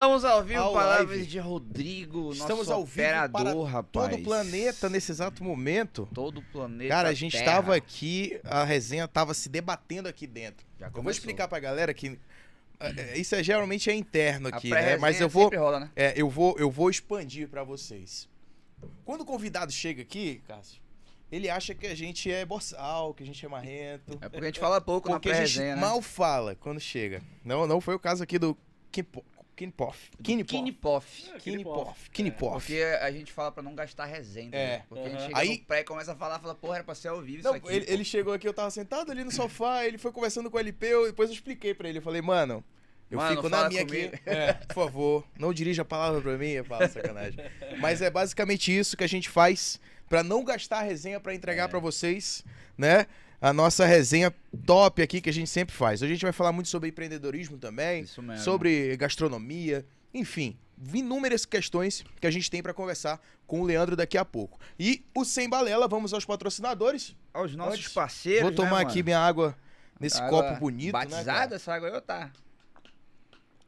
Estamos ao vivo, Ao palavras live. de Rodrigo, Estamos nosso ao vivo operador, para rapaz. todo o planeta nesse exato momento. Todo o planeta. Cara, a gente estava aqui, a resenha tava se debatendo aqui dentro. Eu vou explicar pra galera que é, é, isso é, geralmente é interno aqui, né? Mas eu vou, rola, né? é, eu vou, eu vou expandir pra vocês. Quando o convidado chega aqui, Cássio, ele acha que a gente é boçal, que a gente é marrento. É porque a gente fala pouco na Porque a gente né? mal fala quando chega. Não, não foi o caso aqui do Kinpo- Kinpoff. Kinpoff. Kinipoff. Kinpoff. Kinpoff. Porque a gente fala pra não gastar resenha, É. entendeu? Porque a gente chega Aí- no pré e começa a falar, fala, porra, era pra ser ao vivo Não, isso aqui. ele, ele chegou aqui, eu tava sentado ali no sofá, ele foi conversando com o LP, eu, depois eu expliquei pra ele. Eu falei, mano, eu Mano, fico na minha comigo." aqui. É, por favor, não dirija a palavra pra mim, eu falo sacanagem. Mas é basicamente isso que a gente faz pra não gastar resenha pra entregar É. pra vocês, né? A nossa resenha top aqui que a gente sempre faz. Hoje a gente vai falar muito sobre empreendedorismo também, Isso mesmo. sobre gastronomia, enfim, inúmeras questões que a gente tem pra conversar com o Leandro daqui a pouco. E o Sem Balela, vamos aos patrocinadores. Aos nossos Antes, parceiros, Vou tomar né, aqui minha água nesse Água copo bonito, né? Batizada cara? essa água aí, tá?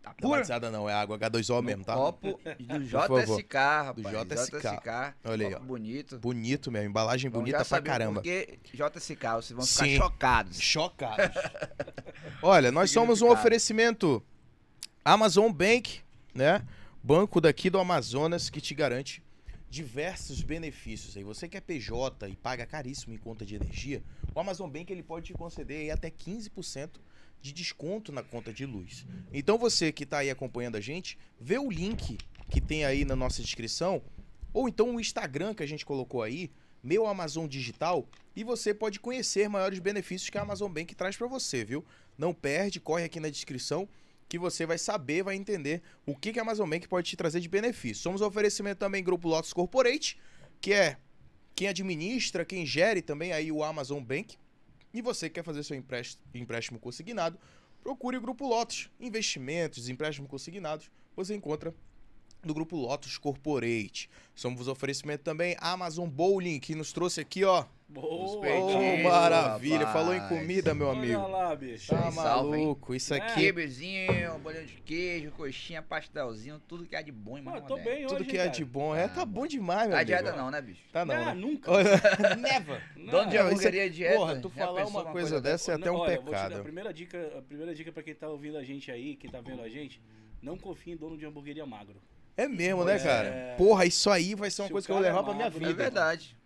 Tá Não, pura? batizada não, é água H2O mesmo, tá? Copo do. JSK, rapaz. Do JSK. Olha aí, ó. bonito. Bonito mesmo, embalagem Vamos bonita pra caramba. Por que JSK, vocês vão ficar Sim. chocados. Chocados. Olha, nós somos um oferecimento Amazon Bank, né? Banco daqui do Amazonas que te garante diversos benefícios. Aí você que é PJ e paga caríssimo em conta de energia, o Amazon Bank ele pode te conceder aí até 15% de desconto na conta de luz. Então você que está aí acompanhando a gente, vê o link que tem aí na nossa descrição, ou então o Instagram que a gente colocou aí, meu Amazon Digital, e você pode conhecer maiores benefícios que a Amazon Bank traz para você, viu? Não perde, corre aqui na descrição que você vai saber, vai entender o que, que a Amazon Bank pode te trazer de benefício. Somos oferecimento também Grupo Lotus Corporate, que é quem administra, quem gere também aí o Amazon Bank. E você que quer fazer seu empréstimo, consignado, procure o Grupo Lotus. Investimentos, empréstimos consignados, você encontra no Grupo Lotus Corporate. Somos oferecimento também Amazon Bowling, que nos trouxe aqui, ó. Boa, isso, maravilha. rapaz. Falou em comida, meu amigo. Olha lá, bicho. Tá maluco. Isso É. aqui Quibezinho, bolinho de queijo, coxinha, pastelzinho, tudo que há de bom Mano tô bem Tudo hoje, que é cara. de bom. É, tá bom demais, meu Tá amigo. dieta não, né, bicho? Tá não, Ah, né? nunca. Never. Não. Dono de Não, hamburgueria dieta. Porra, tu falar uma coisa dessa é até um Olha, eu vou te dar- pecado. a primeira dica, a primeira dica pra quem tá ouvindo a gente aí, quem tá vendo a gente, não confie em dono de hamburgueria magro. É mesmo, né, É. cara? Porra, isso aí vai ser uma coisa que eu vou levar é pra minha magro, É vida. verdade.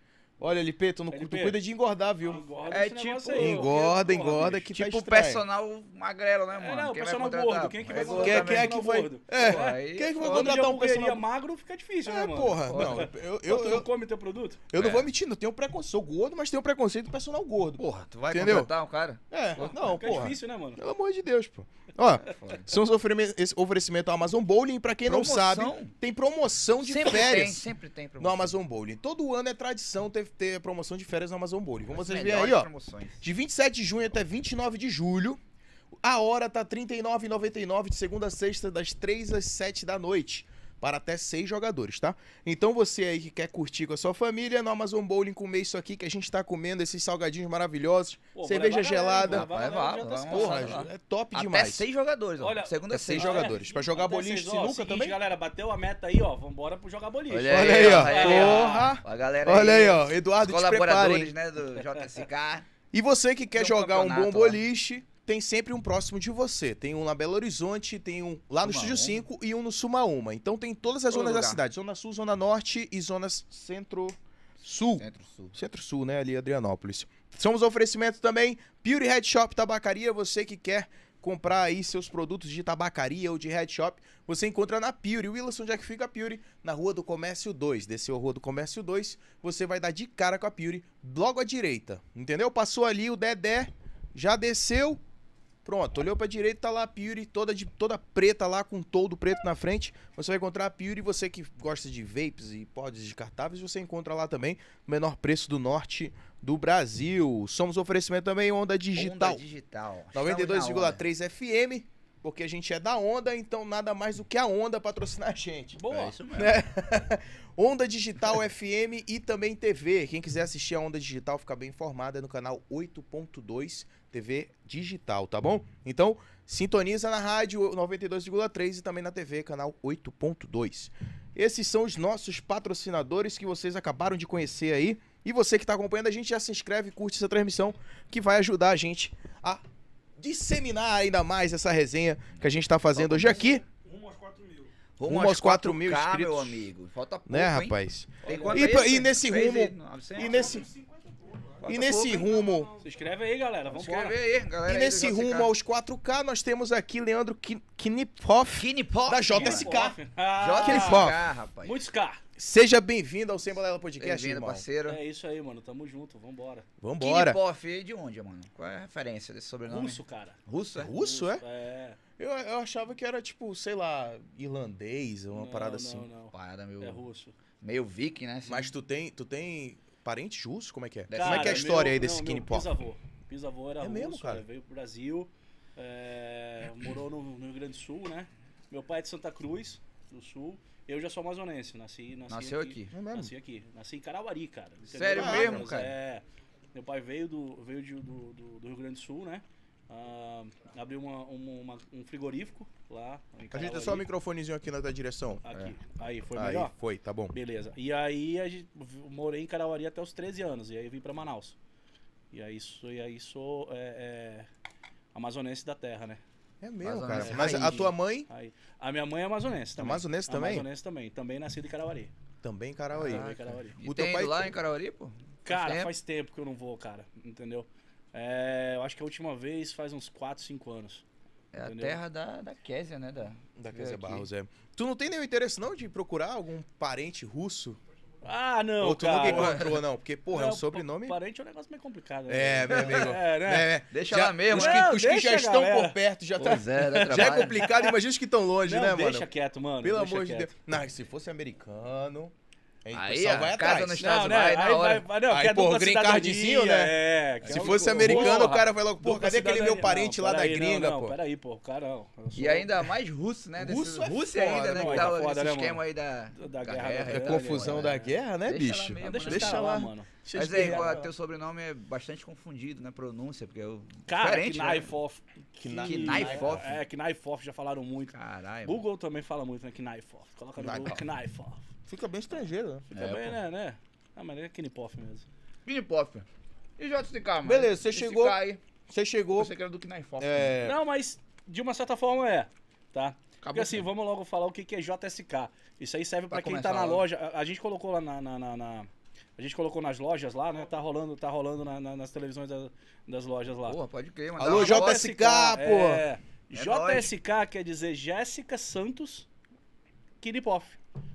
Olha, LP, tu, não, tu LP. cuida de engordar, viu? Engorda É tipo- aí, Engorda, porra, engorda bicho. que tá Tipo personal magrelo, né, mano? É, não, Quem personal gordo. Quem é que vai contratar Quem, eu é que personal vai... É, aí quem é que vai contratar um personal... magro fica difícil, né, É, mano? porra, Foda. não, eu, Eu, eu, não eu, come teu produto? eu não É. vou mentir, não tenho preconceito. Sou gordo, mas tenho preconceito do personal gordo. Porra, tu vai Entendeu? contratar um cara? É, não, Fica porra. difícil, né, mano? Pelo amor de Deus, pô. Ó, são os oferime- esse oferecimento ao Amazon Bowling. Pra quem não sabe, tem promoção de sempre férias tem, sempre tem no promoção. Amazon Bowling. Todo ano é tradição ter, ter promoção de férias no Amazon Bowling. Como As vocês melhores aí, ó. promoções. De 27 de junho até 29 de julho. A hora tá R$ 39,99 de segunda a sexta, das 3 às 7 da noite. Para até 6 jogadores, tá? Então você aí que quer curtir com a sua família, no Amazon Bowling comer isso aqui que a gente tá comendo, esses salgadinhos maravilhosos, Pô, cerveja gelada. Vai, vai, Porra, é top Até demais. seis jogadores, ó. Olha, Segunda até seis jogadores. Pra jogar Até boliche, seis, ó, sinuca seguinte, também? galera, bateu a meta aí, ó. Vambora pro jogar boliche. Olha, Olha aí, ó. Porra. A galera Olha aí, ó. Eduardo, te hein? né, do JSK. E você que quer jogar um bom boliche, tem sempre um próximo de você. Tem um na Belo Horizonte, tem um lá no Sumaúma. Estúdio 5 e um no Sumaúma. Então tem todas as Todo zonas da lugar. cidade. Zona Sul, Zona Norte e Zona Centro-Sul. Centro-Sul. Centro-Sul, né? Ali, Adrianópolis. Somos oferecimento também Beauty Head Shop Tabacaria. Você que quer comprar aí seus produtos de tabacaria ou de head shop, você encontra na Pure. Wilson, onde é que fica a Pure? Na Rua do Comércio 2. Desceu a Rua do Comércio 2, você vai dar de cara com a Pure, logo à direita. Entendeu? Passou ali o Dedé, já desceu, Pronto, olhou pra direita, tá lá a Pure, toda, de, toda preta lá, com todo preto na frente. Você vai encontrar a Pure, você que gosta de vapes e pods descartáveis, você encontra lá também, o menor preço do norte do Brasil. Somos oferecimento também Onda Digital. Onda digital. Estamos na onda. 92,3 FM. Porque a gente é da Onda, então nada mais do que a Onda patrocinar a gente. Boa. É isso mesmo. Onda Digital FM e também TV. Quem quiser assistir a Onda Digital, fica bem informado, é no canal 8.2 TV Digital, tá bom? Então, sintoniza na rádio 92,3 e também na TV, canal 8.2. Esses são os nossos patrocinadores que vocês acabaram de conhecer aí. E você que está acompanhando a gente, já se inscreve e curte essa transmissão, que vai ajudar a gente a disseminar ainda mais essa resenha que a gente está fazendo hoje aqui, Rumo aos 4 mil. Rumo Rumo aos 4 mil 4K, inscritos. meu amigo. Falta pouco, né, hein? rapaz? Tem quanto E aí, pra- e nesse rumo- aí, 900? E nesse, Falta e nesse rumo Se inscreve aí, galera. Vamos Escreve embora. aí, galera. E nesse rumo aos 4K, nós temos aqui Leandro Kin- Knipoff. Kini Pop. Da JSK. Ah, JSK, rapaz. Muitos K. Seja bem-vindo ao Sem Balela Podcast, Bem-vindo, irmão. parceiro. É isso aí, mano. Tamo junto. Vambora. Vambora. Kini Pop, de onde, mano? Qual é a referência desse sobrenome? Russo, cara. Russo, é? Russo, é? É. Eu, eu achava que era, tipo, sei lá, irlandês, uma Não, parada não, assim. Não, Parada meio, É russo. meio viking, né? assim. Mas tu tem, tu tem parentes russos? Como é que é? Deve- Como é que é a história meu- aí desse não, Skinny meu Pop? Bisavô. Bisavô era É russo, mesmo, cara? é, veio pro Brasil, é, morou no, no Rio Grande do Sul, né? Meu pai é de Santa Cruz, do Sul. Eu já sou amazonense, nasci, nasci Nasceu aqui. É mesmo? Nasci aqui. Nasci em Carauari, cara. Sério mesmo, Minas, cara? É. Meu pai veio do, veio de- do, do, do Rio Grande do Sul, né? Ah, abriu uma, uma- uma- um frigorífico lá em A gente tem só o microfonezinho aqui na da direção. Aqui. Aí, foi aí, melhor? foi, tá bom. Beleza. E aí a gente, morei em Carauari até os 13 anos. E aí vim pra Manaus. E aí, sou, e aí sou é, é, amazonense da terra, né? É mesmo, cara. Mas a tua mãe, Aí, a minha mãe é amazonense também. Amazonense também? Amazonense também. Também nascido em Carauari. também em Carauí. Também em Carauari. E O teu tem pai- lá em Carauari, pô? Cara, tempo? faz tempo que eu não vou, cara. Entendeu? É, eu acho que a última vez faz uns 4, 5 anos. É a Entendeu? terra da, da Késia, né? Da, Da aqui. Barros, é. Tu não tem nenhum interesse não de procurar algum parente russo? Ah, não, Ou tu cara. nunca encontrou, não? Porque, porra, é um Não, sobrenome... pa- Parente é um negócio meio complicado. né? É, meu amigo. É, né? É, Deixa já- lá mesmo, Os né? que, Não, os que já deixa, estão galera. por perto já tá... Pois é, dá Já é complicado, imagina os que estão longe, Não, né, deixa mano? quieto, mano. Pelo deixa amor de. Deus. Não, se fosse americano... Aí, o Aí, pessoal vai casa atrás. nos Estados Não, né? vai, na Aí hora. vai, não, Aí, quer pô, green cardzinho, né? É, Se fosse americano, Porra, o cara vai logo, pô, dupla cadê aquele meu parente Não, lá da gringa, não, pô? Não, peraí, pô, cara, sou E ainda mais russo, né? Desse, Russo é Rússia foda, ainda, né? né, Que tá É foda, nesse né, esquema mano? aí da, Da guerra, É É, confusão né? da guerra, né, bicho? deixa, né? lá. mano. Mas aí, ó, teu sobrenome é bastante confundido, né? Pronúncia, porque eu. Cara, diferente, né? Knife-Off. Knife-Off? É, Knife-Off já falaram muito. Caralho. Google também fala muito, né? Knife-Off. Coloca no Google Knife-Off. Fica bem estrangeiro, né? Fica É, bem, pô. né, né? Ah, mas é Knife-Off mesmo. Mini Pop. E JCK, mano? Beleza, você chegou- Aí, Você chegou... você que era do Off. É... Não, mas de uma certa forma é, tá? Porque Acabou assim, com- vamos logo falar o que que é JSK. Isso aí serve pra Pra quem começar tá na logo. loja. A, a gente colocou lá na, na- na- na- A gente colocou nas lojas lá, né? Tá rolando, tá rolando na- na- nas televisões da- das lojas lá. Porra, pode crer, mano. Alô, Dá uma JSK, pô. É, É JSK quer dizer Jéssica Santos Kiripoff,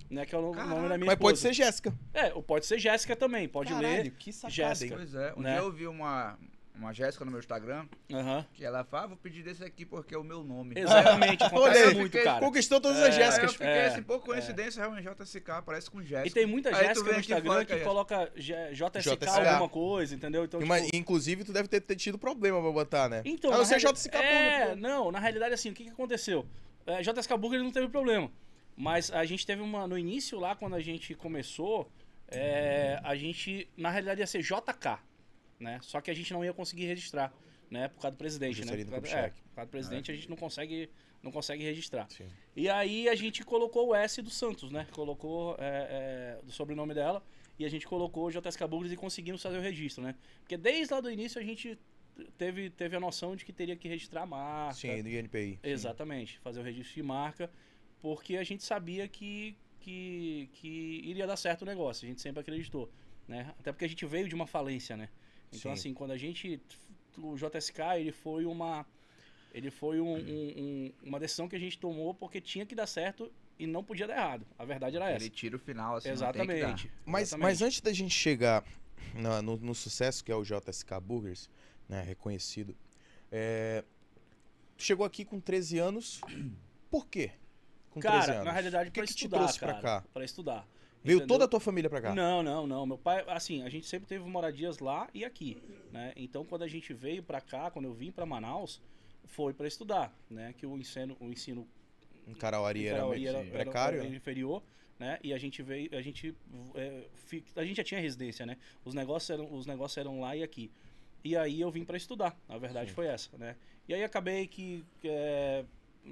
né? Que é o no- Caraca. nome da minha Mas pode esposa. ser Jéssica. É, ou pode ser Jéssica também, pode ler. que sacada, Jéssica. Pois é, um Né? dia eu vi uma, uma Jéssica no meu Instagram, Aham. que ela fala, ah, vou pedir desse aqui porque é o meu nome. Exatamente, Olha acontece aí, muito, cara. Conquistou todas É, as Aí eu Jéssicas. fiquei É, assim, pô, coincidência, realmente JSK, parece com Jéssica. E tem muita Jéssica no Instagram que que é coloca JSK, JSK. alguma coisa, entendeu? Então, tipo, Inclusive, tu deve ter, ter tido problema pra botar, né? Então, a não reali- JSK É, não, na realidade, assim, o que, que aconteceu? É, JSK Burger não teve problema. Mas a gente teve uma. No início, lá, quando a gente começou, é, a gente, na realidade, ia ser JK, né? Só que a gente não ia conseguir registrar, né? Por causa do presidente, né? Por causa, é, por causa do presidente, a gente não consegue, não consegue registrar. Sim. E aí a gente colocou o S do Santos, né? Colocou é, é, do sobrenome dela e a gente colocou JSK Burgers e conseguimos fazer o registro, né? Porque desde lá do início a gente teve, teve a noção de que teria que registrar a marca. Sim, do INPI. Exatamente, fazer o registro de marca, porque a gente sabia que, que, que iria dar certo o negócio, a gente sempre acreditou, né? Até porque a gente veio de uma falência, né? Então, Sim. assim, quando a gente. O JSK, ele foi uma. Ele foi um- um- um- uma decisão que a gente tomou porque tinha que dar certo e não podia dar errado. A verdade era essa. Ele tira o final, assim, não tem que dar. Exatamente. Mas, exatamente. mas antes da gente chegar na- no, no sucesso que é o JSK Burgers, né, reconhecido, é, chegou aqui com 13 anos, por quê? Com 13 Cara, anos? na realidade, pra que te estudar, trouxe pra cara, cá? Pra estudar. Veio entendeu? toda a tua família pra cá? Não, não, não. Meu pai, assim, a gente sempre teve moradias lá e aqui, né? Então, quando a gente veio pra cá, quando eu vim pra Manaus, foi para estudar, né? Que o ensino, o ensino em era, Carauari era- era- precário, era né? inferior, né? E a gente veio, a gente, é, a gente já tinha residência, né? Os negócios eram, os negócios eram lá e aqui. E aí eu vim para estudar. A verdade Sim. foi essa, né? E aí acabei que é,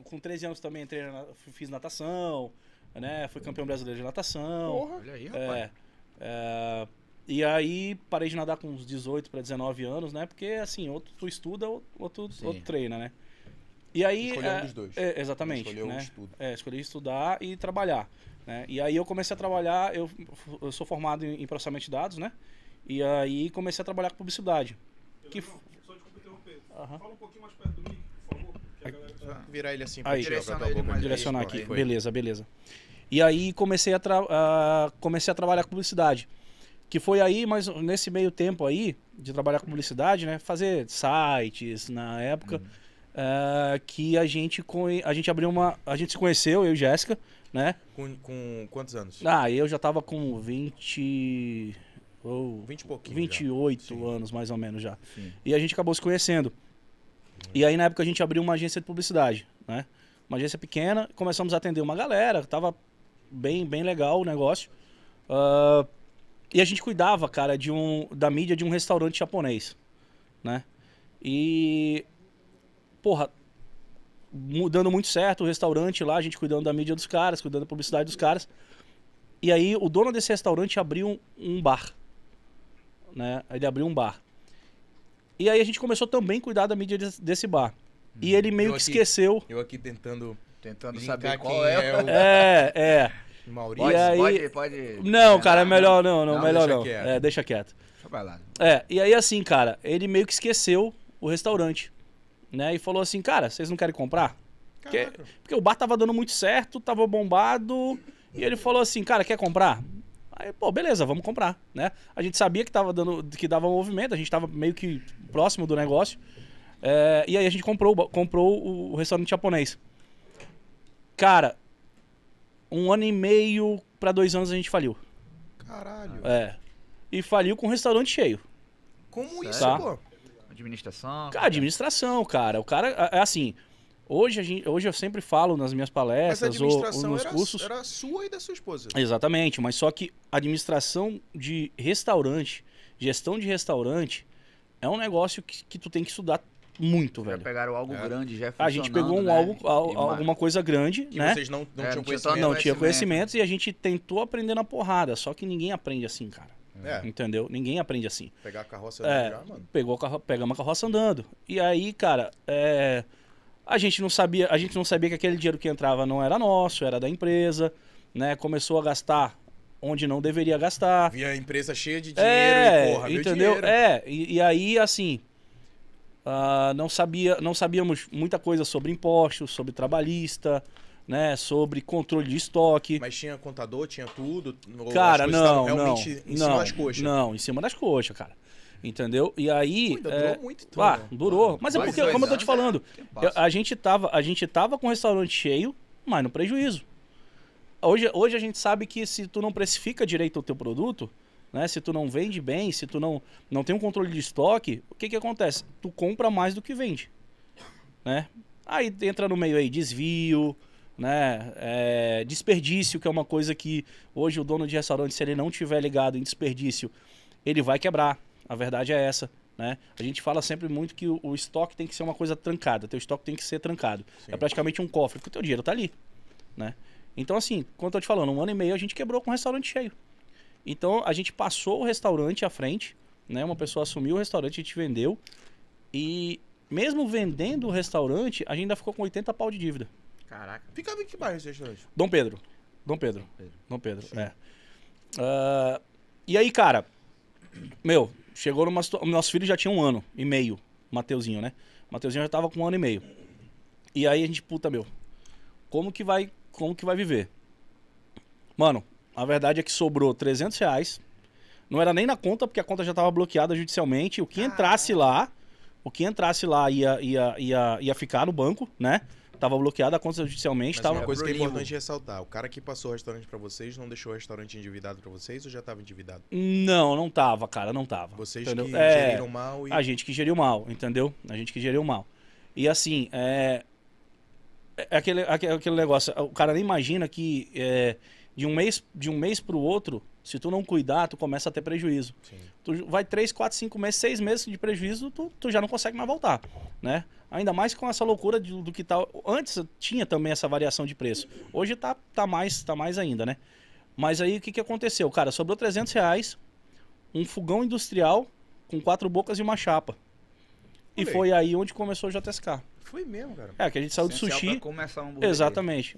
com 13 anos também entrei na, fiz natação, né? Fui campeão brasileiro de natação. Porra. Olha aí, rapaz. É, é, e aí parei de nadar com uns 18 para 19 anos, né? Porque assim, outro tu estuda, outro, Sim. outro treina, né? E aí. Escolheu um é, dos dois. é, exatamente. Escolheu né? estudo. É, escolhi estudar e trabalhar. Né? E aí eu comecei a trabalhar, eu, eu sou formado em, em processamento de dados, né? E aí comecei a trabalhar com publicidade. Que f- Só desculpa interromper. Aham. Fala um pouquinho mais perto do mic, por favor. Que a galera... Virar ele assim Aí. ele mais direcionar isso, aqui. aí. Beleza, beleza. E aí comecei a, comecei a trabalhar com publicidade. Que foi aí, mas nesse meio tempo aí, de trabalhar com publicidade, né? Fazer sites na época, eh, que a gente, a gente abriu uma. A gente se conheceu, eu e Jéssica, né? Com, com quantos anos? Ah, eu já tava com 20. Ou 20 e pouquinho. 28 Sim. anos, mais ou menos já. Sim. E a gente acabou se conhecendo. E aí, na época, a gente abriu uma agência de publicidade, né? Uma agência pequena, começamos a atender uma galera, tava bem, bem legal o negócio. Ah, e a gente cuidava, cara, de um, da mídia de um restaurante japonês, né? E, porra, dando muito certo o restaurante lá, a gente cuidando da mídia dos caras, cuidando da publicidade dos caras. E aí, o dono desse restaurante abriu um, um bar, né? Ele abriu um bar. E aí a gente começou também a cuidar da mídia des- desse bar. E ele meio Eu que aqui- esqueceu. Eu aqui tentando Tentando saber quem qual é, é o É, é. Maurício. E aí- Pode, pode. Não, cara, é melhor não, não, Não, melhor deixa não. quieto. É, deixa quieto. Deixa pra lá. É, e aí assim, cara, ele meio que esqueceu o restaurante, né? E falou assim, cara, vocês não querem comprar? Porque, porque o bar tava dando muito certo, tava bombado, e ele falou assim, cara, quer comprar? Aí, pô, beleza, vamos comprar, né? A gente sabia que tava dando, que dava movimento, a gente tava meio que próximo do negócio. É, e aí a gente comprou, comprou o, restaurante japonês. Cara, um ano e meio pra dois anos a gente faliu. Caralho. É. E faliu com o restaurante cheio. Como isso, Tá. pô? Administração. Cara, administração, cara. O cara, é é assim. Hoje, a gente, hoje eu sempre falo nas minhas palestras ou, nos era, cursos. era sua e da sua esposa. Exatamente, mas só que administração de restaurante, gestão de restaurante, é um negócio que, que tu tem que estudar muito, Já velho. pegaram algo É. grande, já A gente pegou um funcionando, algo, né? al- uma- alguma coisa grande, Que né? vocês não, não É, tinham conhecimento. Não tinha conhecimento. conhecimentos e a gente tentou aprender na porrada, só que ninguém aprende assim, cara. É, Entendeu? Ninguém aprende assim. pegar a carroça É. já, mano. pegou a carro, pegamos a carroça andando. E aí, cara, é, a gente não sabia, a gente não sabia que aquele dinheiro que entrava não era nosso, era da empresa, né? Começou a gastar onde não deveria gastar. Via a empresa cheia de dinheiro É, e porra, entendeu? dinheiro. É, e, e aí assim, ah, não sabia, não sabíamos muita coisa sobre impostos, sobre trabalhista, né? Sobre controle de estoque. Mas tinha contador, tinha tudo. Cara, não, não, realmente em cima não, das coxas. não, em cima das coxas, cara. Entendeu? E aí, é, durou muito, então. ah, né? durou. Mas é porque, como eu tô te falando, é, eu- passa. a gente tava, a gente tava com o restaurante cheio, mas no prejuízo. Hoje, hoje a gente sabe que se tu não precifica direito o teu produto, né? Se tu não vende bem, se tu não, não tem um controle de estoque, o que que acontece? Tu compra mais do que vende, né? Aí entra no meio aí desvio, né? É, desperdício, que é uma coisa que hoje o dono de restaurante, se ele não tiver ligado em desperdício, ele vai quebrar. A verdade é essa, né? A gente fala sempre muito que o, o estoque tem que ser uma coisa trancada, teu estoque tem que ser trancado. Sim. É praticamente um cofre, porque o teu dinheiro tá ali, né? Então assim, como eu tô te falando, um ano e meio a gente quebrou com o restaurante cheio. Então a gente passou o restaurante à frente, né? Uma pessoa assumiu o restaurante, a gente vendeu e mesmo vendendo o restaurante, a gente ainda ficou com 80 pau de dívida. Caraca. Ficava em que bairro esse restaurante? Dom Pedro. Dom Pedro. Pedro. Dom Pedro, Sim. é. Ah, e aí, cara, meu, chegou numa situação. Nosso filho já tinha um ano e meio, Mateuzinho, né? Mateuzinho já tava com um ano e meio. E aí a gente, puta, meu, como que vai, como que vai viver? Mano, a verdade é que sobrou 300 reais. Não era nem na conta, porque a conta já tava bloqueada judicialmente. O que entrasse lá, o que entrasse lá ia, ia, ia, ia ficar no banco, né? Tava bloqueada a conta judicialmente. Mas Tava... uma coisa que é importante ressaltar: o cara que passou o restaurante pra vocês não deixou o restaurante endividado pra vocês ou já tava endividado? Não, não tava, cara, não tava. Vocês entendeu? que É, geriram mal e. A gente que geriu mal, entendeu? A gente que geriu mal. E assim, é, é aquele, aque- aquele negócio, o cara nem imagina que é, de um mês de um mês pro outro, se tu não cuidar, tu começa a ter prejuízo. Sim. Tu vai 3, 4, 5 meses, 6 meses de prejuízo, tu, tu já não consegue mais voltar, né? Ainda mais com essa loucura de- do que tá... Antes tinha também essa variação de preço. Hoje tá, tá, mais, tá mais ainda, né? Mas aí o que, que aconteceu? Cara, sobrou 300 reais, um fogão industrial com quatro bocas e uma chapa. E foi aí onde começou o JSK. Foi mesmo, cara. É, que a gente saiu do Essencial sushi. pra começar um Exatamente.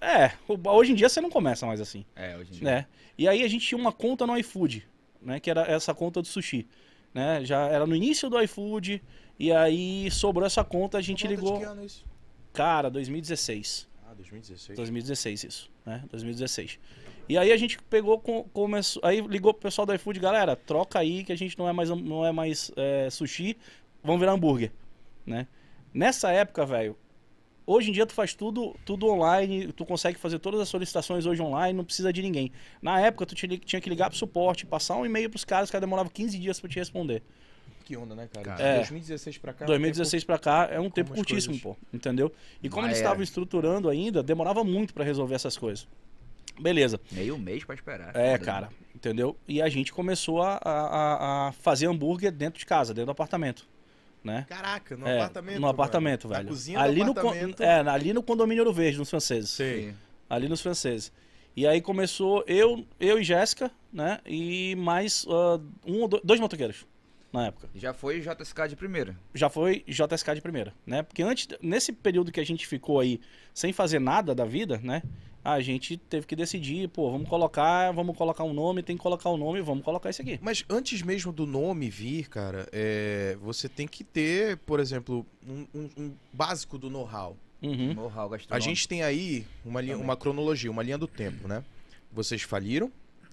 É, é, hoje em dia você não começa mais assim. É, hoje em dia. né? E aí a gente tinha uma conta no iFood, né? Que era essa conta do sushi, né? Já era no início do iFood e aí sobrou essa conta, a gente Conta de ligou, que ano é isso? cara, 2016. Ah, 2016. 2016 isso, né? 2016. E aí a gente pegou, com, começou, aí ligou pro pessoal do iFood, galera, troca aí que a gente não é mais, não é mais é, sushi, vamos virar hambúrguer, né? Nessa época, velho, hoje em dia tu faz tudo, tudo online, tu consegue fazer todas as solicitações hoje online, não precisa de ninguém. Na época tu tinha, tinha que ligar pro suporte, passar um e-mail pros caras, que demorava 15 dias pra te responder. Que onda, né, cara? Cara. De É. 2016 pra cá. 2016 pra cá é um tempo curtíssimo, coisas- pô, entendeu? E como Ah, eles é. estavam estruturando ainda, demorava muito pra resolver essas coisas. Beleza. Meio mês pra esperar. É, cara, entendeu? E a gente começou a, a- a fazer hambúrguer dentro de casa, dentro do apartamento, né? Caraca, no É, apartamento. No apartamento, Na velho. cozinha ali do no, apartamento. é, ali no condomínio Ouro Verde, nos franceses. Sim. Ali nos franceses. E aí começou eu, eu e Jéssica, né? E mais ah, um ou dois, dois motoqueiros na época. Já foi JSK de primeira. Já foi JSK de primeira, né? Porque antes, nesse período que a gente ficou aí sem fazer nada da vida, né? A gente teve que decidir, pô, vamos colocar, vamos colocar um nome, tem que colocar um nome, vamos colocar esse aqui. Mas antes mesmo do nome vir, cara, é, você tem que ter, por exemplo, um, um- um básico do know-how. Uhum. Know-how A gente tem aí uma, linha, uma cronologia, uma linha do tempo, né? Vocês faliram,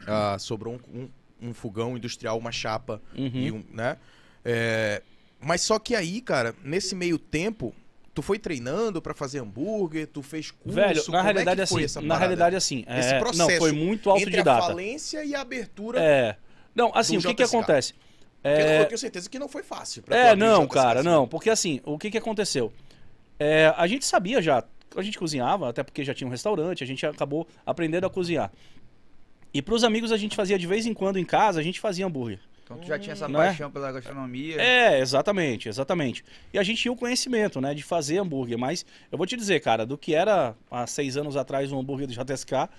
ah, sobrou um, um- um fogão industrial, uma chapa Uhum. e um, né? É, mas só que aí, cara, nesse meio tempo, tu foi treinando pra fazer hambúrguer, tu fez curso, Velho, na é realidade foi assim, na realidade assim, é, Esse não, processo foi muito entre a autodidata. falência e a abertura, É. Não, assim, o que que JSK. acontece? que É, eu tenho certeza que não foi fácil. É, não, cara, assim. não. Porque assim, o que que aconteceu? É, a gente sabia já, a gente cozinhava, até porque já tinha um restaurante, a gente acabou aprendendo a cozinhar. E pros amigos a gente fazia de vez em quando em casa, a gente fazia hambúrguer. Então tu já tinha essa Não é? paixão pela gastronomia. É, exatamente, exatamente. E a gente tinha o conhecimento, né, de fazer hambúrguer. Mas eu vou te dizer, cara, do que era há seis anos atrás um hambúrguer do JSK,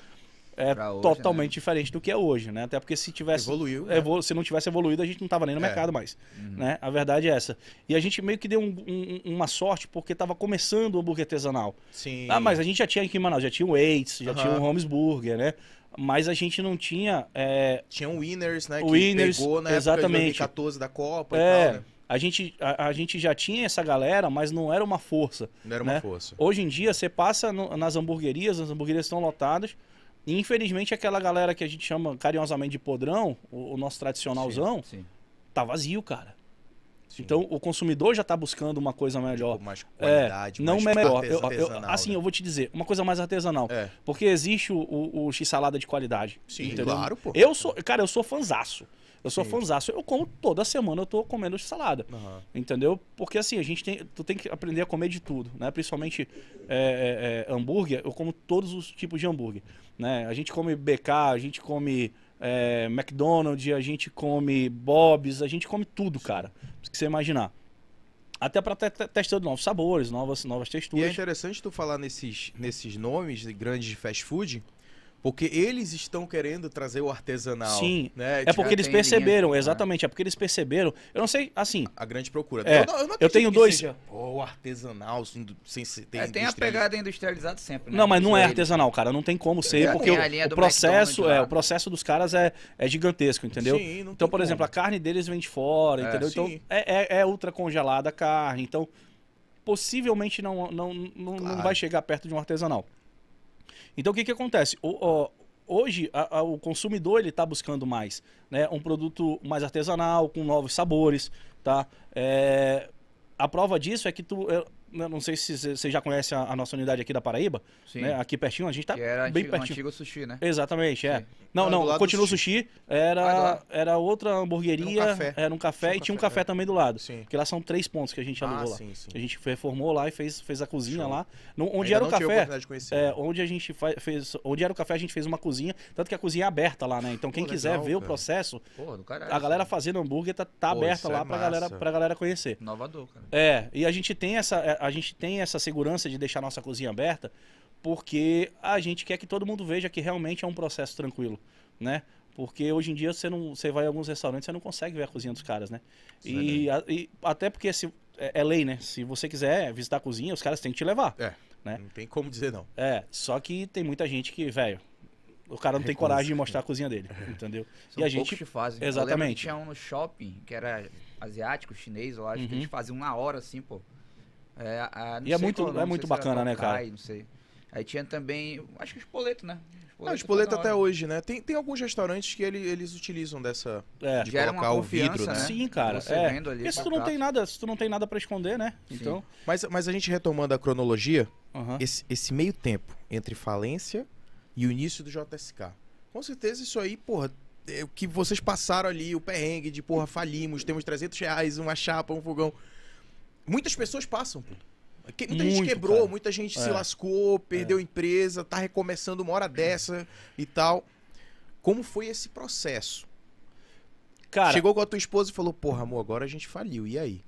é hoje, totalmente diferente do que é hoje, né? Até porque se tivesse Evoluiu. né? evolu- se não tivesse evoluído, a gente não tava nem no É. mercado mais, Uhum. né? A verdade é essa. E a gente meio que deu um- um- uma sorte porque tava começando o hambúrguer artesanal. Sim. Ah, mas a gente já tinha aqui em Manaus, já tinha o Waits, já tinha Aham. o Holmes Burger, né? Mas a gente não tinha é, Tinha um Winners, né? O que Winners, pegou na exatamente. época de 2014 da Copa e É, tal, né? a gente, a, a gente já tinha essa galera, mas não era uma força. Não era uma né? força. Hoje em dia, você passa no- nas hamburguerias, as hamburguerias estão lotadas, e infelizmente aquela galera que a gente chama carinhosamente de podrão, o, o nosso tradicionalzão, Sim. tá vazio, cara. Sim. Então o consumidor já tá buscando uma coisa melhor. Tipo, mais É, qualidade, não mais melhor. Eu- eu- assim, né? eu vou te dizer, uma coisa mais artesanal. É, Porque existe o, o, o x-salada de qualidade. sim, entendeu? claro, pô. Eu sou, cara, eu sou fanzaço. Eu sou Sim. fanzaço. Eu como toda semana, eu tô comendo x-salada. Aham. Entendeu? Porque assim, a gente tem. Tu tem que aprender a comer de tudo, né? Principalmente é, é, é, hambúrguer, eu como todos os tipos de hambúrguer. Né? A gente come BK, a gente come é, McDonald's, a gente come Bob's, a gente come tudo, cara. Se você imaginar. Até pra estar testando novos sabores, novas, novas E é texturas. interessante tu falar nesses, nesses nomes de grandes de fast food, porque eles estão querendo trazer o artesanal. Sim, né? É porque eles linha, perceberam, né? exatamente, é porque eles perceberam. Eu não sei, assim, a grande procura. É, eu, não, eu, não eu tenho que dois- Seja, o artesanal, sem, sem ser- ter É, tem a pegada industrializada sempre, né? Não, mas não é artesanal, cara. Não tem como ser, É, porque o, o do processo, é, o processo dos caras é, é gigantesco, entendeu? Sim, não então, tem por exemplo, a como. carne deles vem de fora, É, entendeu? sim. Então, é, é, é ultra congelada a carne. Então, possivelmente não, não, não, não Claro. vai chegar perto de um artesanal. Então, o que que acontece? O- ó, hoje, a- a- o consumidor, ele tá buscando mais, né? Um produto mais artesanal, com novos sabores, tá? É, a prova disso é que tu... é, né, não sei se você já conhece a, a nossa unidade aqui da Paraíba, Sim. né? Aqui pertinho, a gente tá que era bem antigo, pertinho. antigo sushi, né? Exatamente, é. Sim. Não, Ah, não, do continua o Ah, sushi. Era, era outra hamburgueria, Era um café. era um café um e tinha um café, café também do lado. Sim. Porque lá são três pontos que a gente Ah, alugou lá. sim, sim. A gente reformou lá e fez, fez a cozinha Show. lá. No- onde Ainda era o não café, de conhecer. é, onde a gente fez. Onde era o café, a gente fez uma cozinha. Tanto que a cozinha é aberta lá, né? Então quem Pô, quiser legal, ver o cara. processo, Pô, do caralho. a galera fazendo hambúrguer tá, tá Pô, aberta lá é pra, galera, pra galera conhecer. Inovador, cara. É, e a gente tem essa, é, a gente tem essa segurança de deixar nossa cozinha aberta, porque a gente quer que todo mundo veja que realmente é um processo tranquilo, né? Porque hoje em dia você não, você vai em alguns restaurantes você não consegue ver a cozinha dos caras, né? E, a- e até porque se, é, é lei, né? Se você quiser visitar a cozinha, os caras têm que te levar. É, né? não tem como dizer não. É, só que tem muita gente que, velho, o cara não tem coragem de mostrar a cozinha dele, entendeu? São e a gente que fazem. Eu lembro que Exatamente. tinha um no shopping, que era asiático, chinês, eu acho, que Uhum. eles faziam na hora, assim, pô. É, a- não E é sei muito- qual é não muito bacana, né, cara? Tokai, Não sei. Aí tinha também, acho que o espoleto, né? Ah, o fazia espoleto até hoje, né? Tem, tem alguns restaurantes que ele- eles utilizam dessa. é, de Gera uma colocar o vidro, né? Sim, cara. Você é. vendo ali Porque se tu não tem nada, se tu não tem nada para esconder, né? Sim. Então, Mas, mas a gente retomando a cronologia, aham. esse, esse meio tempo entre falência e o início do JSK. Com certeza isso aí, porra, é o que vocês passaram ali, o perrengue de, porra, falimos, temos 300 reais, uma chapa, um fogão. Muitas pessoas passam, pô. Que- Muita gente Muito, quebrou, cara. muita gente se É. lascou, perdeu a empresa, tá recomeçando uma hora dessa e tal. Como foi esse processo? Cara, Chegou com a tua esposa e falou, porra, amor, agora a gente faliu, e aí?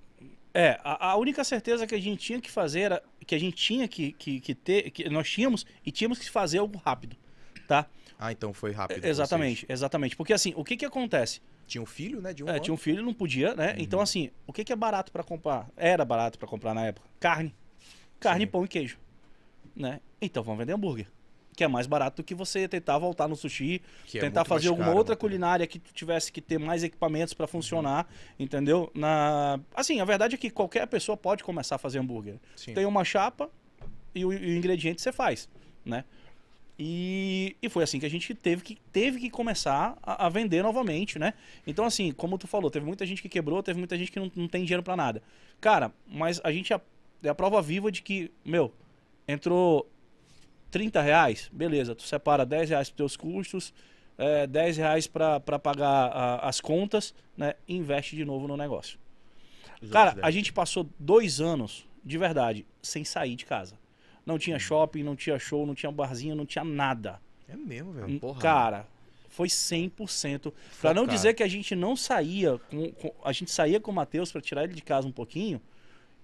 é, a, a única certeza que a gente tinha que fazer era que a gente tinha que, que, que ter, que nós tínhamos e tínhamos que fazer algo rápido, tá? Ah, então foi rápido. pra exatamente, exatamente. Porque assim, o que que acontece? Tinha um filho, né, de um É, tinha um filho, não podia, né? Então assim, o que que é barato pra comprar? Era barato pra comprar na época. Carne. Carne, Sim. pão e queijo, né? Então vamos vender hambúrguer. Que é mais barato do que você tentar voltar no sushi, que é tentar muito fazer alguma caro, outra culinária que tu tivesse que ter mais equipamentos pra funcionar, entendeu? Na assim, a verdade é que qualquer pessoa pode começar a fazer hambúrguer. Sim. Tem uma chapa e o, e o ingrediente você faz, né? E, e foi assim que a gente teve que, teve que começar a, a vender novamente, né? Então, assim, como tu falou, teve muita gente que quebrou, teve muita gente que não, não tem dinheiro pra nada. Cara, mas a gente é a- é a prova viva de que, meu, entrou 30 reais, beleza, tu separa 10 reais pros teus custos, é, 10 reais pra, pra pagar a- as contas, né? E investe de novo no negócio. Cara, a gente passou dois anos, de verdade, sem sair de casa. Não tinha shopping, não tinha show, não tinha barzinho, não tinha nada. É mesmo, Hum, velho. Porra. Cara, foi 100%. Pra não dizer que a gente não saía, com, com- a gente saía com o Matheus pra tirar ele de casa um pouquinho.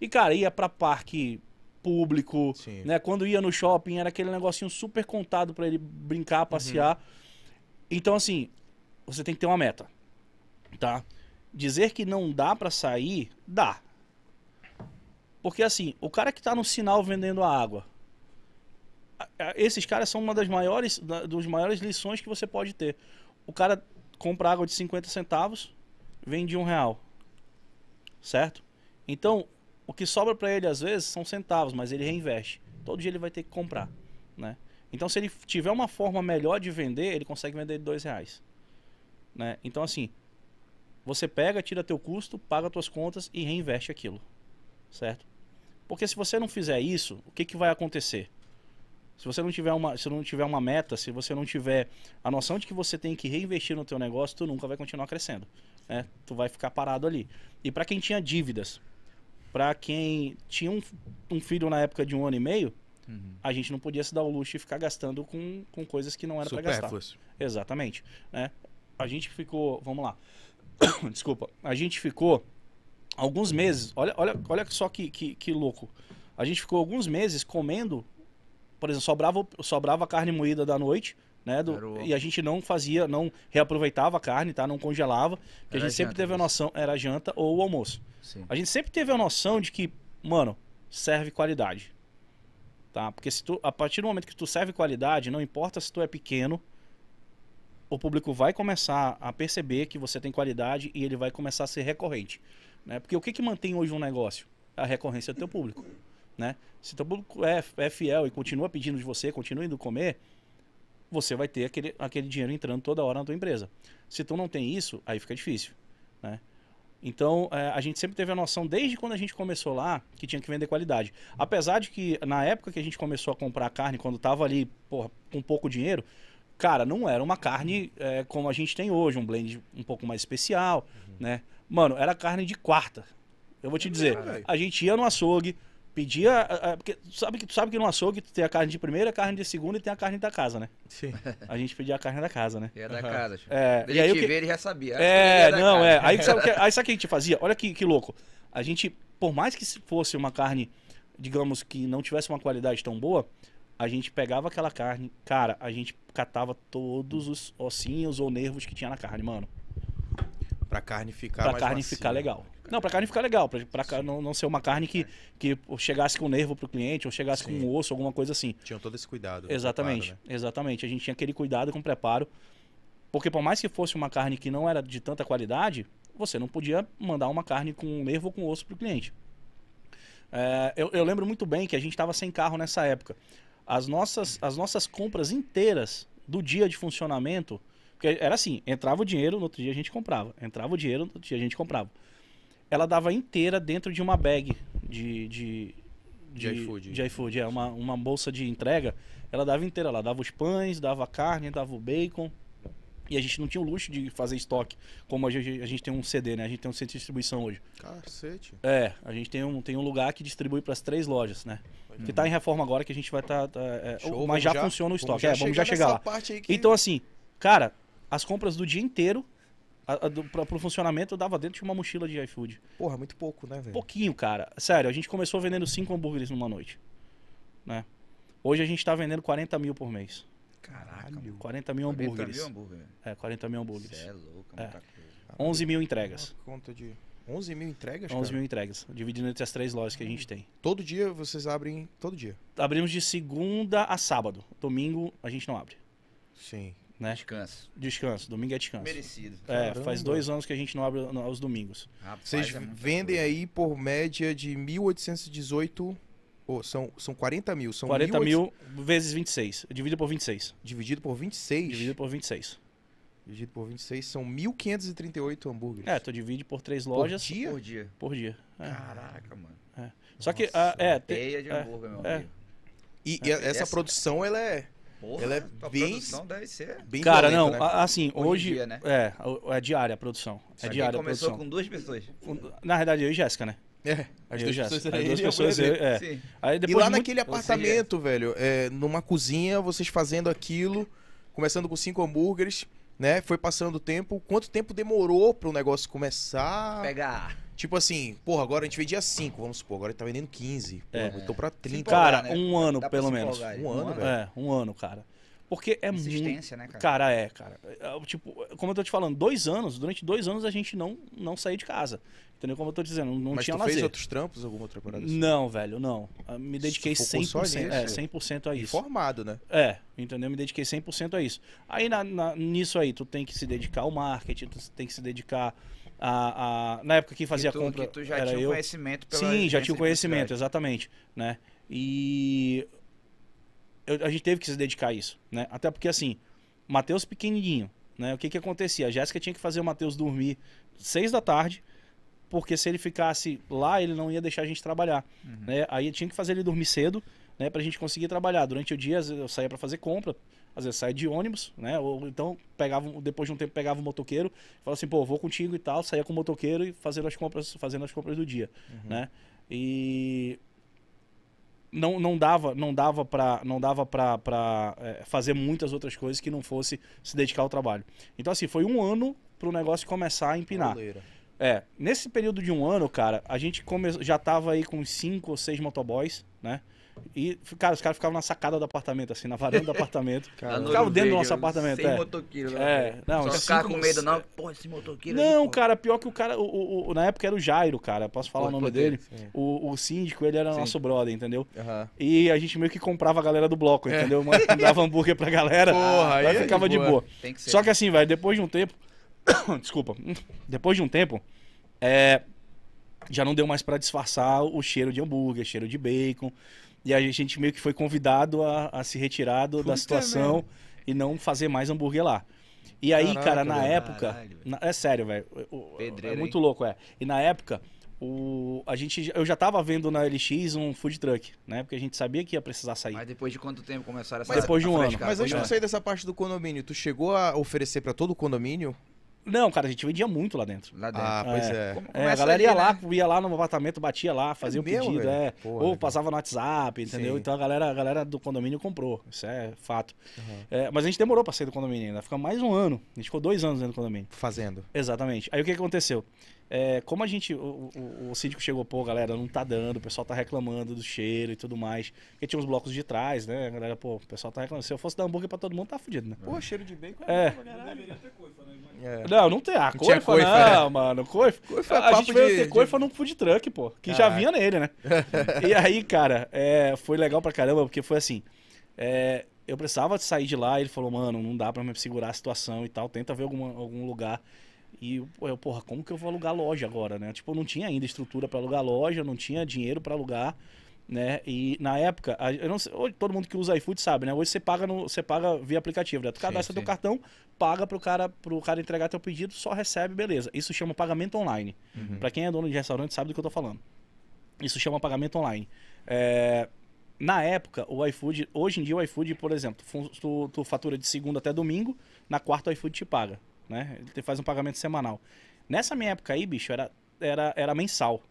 E, cara, ia pra parque público, Sim. né? Quando ia no shopping, era aquele negocinho super contado pra ele brincar, passear. Então, assim, você tem que ter uma meta, tá? Dizer que não dá pra sair, dá. Porque, assim, o cara que tá no sinal vendendo a água, esses caras são uma das maiores, dos maiores lições que você pode ter. O cara compra água de 50 centavos, vende um real, certo? Então, o que sobra pra ele às vezes são centavos, mas ele reinveste. Todo dia ele vai ter que comprar, né? Então, se ele tiver uma forma melhor de vender, ele consegue vender de dois reais, né? Então, assim, você pega, tira teu custo, paga tuas contas e reinveste aquilo, certo? Porque se você não fizer isso, o que, que vai acontecer? Se você não tiver uma, se não tiver uma meta, se você não tiver a noção de que você tem que reinvestir no teu negócio, tu nunca vai continuar crescendo, né? Tu vai ficar parado ali. E para quem tinha dívidas, para quem tinha um, um filho na época de um ano e meio, Uhum. a gente não podia se dar o luxo de ficar gastando com, com coisas que não era para gastar. Exatamente, né? A gente ficou, vamos lá. Desculpa. A gente ficou alguns meses. Olha, olha, olha só que, que, que louco. A gente ficou alguns meses comendo, por exemplo, sobrava, sobrava carne moída da noite, né? do- e a gente não fazia, não reaproveitava a carne, tá? Não congelava. Porque a Era gente sempre janta teve a noção, era a janta ou o almoço. Sim. A gente sempre teve a noção de que, mano, serve qualidade. Tá? Porque se tu, a partir do momento que tu serve qualidade, não importa se tu é pequeno, o público vai começar a perceber que você tem qualidade e ele vai começar a ser recorrente. Né? Porque o que, que mantém hoje um negócio? A recorrência do teu público. Né? Se teu público é, é fiel e continua pedindo de você, continua indo comer, você vai ter aquele, aquele dinheiro entrando toda hora na tua empresa. Se tu não tem isso, aí fica difícil. Né? Então, é, a gente sempre teve a noção, desde quando a gente começou lá, que tinha que vender qualidade. Apesar de que, na época que a gente começou a comprar carne, quando tava ali, porra, com pouco dinheiro, cara, não era uma carne é, como a gente tem hoje, um blend um pouco mais especial, né? Mano, era carne de quarta. Eu vou te dizer, velho. a gente ia no açougue, pedia. a- a- porque tu sabe, que, tu sabe que no açougue tu tem a carne de primeira, a carne de segunda e tem a carne da casa, né? Sim. A gente pedia a carne da casa, né? É da casa. tipo. É, e aí o que- vê, ele já sabia. É, não, é. Aí sabe, o que, aí sabe o que a gente fazia? Olha que, que louco. A gente, por mais que se fosse uma carne, digamos, que não tivesse uma qualidade tão boa, a gente pegava aquela carne, cara, a gente catava todos os ossinhos ou nervos que tinha na carne, mano. Pra carne ficar Pra carne macia. ficar legal. Não, pra carne ficar legal. Pra, pra não, não ser uma carne que, que chegasse com nervo pro cliente ou chegasse Sim. com um osso, alguma coisa assim. Tinham todo esse cuidado. Exatamente, preparo, né? exatamente. A gente tinha aquele cuidado com o preparo. Porque por mais que fosse uma carne que não era de tanta qualidade, você não podia mandar uma carne com nervo ou com osso pro cliente. É, eu, eu lembro muito bem que a gente estava sem carro nessa época. As nossas, as nossas compras inteiras do dia de funcionamento, porque era assim, entrava o dinheiro, no outro dia a gente comprava. Entrava o dinheiro, no outro dia a gente comprava. Ela dava inteira dentro de uma bag de, de, De iFood. De iFood, é, uma, uma bolsa de entrega. Ela dava inteira, ela dava os pães, dava a carne, dava o bacon. E a gente não tinha o luxo de fazer estoque, como a gente, a gente tem um CD, né? A gente tem um centro de distribuição hoje. Cacete. É, a gente tem um, tem um lugar que distribui para as três lojas, né? Que tá em reforma agora, que a gente vai estar. Show, mas vamos já, funciona o estoque. é, vamos já chegar lá. que- Então, assim, cara, as compras do dia inteiro, a, a, do, pra, pro funcionamento, eu dava dentro de uma mochila de iFood. Porra, muito pouco, né, velho? Pouquinho, cara. Sério, a gente começou vendendo cinco hambúrgueres numa noite. Né? Hoje a gente tá vendendo 40 mil por mês. Caraca, mano. 40 mil 40 hambúrgueres. mil hambúrguer. É, 40 mil hambúrgueres. Isso é louco, É. muita coisa. 11 mil entregas. Uma conta de 11 mil entregas, 11 cara? mil entregas. Dividindo entre as três lojas que a gente tem. Todo dia vocês abrem... Todo dia? Abrimos de segunda a sábado. Domingo a gente não abre. Sim. Né? Descanso. Descanso. Domingo é descanso. Merecido. É, Caramba. faz dois anos que a gente não abre no- aos domingos. Rapaz, Vocês é vendem coisa. aí por média de 1.818... Oh, são, são 40 mil. São 40 1.800 mil vezes 26. Dividido por 26. Dividido por 26. Dividido por 26. Dividido por 26 são 1.538 hambúrgueres. É, tu divide por três Por lojas dia? Por dia. por dia. É. Caraca, mano. Só que, Nossa, ah, é, te- Teia de é, hambúrguer, meu é. amigo. E, e essa, Essa- produção, ela é Porra, Ela é tua bem- produção deve ser. bem Cara, violenta, não, né? assim, Hoje hoje. dia, né? É, o- é diária a produção. Isso É diária a começou produção. com duas pessoas. Na verdade, eu e Jéssica, né? É, as eu e duas Jéssica. pessoas As duas e pessoas, eu- é. Sim. Aí E depois lá de muito- naquele Ou seja- apartamento, velho, é, numa cozinha, vocês fazendo aquilo, começando com cinco hambúrgueres, né? Foi passando o tempo. Quanto tempo demorou para o negócio começar? Pegar. Tipo assim, porra, agora a gente vendia 5, vamos supor, agora a gente tá vendendo 15. Porra, É. botou pra 30. Cara, né? um ano, Dá pelo menos. empolgar aí. Um ano, velho. É, um ano, cara. Porque é muito. Né, cara? Cara, é, cara. É, Tipo, como eu tô te falando, dois anos, durante dois anos a gente não, não saiu de casa. Entendeu? Como eu tô dizendo, não Mas tinha tu lazer. fez outros trampos, alguma outra parada assim? Não, velho, não. Eu Me dediquei focou só 100%, é, nisso? 100% a isso. Informado, né? É, entendeu? Me dediquei 100% a isso. Aí na- na- nisso aí, tu tem que se dedicar ao marketing, tu tem que se dedicar a. a- na época que fazia que a tu, compra. que tu já era tinha eu. conhecimento Sim, já tinha conhecimento, exatamente, né? E eu- a gente teve que se dedicar a isso, né? Até porque assim, Matheus pequenininho, né? O que que acontecia? A Jéssica tinha que fazer o Matheus dormir seis da tarde, porque se ele ficasse lá, ele não ia deixar a gente trabalhar, Uhum. né? Aí tinha que fazer ele dormir cedo, né? Pra gente conseguir trabalhar. Durante o dia, eu saía pra fazer compra, às vezes saía de ônibus, né? Ou então pegava, um- depois de um tempo pegava o motoqueiro, falava assim, pô, vou contigo e tal, saía com o motoqueiro e fazendo as compras, fazendo as compras do dia, né? E não, não dava não dava para não dava para fazer muitas outras coisas que não fosse se dedicar ao trabalho. Então assim, foi um ano pro negócio começar a empinar. É, nesse período de um ano, cara, a gente come... já tava aí com cinco ou seis motoboys, né? E, cara, os caras ficavam na sacada do apartamento, assim, na varanda do apartamento. Cara, no Ficava Olho dentro do nosso apartamento, Sem é. motoqueiro. lá, É, não, Só cinco- ficar com medo, não. Pô, esse motoqueiro aí, Não, pô. cara, pior que o cara, o, o- o- na época era o Jairo, cara, posso falar Pô, o nome poder. dele? Sim. O, o síndico, ele era Sim. nosso brother, entendeu? E a gente meio que comprava a galera do bloco, entendeu? Mas Dava hambúrguer pra galera, Porra, aí aí é ficava de de boa. boa. Tem que ser. Só que assim, velho, depois de um tempo. Desculpa. Depois de um tempo, é, já não deu mais pra disfarçar o cheiro de hambúrguer, cheiro de bacon. E a gente meio que foi convidado a, a se retirar do- da situação e não fazer mais hambúrguer lá. E aí, Caraca, cara, na velho. época. Caralho, na- é sério, velho. É muito louco, é. E na época, o, a gente, eu já tava vendo na LX um food truck, né? Porque a gente sabia que ia precisar sair. Mas depois de quanto tempo começaram essa Mas depois de um ano. Mas antes de sair dessa parte do condomínio, tu chegou a oferecer pra todo o condomínio? Não, cara, a gente vendia muito lá dentro. de- Lá dentro. Ah, pois é. Como- É, a galera ali, ia né? lá, ia lá no apartamento, batia lá, fazia o mesmo, pedido, velho? é. Porra, Ou passava no WhatsApp, entendeu? Sim. Então a galera, a galera do condomínio comprou. Isso é fato. É, mas a gente demorou pra sair do condomínio ainda. Ficou mais um ano. A gente ficou dois anos dentro do condomínio. Fazendo. Exatamente. Aí o que aconteceu? É, como a gente. O, o, o síndico chegou, pô, galera, não tá dando, o pessoal tá reclamando do cheiro e tudo mais. Porque tinha uns blocos de trás, né? A galera, pô, o pessoal tá reclamando. Se eu fosse dar hambúrguer pra todo mundo, tá fudido, né? Pô, cheiro de bacon. É. Não deveria ter coifa, né? É. Não, não tem. Ah, Não coifa, coifa, não, mano. Coifa. Coifa é a gente veio de- ter de- coifa num food truck, pô. Que já vinha nele, né? e aí, cara, é, foi legal pra caramba, porque foi assim. é, eu precisava sair de lá, ele falou, mano, não dá pra me segurar a situação e tal, tenta ver alguma, algum lugar. E eu, porra, como que eu vou alugar loja agora, né? Tipo, eu não tinha ainda estrutura pra alugar loja, não tinha dinheiro pra alugar, né? E na época, eu não sei, hoje todo mundo que usa iFood sabe, né? Hoje você paga no, você paga via aplicativo, né? Tu cadastra sim. teu cartão, paga pro cara, pro cara entregar teu pedido, só recebe, beleza. Isso chama pagamento online. Pra quem é dono de restaurante sabe do que eu tô falando. Isso chama pagamento online. É, na época, o iFood, hoje em dia o iFood, por exemplo, tu, tu fatura de segunda até domingo, na quarta o iFood te paga, né? Ele te faz um pagamento semanal. Nessa minha época aí, bicho, era, era, era mensal.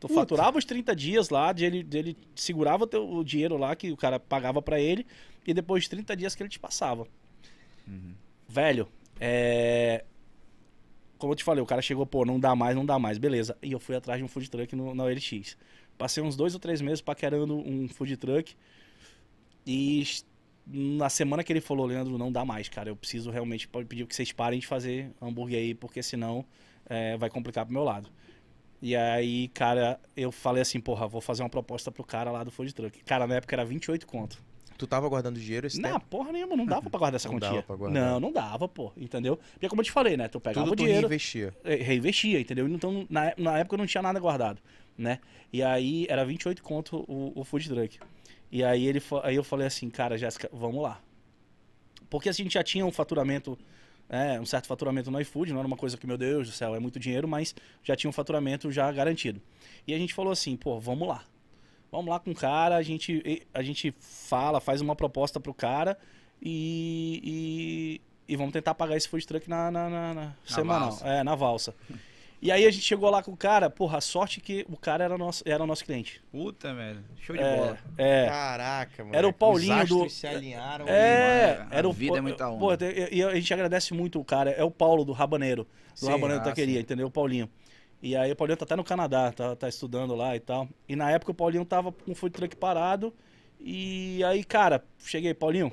Tu faturava os 30 dias lá, ele, ele segurava o, teu, o dinheiro lá que o cara pagava pra ele, e depois de 30 dias que ele te passava. Velho, é. Como eu te falei, o cara chegou, pô, não dá mais, não dá mais, beleza. E eu fui atrás de um food truck no, na OLX. Passei uns dois ou três meses paquerando um food truck. E na semana que ele falou, Leandro, não dá mais, cara. Eu preciso realmente pedir que vocês parem de fazer hambúrguer aí, porque senão é, vai complicar pro meu lado. E aí, cara, eu falei assim, porra, vou fazer uma proposta pro cara lá do food truck. Cara, na época era 28 conto. Tu tava guardando dinheiro esse Não, tempo? porra nenhuma, não dava pra guardar essa Não quantia. dava pra guardar. Não, não dava, pô, entendeu? Porque como eu te falei, né? Tu pegava Tudo o tu dinheiro, reinvestia. eh, reinvestia, entendeu? Então, na, na época eu não tinha nada guardado, né? E aí era 28 conto o, o food truck. E aí, ele, aí eu falei assim, cara, Jéssica, vamos lá. Porque a gente já tinha um faturamento, né, um certo faturamento no iFood, não era uma coisa que, meu Deus do céu, é muito dinheiro, mas já tinha um faturamento já garantido. E a gente falou assim, pô, vamos lá. Vamos lá com o cara, a gente, a gente fala, faz uma proposta pro cara e, e, e vamos tentar pagar esse food truck na, na, na- na semanal. valsa. É, na valsa. E aí a gente chegou lá com o cara, porra, a sorte que o cara era nosso, era o nosso cliente. Puta, velho. Show de É, bola. é. Caraca, mano. Era o Paulinho Os do- se alinharam. É, mano, a era o vida é muita onda. Pô, e a gente agradece muito o cara. É o Paulo do Rabaneiro, do Sim, Rabaneiro ah, Taqueria, sim. entendeu? O Paulinho. E aí o Paulinho tá até no Canadá, tá, tá estudando lá e tal. E na época o Paulinho tava com o food truck parado. E aí, cara, cheguei, Paulinho.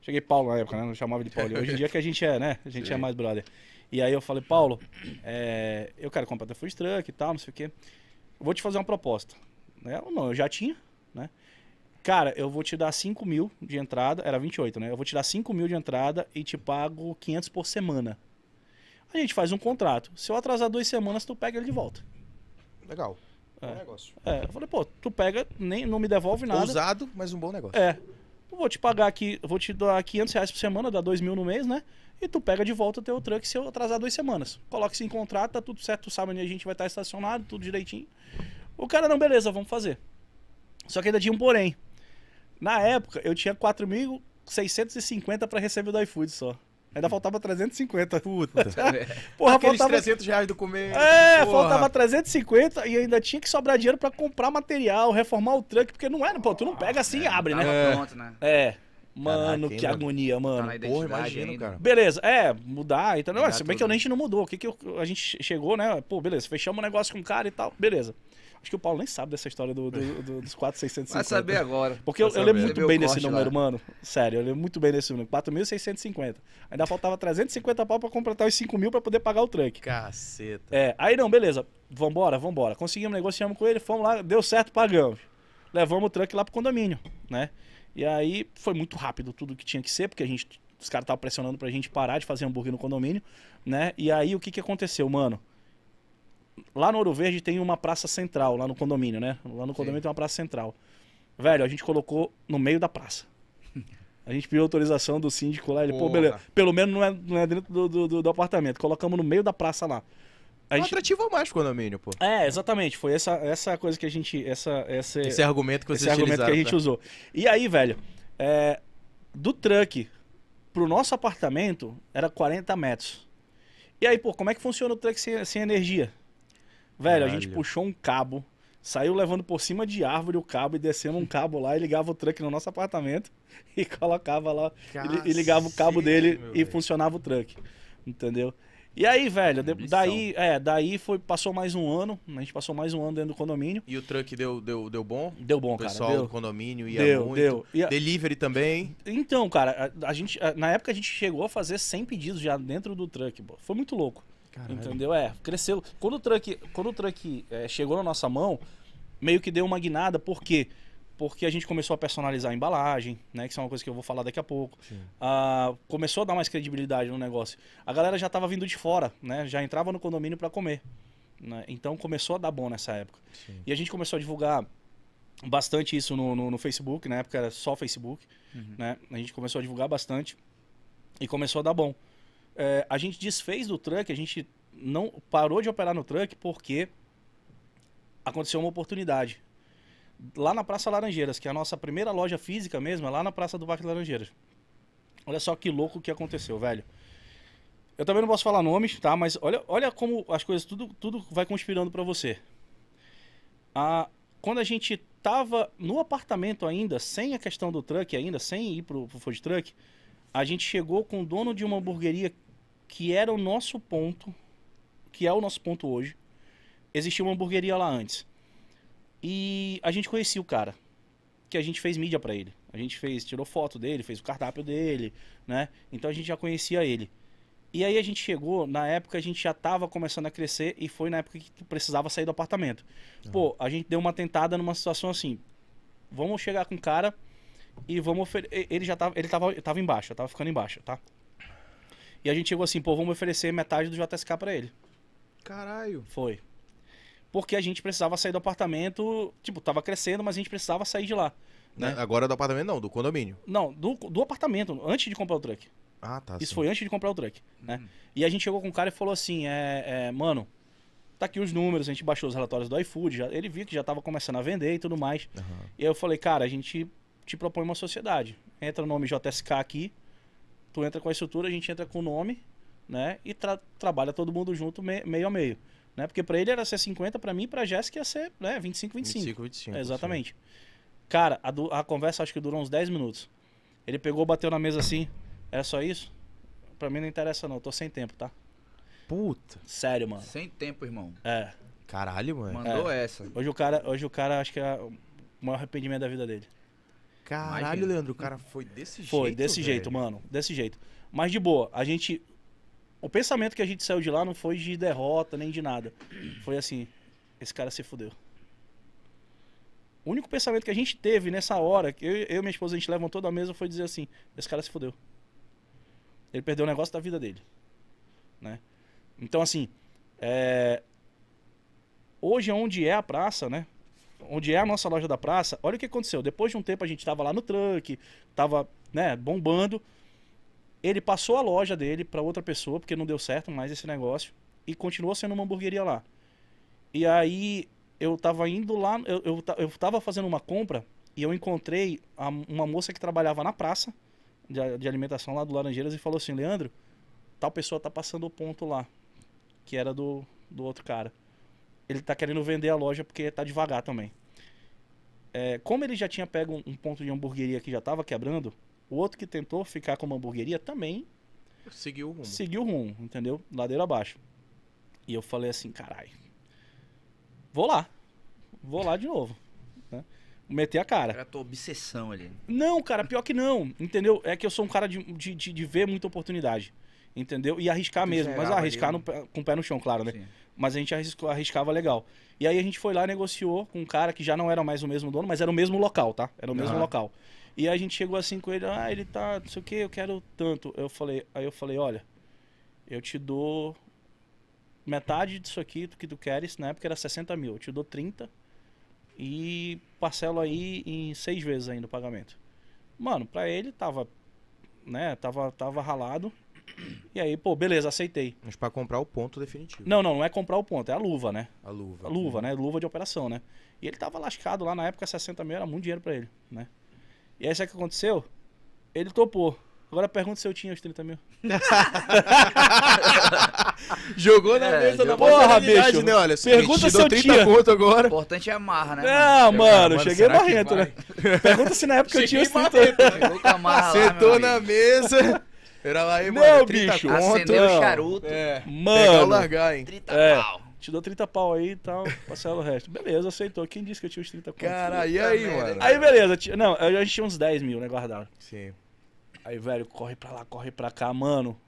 Cheguei Paulo na época, né? Não chamava de Paulinho. Hoje em dia que a gente é, né? A gente é Sim. mais brother. E aí eu falei, Paulo, é, eu quero comprar teu food truck e tal, não sei o quê. Eu vou te fazer uma proposta. Né? Ou não, eu já tinha, né? Cara, eu vou te dar 5 mil de entrada, era 28, né? Eu vou te dar 5 mil de entrada e te pago 500 por semana. A gente faz um contrato. Se eu atrasar duas semanas, tu pega ele de volta. Legal. É. Bom negócio. É, eu falei, pô, tu pega, nem, não me devolve nada. Ousado, mas um bom negócio. É. Eu vou te pagar aqui, vou te dar 500 reais por semana, dá 2 mil no mês, né? E tu pega de volta o teu truck se eu atrasar duas semanas. Coloca isso em contrato, tá tudo certo, tu sabe onde a gente vai estar estacionado, tudo direitinho. O cara, não, beleza, vamos fazer. Só que ainda tinha um porém. Na época, eu tinha 4.650 para receber do iFood só. Ainda faltava 350. Puta. Porra, Aqueles faltava... 300 reais do comer. É, porra. faltava 350 e ainda tinha que sobrar dinheiro pra comprar material, reformar o truck, porque não era, pô, tu não pega assim e abre, Tava né? pronto, né? É. Mano, Caraca, que agonia, Tá mano. na Porra, imagino, ainda. cara. Beleza, é, mudar e tal. Mudar se bem que tudo. a gente não mudou. O que que eu- a gente chegou, né? Pô, beleza, fechamos um negócio com o cara e tal, beleza. Acho que o Paulo nem sabe dessa história do, do- do- dos 4,650. Vai saber agora. Porque eu, eu lembro muito bem desse número, lá. mano. Sério, eu lembro muito bem desse número. 4.650. Ainda faltava 350 pau pra completar os 5 mil pra poder pagar o truck. Caceta. É, aí não, beleza. Vambora, vambora. Conseguimos, negociamos com ele, fomos lá, deu certo, pagamos. Levamos o truck lá pro condomínio, né? E aí foi muito rápido tudo que tinha que ser, porque a gente, os caras estavam pressionando pra gente parar de fazer hambúrguer no condomínio, né? E aí o que que aconteceu, mano? Lá no Ouro Verde tem uma praça central, lá no condomínio, né? Lá no condomínio tem uma praça central. Velho, a gente colocou no meio da praça. A gente pediu autorização do síndico lá. Ele, pô, Porra. beleza. Pelo menos não é, não é dentro do, do, do- do apartamento. Colocamos no meio da praça lá. A gente- atrativo a mais pro condomínio, pô. É, exatamente. Foi essa, essa coisa que a gente. Essa, essa, Esse argumento que vocês esse argumento que a gente pra- usou. E aí, velho, é, do truck pro nosso apartamento era 40 metros. E aí, pô, como é que funciona o truck sem, sem energia? Velho, a gente Caralho. puxou um cabo, saiu levando por cima de árvore o cabo e descendo um cabo lá e ligava o truck no nosso apartamento e colocava lá e li- e, ligava o cabo Cacete, dele e velho. funcionava o truck. Entendeu? E aí, velho, de- daí, é, daí foi, passou mais um ano, a gente passou mais um ano dentro do condomínio. E o truck deu, deu, deu bom? Deu bom, o cara. pessoal Deu. do condomínio ia Deu, muito. deu. E a- Delivery também. Então, cara, a, a gente, a- na época a gente chegou a fazer 100 pedidos já dentro do truck, pô. Foi muito louco. Entendeu? É, cresceu. Quando o truck, quando o truck é, chegou na nossa mão, meio que deu uma guinada, por quê? Porque a gente começou a personalizar a embalagem, né? Que isso é uma coisa que eu vou falar daqui a pouco. Ah, começou a dar mais credibilidade no negócio. A galera já tava vindo de fora, né? Já entrava no condomínio para comer. né? Então começou a dar bom nessa época. Sim. E a gente começou a divulgar bastante isso no, no, no Facebook, na época era só Facebook, né? A gente começou a divulgar bastante e começou a dar bom. É, a gente desfez do truck, a gente não parou de operar no truck porque aconteceu uma oportunidade. Lá na Praça Laranjeiras, que é a nossa primeira loja física mesmo, é lá na Praça do Parque Laranjeiras. Olha só que louco que aconteceu, velho. Eu também não posso falar nomes, tá? Mas olha, olha como as coisas, tudo, tudo vai conspirando pra você. Ah, quando a gente tava no apartamento ainda, sem a questão do truck ainda, sem ir pro, pro food truck, a gente chegou com o dono de uma hamburgueria que era o nosso ponto, que é o nosso ponto hoje. Existia uma hamburgueria lá antes. E a gente conhecia o cara, que a gente fez mídia pra ele. A gente fez, tirou foto dele, fez o cardápio dele, né? Então a gente já conhecia ele. E aí a gente chegou, na época a gente já tava começando a crescer e foi na época que precisava sair do apartamento. Pô, a gente deu uma tentada numa situação assim. Vamos chegar com o cara e vamos oferecer. Ele já tava, ele tava, tava embaixo, tava ficando embaixo, tá? E a gente chegou assim, pô, vamos oferecer metade do JSK pra ele. Caralho. Foi. Porque a gente precisava sair do apartamento, tipo, tava crescendo, mas a gente precisava sair de lá. Né? Agora do apartamento não, do condomínio. Não, do, do apartamento, antes de comprar o truck. Ah, tá. Isso sim. foi antes de comprar o truck, né? E a gente chegou com o cara e falou assim, é, é, mano, tá aqui os números, a gente baixou os relatórios do iFood, já, ele viu que já tava começando a vender e tudo mais. Aham. E aí eu falei, cara, a gente te propõe uma sociedade. Entra o nome JSK aqui, tu entra com a estrutura, a gente entra com o nome, né? E tra- trabalha todo mundo junto, me- meio a meio. Né? Porque pra ele era ser 50, pra mim e pra Jéssica ia ser né, 25, 25. 25, 25. É, exatamente. Cara, a, du- a conversa acho que durou uns 10 minutos. Ele pegou, bateu na mesa assim. Era só isso? Pra mim não interessa não, eu tô sem tempo, tá? Puta. Sério, mano. Sem tempo, irmão. É. Caralho, mano. Mandou essa. Hoje o cara, hoje o cara acho que é o maior arrependimento da vida dele. Caralho, Imagina. Leandro, o cara foi desse jeito. Foi, desse velho. jeito, mano. Desse jeito. Mas de boa, a gente. O pensamento que a gente saiu de lá não foi de derrota nem de nada. Foi assim: esse cara se fudeu. O único pensamento que a gente teve nessa hora, que eu, eu e minha esposa a gente levantou da mesa, foi dizer assim: esse cara se fudeu. Ele perdeu o negócio da vida dele. Né? Então, assim, é... hoje, onde é a praça, né? Onde é a nossa loja da praça, olha o que aconteceu. Depois de um tempo a gente tava lá no truck, tava, né, bombando. Ele passou a loja dele para outra pessoa, porque não deu certo mais esse negócio, e continuou sendo uma hamburgueria lá. E aí eu tava indo lá, eu, eu, eu tava fazendo uma compra e eu encontrei a- uma moça que trabalhava na praça de, de alimentação lá do Laranjeiras e falou assim: Leandro, tal pessoa tá passando o ponto lá, que era do, do outro cara. Ele tá querendo vender a loja porque tá devagar também. É, como ele já tinha pego um, um ponto de hamburgueria que já tava quebrando, o outro que tentou ficar com uma hamburgueria também Seguiu o rumo. seguiu o rumo, entendeu? Ladeira abaixo. E eu falei assim, caralho, vou lá. Vou lá de novo. Né? Meter a cara. Era a tua obsessão ali. Não, cara, pior que não, entendeu? É que eu sou um cara de, de, de, de ver muita oportunidade, entendeu? E arriscar Tu mesmo, mas arriscar no com o pé no chão, claro, né? Sim. Mas a gente arriscou- arriscava legal. E aí a gente foi lá e negociou com um cara que já não era mais o mesmo dono, mas era o mesmo local, tá? Era o mesmo Aham. local. E a gente chegou assim com ele, ah, ele tá, não sei o que, eu quero tanto. Eu falei, aí eu falei, olha, eu te dou metade disso aqui do que tu queres, na época era 60 mil, eu te dou 30 e parcelo aí em seis vezes ainda o pagamento. Mano, pra ele tava né? Tava, tava ralado. E aí, pô, beleza, aceitei. Mas pra comprar o ponto definitivo. Não, não, não é comprar o ponto, é a luva, né? A luva. A luva, né? Luva de operação, né? E ele tava lascado lá na época, 60 mil era muito dinheiro pra ele, né? E aí, sabe o que aconteceu? Ele topou. Agora pergunta se eu tinha os 30 mil. Jogou na É, mesa da. Porra, bicho. né? Olha, Pergunta te se eu 30 tinha. conto O agora. importante é amarra, né? Ah, mano? mano, mano, cheguei vai? né? Pergunta se na época eu tinha os Cheguei 30 Chegou com a amarra lá, Sentou meu na amigo. mesa. Era lá, aí, Não, mano, 30 bicho. conto. Acendeu Não. o charuto. É. Pegar ou Mano, largar, hein? 30 É. pau. Te dou 30 pau aí e tal, parcela o resto. Beleza, aceitou. Quem disse que eu tinha os 30 conto? Caralho, e aí, mano? Aí, beleza. Não, a gente tinha uns 10 mil, né, guardado. Sim. Aí, velho, corre pra lá, corre pra cá, mano.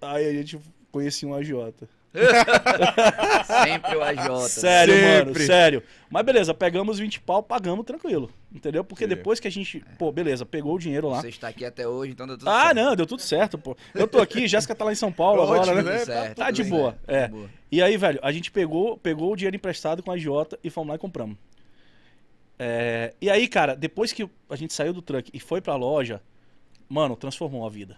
Aí a gente conhecia um AJ. Sempre o AJ. Sério, mano, Sempre. sério. Mas beleza, pegamos 20 pau, pagamos tranquilo. Entendeu? Porque Sim. depois que a gente, pô, beleza, pegou o dinheiro lá. Você está aqui até hoje, então deu tudo Ah, certo. não, deu tudo certo, pô. Eu tô aqui, Jéssica tá lá em São Paulo agora, Ótimo, né? né? Tudo certo, Tá tudo de boa, é. boa. E aí, velho, a gente pegou, pegou o dinheiro emprestado com a Jota e fomos lá e compramos. É, e aí, cara, depois que a gente saiu do truck e foi pra loja, mano, transformou a vida.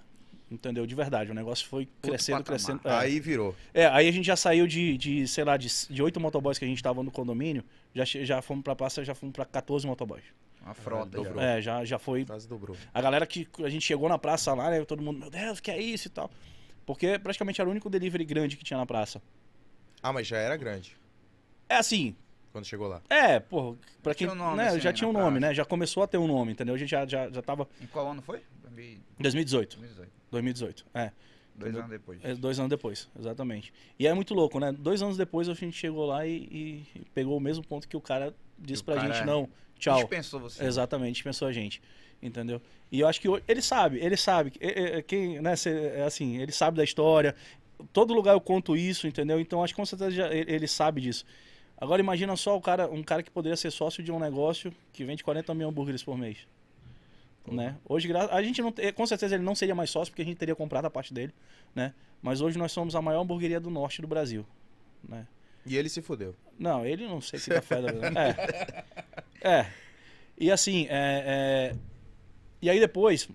Entendeu? De verdade. O negócio foi crescendo, patamar. crescendo. É. Aí virou. É, aí a gente já saiu de, de sei lá, de, de 8 motoboys que a gente tava no condomínio, já, já fomos pra praça, já fomos pra 14 motoboys. Uma frota Dobrou. já. É, já, já foi. Quase dobrou. A galera que a gente chegou na praça lá, né? Todo mundo, meu Deus, que é isso e tal. Porque praticamente era o único delivery grande que tinha na praça. Ah, mas já era grande É assim, quando chegou lá. é, pô, pra quem. Tinha um nome, né, assim, já tinha um nome, praça. né? Já começou a ter um nome, entendeu? A gente já, já, já tava. Em qual ano foi? 2018. 2018. 2018. É. Dois anos depois. É, Dois anos depois, exatamente. E é muito louco, né? Dois anos depois a gente chegou lá e, e- pegou o mesmo ponto que o cara disse o pra cara gente, não, tchau. Dispensou você. Exatamente, dispensou a gente. Entendeu? E eu acho que hoje- ele sabe, ele sabe. é- é- é Quem, né, é assim, ele sabe da história. Todo lugar eu conto isso, entendeu? Então acho que com certeza já- ele, ele sabe disso. Agora imagina só o cara, um cara que poderia ser sócio de um negócio que vende 40 mil hambúrgueres por mês. Né? Hoje, a gente não, com certeza ele não seria mais sócio porque a gente teria comprado a parte dele, né? Mas hoje nós somos a maior hamburgueria do norte do Brasil, né? E ele se fudeu. Não, ele não sei se dá fé da É. É. E assim, é, é, E aí depois,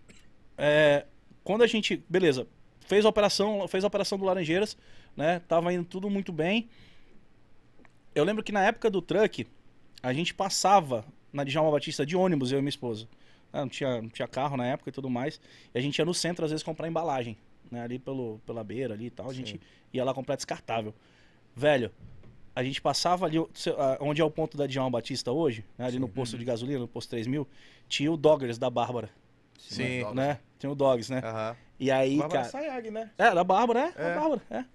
é, quando a gente. Beleza, fez a operação, fez a operação do Laranjeiras, né? Tava indo tudo muito bem. Eu lembro que na época do truck, a gente passava na Djalma Batista de ônibus, eu e minha esposa. Ah, Não tinha, não tinha carro na época e tudo mais. E a gente ia no centro, às vezes, comprar embalagem. Né? Ali pelo, pela beira ali e tal. A gente ia lá comprar descartável. Velho, a gente passava ali, onde é o ponto da Djalma Batista hoje, né, ali no posto de gasolina, no posto 3000, tinha o Doggers da Bárbara, Sim. Né? Tinha o Dogs, né? Aham. E aí, Bárbara cara... Sayag, né? É, da Bárbara, é, É. da Bárbara, é.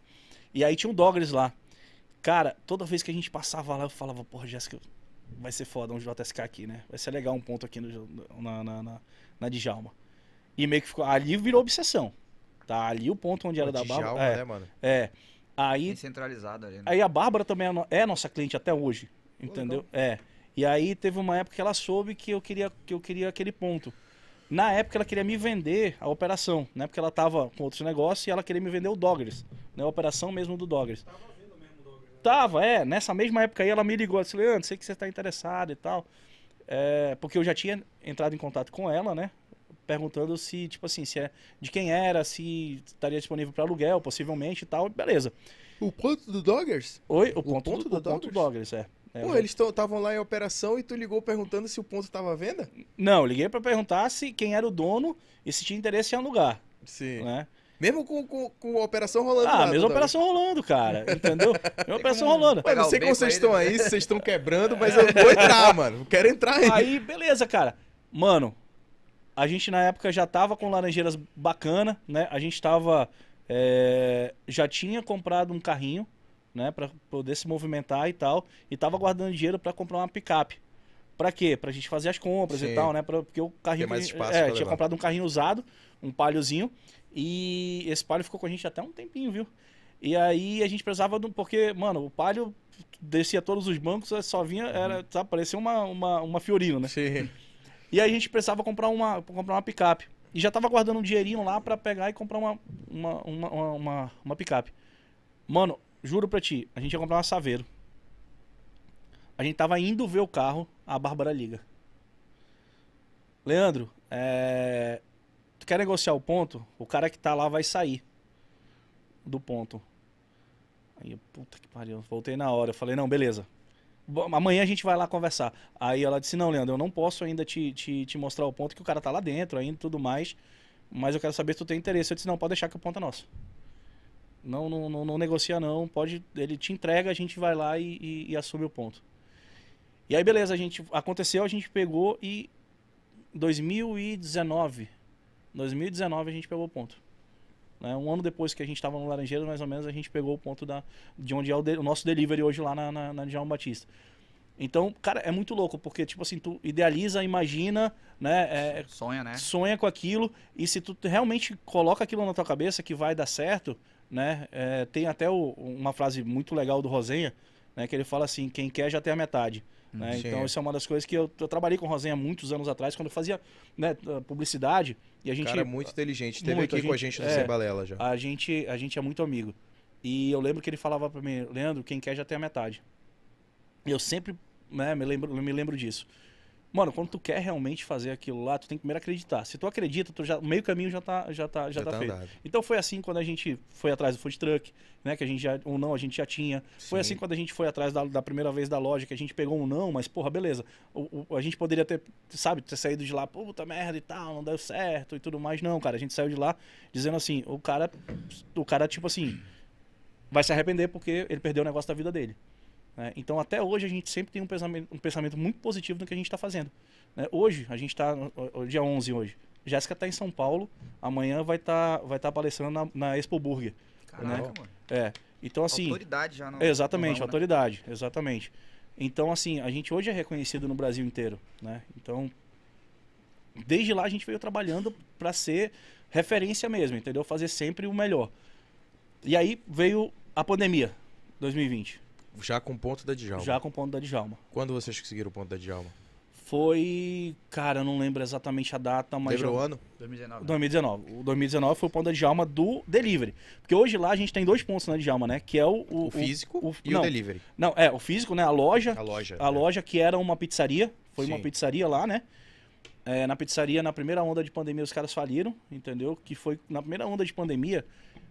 E aí tinha um Doggers lá. Cara, toda vez que a gente passava lá, eu falava, porra, Jéssica, vai ser foda um JSK aqui, né? Vai ser legal um ponto aqui no, na, na, na, na Djalma. E meio que ficou, ali virou obsessão, tá? Ali o ponto onde era Pô, da Djalma, Bárbara, é, né, mano? é. Aí Bem centralizado ali, né? Aí a Bárbara também é, no- é nossa cliente até hoje, entendeu? É. E aí teve uma época que ela soube que eu queria que eu queria aquele ponto. Na época ela queria me vender a operação, né? Porque ela tava com outros negócios e ela queria me vender o Doggers, né? A operação mesmo do Doggers. Tava, é. Nessa mesma época aí ela me ligou, disse, Leandro, sei que você tá interessado e tal. É, porque eu já tinha entrado em contato com ela, né? Perguntando se, tipo assim, se é de quem era, se estaria disponível para aluguel, possivelmente e tal. Beleza. O ponto do Doggers? Oi, o ponto, ponto do, do o ponto Doggers? Doggers, é. É, Pô, eles estavam lá em operação e tu ligou perguntando se o ponto tava à venda? Não, liguei pra perguntar se quem era o dono e se tinha interesse em alugar, Sim. né? Mesmo com, com, com a operação rolando Ah, lá, mesma operação rolando, cara, entendeu? Mesma operação rolando. Mano, não sei como vocês estão né? aí, se vocês estão quebrando, mas eu vou entrar, mano. Quero entrar aí. Aí, beleza, cara. Mano, a gente na época já tava com laranjeiras bacana, né? A gente tava. é, já tinha comprado um carrinho, né? Pra poder se movimentar e tal. E tava guardando dinheiro pra comprar uma picape. Pra quê? Pra gente fazer as compras Sim. e tal, né? Pra, porque o carrinho. Mais que- espaço é, tinha levar. comprado um carrinho usado, um palhozinho. E esse palio ficou com a gente até um tempinho, viu? E aí a gente precisava do. Porque, mano, o palio descia todos os bancos, só vinha, era, sabe, parecia uma, uma, uma Fiorino, né? Sim. E aí a gente precisava comprar uma, comprar uma picape. E já tava guardando um dinheirinho lá pra pegar e comprar uma, uma, uma, uma, uma, uma picape. Mano, juro pra ti, a gente ia comprar uma Saveiro. A gente tava indo ver o carro, a Bárbara liga. Leandro, é... tu quer negociar o ponto, o cara que tá lá vai sair do ponto. Aí, eu, puta que pariu, voltei na hora. Eu falei, não, beleza. Amanhã a gente vai lá conversar. Aí ela disse, não, Leandro, eu não posso ainda te, te, te mostrar o ponto que o cara tá lá dentro ainda tudo mais. Mas eu quero saber se tu tem interesse. Eu disse, não, pode deixar que o ponto é nosso. Não, não, não, não negocia não, pode, ele te entrega, a gente vai lá e, e- e assume o ponto. E aí beleza, a gente aconteceu, a gente pegou e 2019, 2019 a gente pegou o ponto. Né? Um ano depois que a gente estava no Laranjeiro, mais ou menos, a gente pegou o ponto da, de onde é o, de- o nosso delivery hoje lá na, na, na Djalma Batista. Então, cara, é muito louco, porque, tipo assim, tu idealiza, imagina, né? é, Sonha, né? sonha com aquilo e se tu realmente coloca aquilo na tua cabeça que vai dar certo, né? é, tem até o- uma frase muito legal do Rosenha, né? Que ele fala assim, quem quer já tem a metade. Né? Sim. Então isso é uma das coisas que eu, eu trabalhei com o Rosenha muitos anos atrás, quando eu fazia né, publicidade e a gente Cara, muito inteligente. Esteve Muito, aqui a com a gente- gente no é. Sem Balela já. a gente a gente é muito amigo. E eu lembro que ele falava pra mim, Leandro, quem quer já tem a metade. E eu sempre, né, me lembro, me lembro disso. Mano, quando tu quer realmente fazer aquilo lá, tu tem que primeiro acreditar. Se tu acredita, tu já, o meio caminho já tá, já tá, já Já tá, tá feito. andado. Então foi assim quando a gente foi atrás do food truck, né? Que a gente já, um não a gente já tinha. Foi Sim. assim quando a gente foi atrás da, da primeira vez da loja, que a gente pegou um não, mas porra, beleza. O, o- a gente poderia ter, sabe, ter saído de lá, puta merda e tal, não deu certo e tudo mais. Não, cara, a gente saiu de lá dizendo assim, o cara, o cara, tipo assim, vai se arrepender porque ele perdeu o negócio da vida dele. Né? Então até hoje a gente sempre tem um pensamento, um pensamento muito positivo no que a gente está fazendo. né? Hoje, a gente está dia 11 hoje. Jéssica está em São Paulo, amanhã vai estar vai tá palestrando na, na Expo Burger. Caraca, Né? mano. É. Então assim, Autoridade já no. Exatamente, ramo, né? autoridade, exatamente. Então, assim, a gente hoje é reconhecido no Brasil inteiro, né? Então, desde lá a gente veio trabalhando para ser referência mesmo, entendeu? Fazer sempre o melhor. E aí veio a pandemia, 2020, Já com o ponto da Djalma. já com o ponto da Djalma. Quando vocês conseguiram o ponto da Djalma? Foi, cara, eu não lembro exatamente a data, mas Lembra já- o ano? 2019. 2019. O 2019 foi o ponto da Djalma do delivery. Porque hoje lá a gente tem dois pontos na Djalma, né? Que é o... O, físico o- e não, o delivery. Não, é, o físico, né? A loja. A loja. A é. loja que era uma pizzaria, foi uma Sim. pizzaria lá, né? É, na pizzaria, na primeira onda de pandemia, os caras faliram, entendeu? Que foi na primeira onda de pandemia,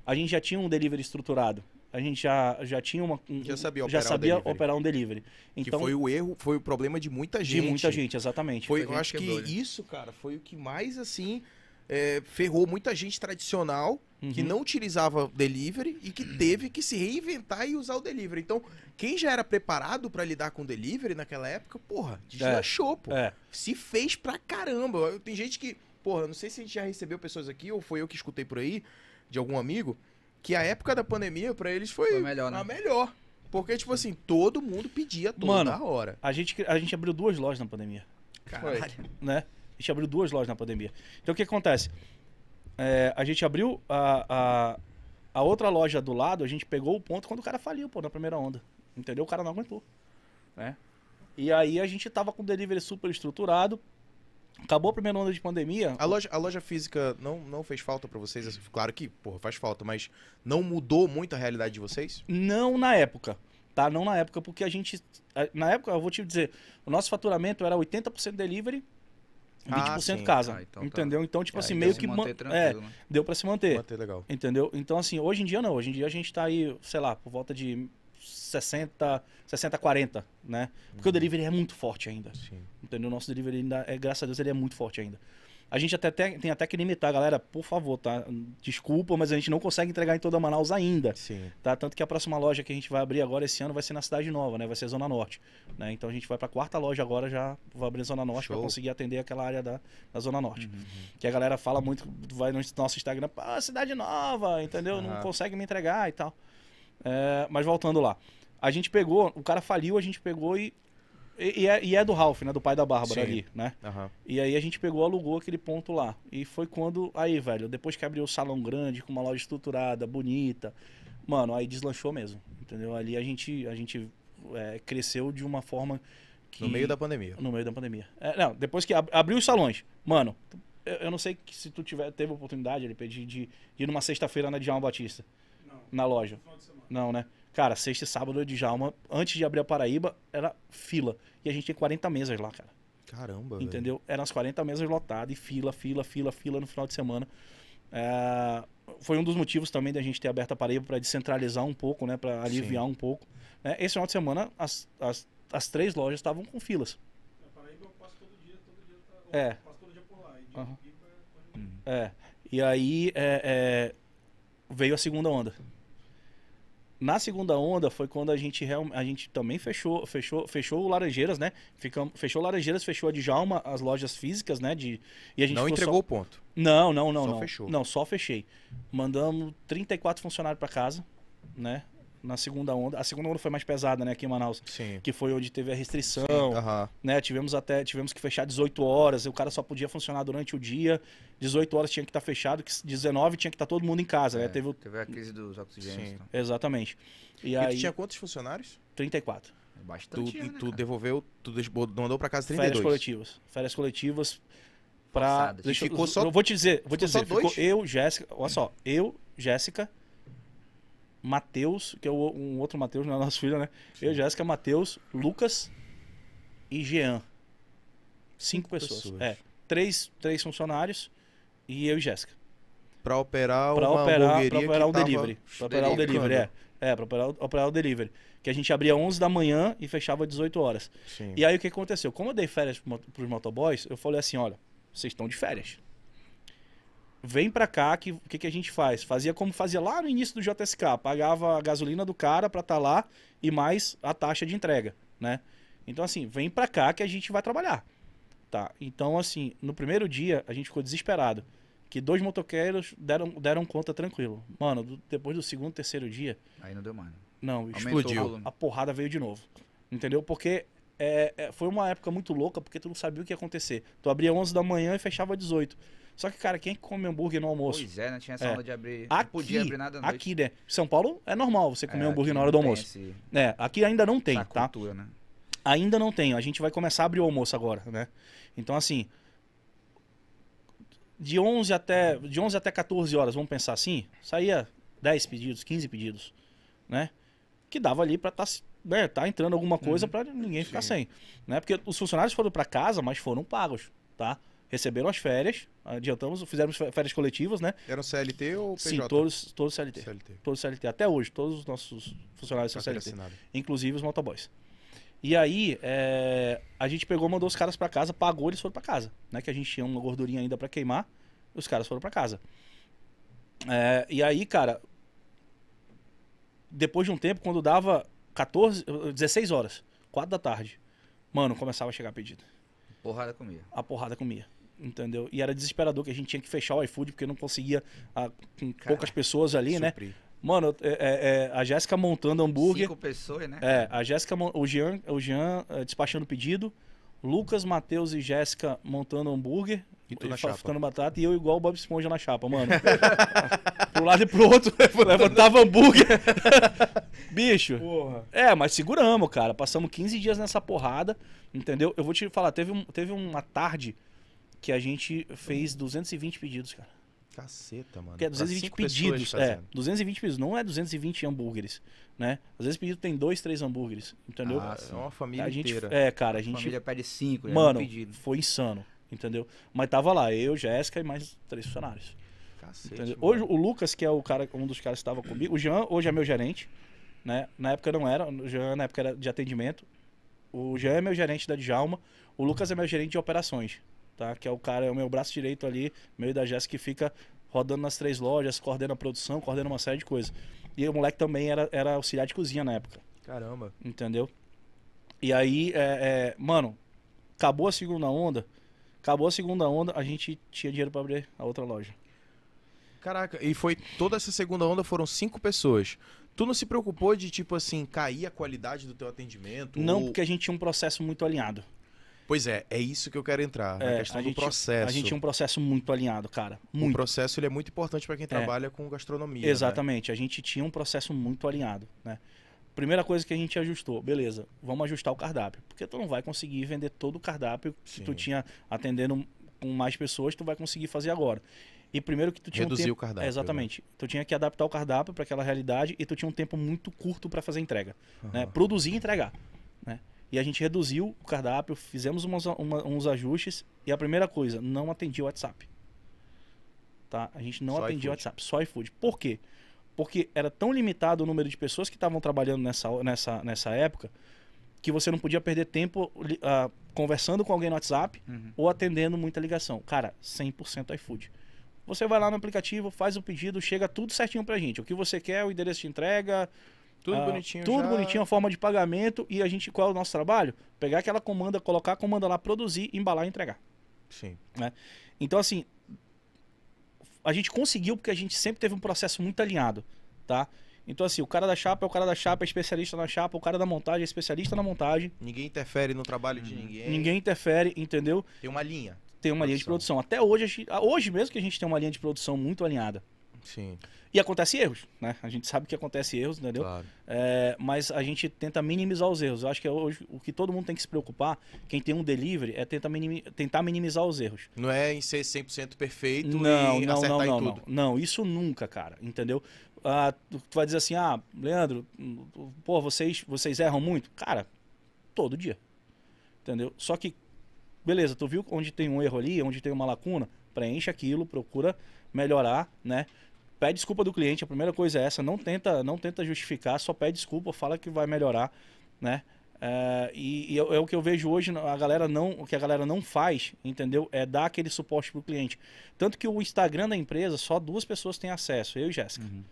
a gente já tinha um delivery estruturado. A gente já, já tinha uma. um- Já sabia já operar o sabia delivery. operar um delivery. Que Então, foi o erro, foi o problema de muita gente. de muita gente, exatamente. Foi, Muita eu gente acho quebrou, que né? isso, cara, foi o que mais, assim, é, ferrou muita gente tradicional que Uhum. não utilizava delivery e que teve que se reinventar e usar o delivery. Então, quem já era preparado pra lidar com delivery naquela época, porra, deslanchou, pô. É, Se fez pra caramba. Tem gente que, porra, não sei se a gente já recebeu pessoas aqui ou foi eu que escutei por aí de algum amigo que a época da pandemia pra eles foi, Foi melhor, né? a melhor. Porque, tipo assim, todo mundo pedia toda Mano, hora. a gente, a gente abriu duas lojas na pandemia. Caralho. né? A gente abriu duas lojas na pandemia. Então o que acontece? É, a gente abriu a, a, a outra loja do lado, a gente pegou o ponto quando o cara faliu, pô, na primeira onda. Entendeu? O cara não aguentou. Né? E aí a gente tava com o delivery super estruturado. Acabou a primeira onda de pandemia. A loja, a loja física não, não fez falta pra vocês? Assim, Claro que, porra, faz falta, mas não mudou muito a realidade de vocês? Não na época, tá? Não na época, porque a gente. Na época, eu vou te dizer, o nosso faturamento era 80% delivery, 20% Ah, sim. casa. Ah, então tá. entendeu? Então, tipo assim, meio que. man- manter É, tranquilo, né? deu pra se manter. Manter legal. Entendeu? Então, assim, hoje em dia não. Hoje em dia a gente tá aí, sei lá, por volta de 60, 60 40, né? Porque o delivery é muito forte ainda. Sim. Entendeu? O nosso delivery ainda, é, graças a Deus, ele é muito forte ainda. A gente até tem, tem até que limitar, galera, por favor, tá? Desculpa, mas a gente não consegue entregar em toda Manaus ainda, Sim. tá? Tanto que a próxima loja que a gente vai abrir agora esse ano vai ser na Cidade Nova, né? Vai ser Zona Norte, né? Então a gente vai pra quarta loja agora, já vai abrir Zona Norte para conseguir atender aquela área da, da Zona Norte. Que a galera fala muito, vai no nosso Instagram, ah, Cidade Nova, entendeu? Não Aham. consegue me entregar e tal. É, mas voltando lá. A gente pegou, o cara faliu, a gente pegou e. E, e é, e é do Ralph, né? Do pai da Bárbara Sim. ali, né? Aham. E aí a gente pegou, alugou aquele ponto lá. E foi quando. Aí, velho, depois que abriu o salão grande, com uma loja estruturada, bonita. Mano, aí deslanchou mesmo. Entendeu? Ali a gente, a gente é, cresceu de uma forma que. No meio da pandemia. No meio da pandemia. É, não, depois que ab- abriu os salões. Mano, eu, eu não sei que se tu tiver, teve a oportunidade, ele de, de, de ir numa sexta-feira na Djalma Batista. Não. Na loja. Final de semana. Não, né? Cara, sexta e sábado de Djalma, antes de abrir a Paraíba, era fila. E a gente tem 40 mesas lá, cara. Caramba, velho. Entendeu? Eram as 40 mesas lotadas e fila, fila, fila, fila no final de semana. É, foi um dos motivos também da gente ter aberto a Paraíba para descentralizar um pouco, né? Para aliviar um pouco. né? Esse final de semana, as, as, as três lojas estavam com filas. Na Paraíba eu passo todo dia, todo dia tá. É. Eu passo todo dia por lá. E dia Aham. de pico é quando- É. E aí é, é, veio a segunda onda. Na segunda onda foi quando a gente real, a gente também fechou, fechou, fechou o Laranjeiras, né? Ficamos, fechou o Laranjeiras, fechou a Djalma, as lojas físicas, né? De, e a gente Não entregou só- o ponto. Não, não, não, Só não. fechou. Não, só fechei. Mandamos 34 funcionários para casa, né? Na segunda onda. A segunda onda foi mais pesada, né, aqui em Manaus, Sim. que foi onde teve a restrição, Aham. né? Tivemos até tivemos que fechar 18 horas, o cara só podia funcionar durante o dia. 18 horas tinha que estar fechado, que 19 tinha que estar todo mundo em casa, né? É, Teve o- Teve a crise dos oxigênios. Sim. Então. exatamente. E E aí tu tinha quantos funcionários? 34. É Tu, bastante. e né, tu cara? devolveu, tu mandou pra casa Férias 32. coletivas. Férias coletivas pra Forçadas. deixa, eu- Ficou só- eu vou te dizer, vou te ficou só dizer, ficou dois? eu, Jéssica, olha só, eu, Jéssica, Matheus, que é o- um outro Matheus, não é nosso filho, né? Eu, Jéssica, Matheus, Lucas e Jean. Cinco, pessoas. pessoas. É. Três, três funcionários e eu e Jéssica. Pra operar Pra uma operar, pra que operar o delivery. Pra operar o delivery. é. É, pra operar, o- operar o delivery. Que a gente abria 11 da manhã e fechava 18 horas. Sim. E aí o que aconteceu? Como eu dei férias pros motoboys, eu falei assim, olha, vocês estão de férias. Vem pra cá que o que, que a gente faz? Fazia como fazia lá no início do JSK, pagava a gasolina do cara pra estar lá e mais a taxa de entrega, né? Então assim, vem pra cá que a gente vai trabalhar. Tá? Então assim, no primeiro dia a gente ficou desesperado, que dois motoqueiros deram deram conta tranquilo. Mano, do- depois do segundo, terceiro dia, Aí não deu mais. né? não, Aumentou Explodiu. a porrada veio de novo. Entendeu? Porque é, é, foi uma época muito louca, porque tu não sabia o que ia acontecer. Tu abria 11 da manhã e fechava 18. Só que, cara, quem é que come hambúrguer no almoço? Pois é, não tinha essa É. onda de abrir. não Aqui, podia abrir nada à noite. aqui, né? São Paulo é normal você comer É, hambúrguer na hora do não almoço. esse- É, aqui ainda não tem, tá? cultura, né? Ainda não tem. A gente vai começar a abrir o almoço agora, né? Então, assim, de 11 até, de 11 até 14 horas, vamos pensar assim, saía 10 pedidos, 15 pedidos, né? Que dava ali pra tá, se- né, tá entrando alguma coisa pra ninguém ficar Sim. sem, né? Porque os funcionários foram pra casa, mas foram pagos, tá? Receberam as férias, adiantamos, fizemos férias coletivas, né? Era um CLT ou PJ? Sim, todos, todos CLT. CLT. Todos CLT. Até hoje, todos os nossos funcionários são CLT assinada. inclusive os motoboys. E aí, é, a gente pegou, mandou os caras pra casa, pagou, eles foram pra casa, né? Que a gente tinha uma gordurinha ainda pra queimar, os caras foram pra casa. É, e aí, cara, depois de um tempo, quando dava 14, 16 horas, 4 da tarde, mano, começava a chegar pedido. Porrada comia. A porrada comia. Entendeu? E era desesperador que a gente tinha que fechar o iFood porque não conseguia, ah, com poucas pessoas ali, né? Suprir. Mano, é- é- é, a Jéssica montando hambúrguer. Cinco pessoas, né? É, a Jéssica, o Jean, o Jean eh, despachando pedido, Lucas, Matheus e Jéssica montando hambúrguer, E tu na chapa. ficando batata e eu igual o Bob Esponja na chapa, mano. pro lado e pro outro, levantava hambúrguer. Bicho. Porra. É, mas seguramos, cara. Passamos 15 dias nessa porrada, entendeu? Eu vou te falar, teve, um, teve uma tarde que a gente fez 220 pedidos, cara. Caceta, mano. Que é Pra 220 cinco pessoas pedidos. É, fazendo. 220 pedidos. Não é 220 hambúrgueres, né? Às vezes pedido tem dois, três hambúrgueres, entendeu? Ah, É uma família a gente, inteira. é, cara, a A gente família pede cinco, já Mano, foi insano, entendeu? Mas tava lá, eu, Jéssica e mais três funcionários. Cacete. Hoje o Lucas, que é o cara, um dos caras que estava comigo, o Jean hoje é meu gerente, né? Na época não era, o Jean na época era de atendimento. O Jean é meu gerente da Djalma, o Lucas é meu gerente de operações, tá? Que é o cara, é o meu braço direito ali, meio da Jéssica que fica rodando nas três lojas, coordena a produção, coordena uma série de coisas. E o moleque também era, era auxiliar de cozinha na época. Caramba. Entendeu? E aí, é, é, mano, acabou a segunda onda. Acabou a segunda onda, a gente tinha dinheiro pra abrir a outra loja. Caraca, e foi toda essa segunda onda foram cinco pessoas. Tu não se preocupou de, tipo assim, cair a qualidade do teu atendimento? Não, ou- porque a gente tinha um processo muito alinhado. Pois é, é isso que eu quero entrar, na É, questão a do gente, processo. A gente tinha um processo muito alinhado, cara. O Muito. É. processo ele é muito importante pra quem trabalha com gastronomia. né? Exatamente. A gente tinha um processo muito alinhado, né? Primeira coisa que a gente ajustou, beleza, vamos ajustar o cardápio. Porque tu não vai conseguir vender todo o cardápio que Sim. tu tinha atendendo com mais pessoas, tu vai conseguir fazer agora. E primeiro que tu tinha Reduzir um o tempo, cardápio, É, exatamente. Tu tinha que adaptar o cardápio para aquela realidade e tu tinha um tempo muito curto para fazer entrega, né? Aham. Produzir e entregar, né? E a gente reduziu o cardápio, fizemos umas- uma- uns ajustes. E a primeira coisa, não atendia o WhatsApp. Tá? A gente não Só atendia o. WhatsApp, só iFood. Por quê? Porque era tão limitado o número de pessoas que estavam trabalhando nessa, nessa, nessa época que você não podia perder tempo ah, conversando com alguém no WhatsApp Uhum. ou atendendo muita ligação. Cara, 100% iFood. Você vai lá no aplicativo, faz o pedido, chega tudo certinho pra gente. O que você quer, o endereço de entrega, Tudo ah, bonitinho Tudo já. bonitinho, a forma de pagamento. E a gente, qual é o nosso trabalho? Pegar aquela comanda, colocar a comanda lá, produzir, embalar e entregar. Sim. Então, assim, a gente conseguiu porque a gente sempre teve um processo muito alinhado, tá? Então, assim, o cara da chapa é o cara da chapa, é especialista na chapa, o cara da montagem é especialista na montagem. Ninguém interfere no trabalho de Uhum. ninguém. Ninguém interfere, entendeu? Tem uma linha. Tem uma linha de produção. Até hoje, gente- hoje mesmo que a gente tem uma linha de produção muito alinhada. Sim, E acontece erros, né? A gente sabe que acontece erros, entendeu? claro. É, mas a gente tenta minimizar os erros. Eu acho que é hoje o que todo mundo tem que se preocupar, quem tem um delivery, é tentar, minimi- tentar minimizar os erros. Não é em ser 100% perfeito Não, e não, acertar não, não, tudo. não. Não, isso nunca, cara. Entendeu? Ah, tu, vai dizer assim, ah, Leandro, pô, vocês, vocês erram muito? Cara, todo dia. Entendeu? Só que, beleza, tu viu onde tem um erro ali, onde tem uma lacuna? Preenche aquilo, procura melhorar, né? Pede desculpa do cliente, a primeira coisa é essa, não tenta, não tenta justificar, só pede desculpa, fala que vai melhorar, né? É, e, e é, é o que eu vejo hoje, a galera não, o que a galera não faz, entendeu? É dar aquele suporte pro cliente. Tanto que o Instagram da empresa, só duas pessoas têm acesso, eu e Jéssica, Uhum.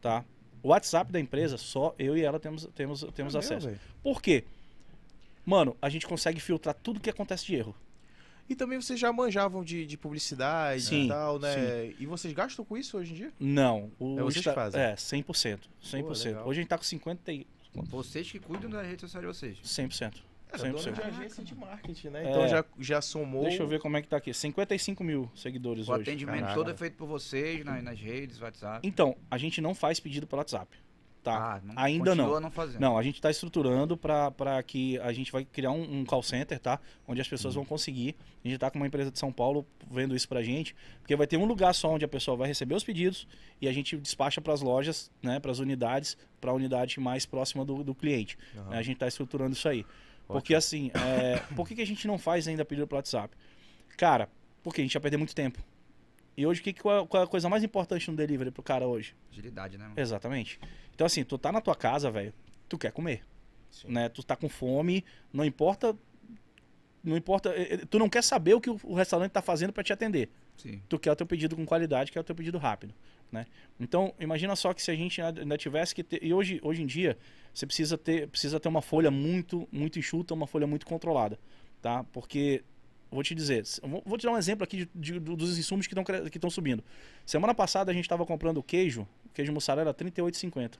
tá? O WhatsApp da empresa, só eu e ela temos, temos, temos É acesso. velho. Por quê? Mano, a gente consegue filtrar tudo que acontece de erro. E também vocês já manjavam de, de publicidade Sim, e tal, né? E vocês gastam com isso hoje em dia? Não. O É vocês que fazem? É, 100%. 100%. legal. Hoje a gente tá com 50 e... Vocês que cuidam da rede social de vocês. 100%. Era dono 100%. de agência de marketing, né? É. Então já, já somou. Deixa eu ver como é que tá aqui. 55 mil seguidores O hoje. atendimento Caraca. todo é feito por vocês na- nas redes, WhatsApp. Então, a gente não faz pedido pelo WhatsApp. Tá? Ah, não- Ainda não. não fazendo. Não, a gente está estruturando para que a gente vai criar um, um call center, tá? Onde as pessoas vão conseguir. A gente está com uma empresa de São Paulo vendo isso pra gente, porque vai ter um lugar só onde a pessoa vai receber os pedidos e a gente despacha para as lojas, né? Para as unidades, para a unidade mais próxima do, do cliente. Aham. A gente está estruturando isso aí. Porque assim, é, por que, que a gente não faz ainda pedido pelo WhatsApp? Cara, porque a gente ia perder muito tempo. E hoje, o que, é- a coisa mais importante no delivery pro cara hoje? Agilidade, né? mano? Exatamente. Então, assim, tu tá na tua casa, velho, tu quer comer, Sim. né? Tu tá com fome, não importa. Não importa. eh, eh, Tu não quer saber o que o- o restaurante tá fazendo para te atender. Sim. Tu quer o teu pedido com qualidade, quer o teu pedido rápido, né? Então, imagina só que se a gente ainda tivesse que ter. E hoje, hoje em dia, você precisa ter, precisa ter uma folha muito, muito enxuta, uma folha muito controlada, tá? Porque. Vou te dizer, vou te dar um exemplo aqui de- de- do- dos insumos que estão subindo. Semana passada a gente estava comprando queijo, queijo mussarela R$ 38,50.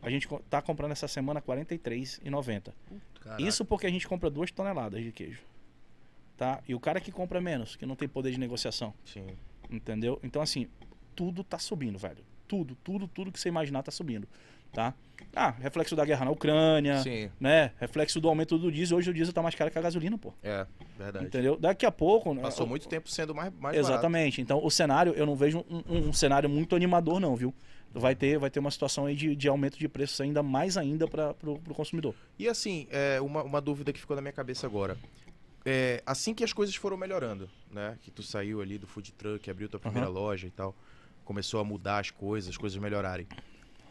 A gente co- tá comprando essa semana R$ 43,90. Caraca. Isso porque a gente compra duas toneladas de queijo. Tá? E o cara que compra menos, que não tem poder de negociação. Sim. Entendeu? Então, assim, tudo tá subindo, velho. Tudo, tudo, tudo que você imaginar tá subindo. Tá? Ah, reflexo da guerra na Ucrânia, Sim. né? Reflexo do aumento do diesel. Hoje o diesel tá mais caro que a gasolina, pô. É, verdade. Entendeu? Daqui a pouco. né, Passou o- muito tempo sendo mais, mais Exatamente. Então, o cenário, eu não vejo um, um- um cenário muito animador, não, viu? Vai ter, vai ter uma situação aí de, de aumento de preços ainda mais ainda para pro, pro consumidor. E assim, é, uma, uma dúvida que ficou na minha cabeça agora. É, assim que as coisas foram melhorando, né? Que tu saiu ali do food truck, abriu tua primeira loja e tal, começou a mudar as coisas, as coisas melhorarem.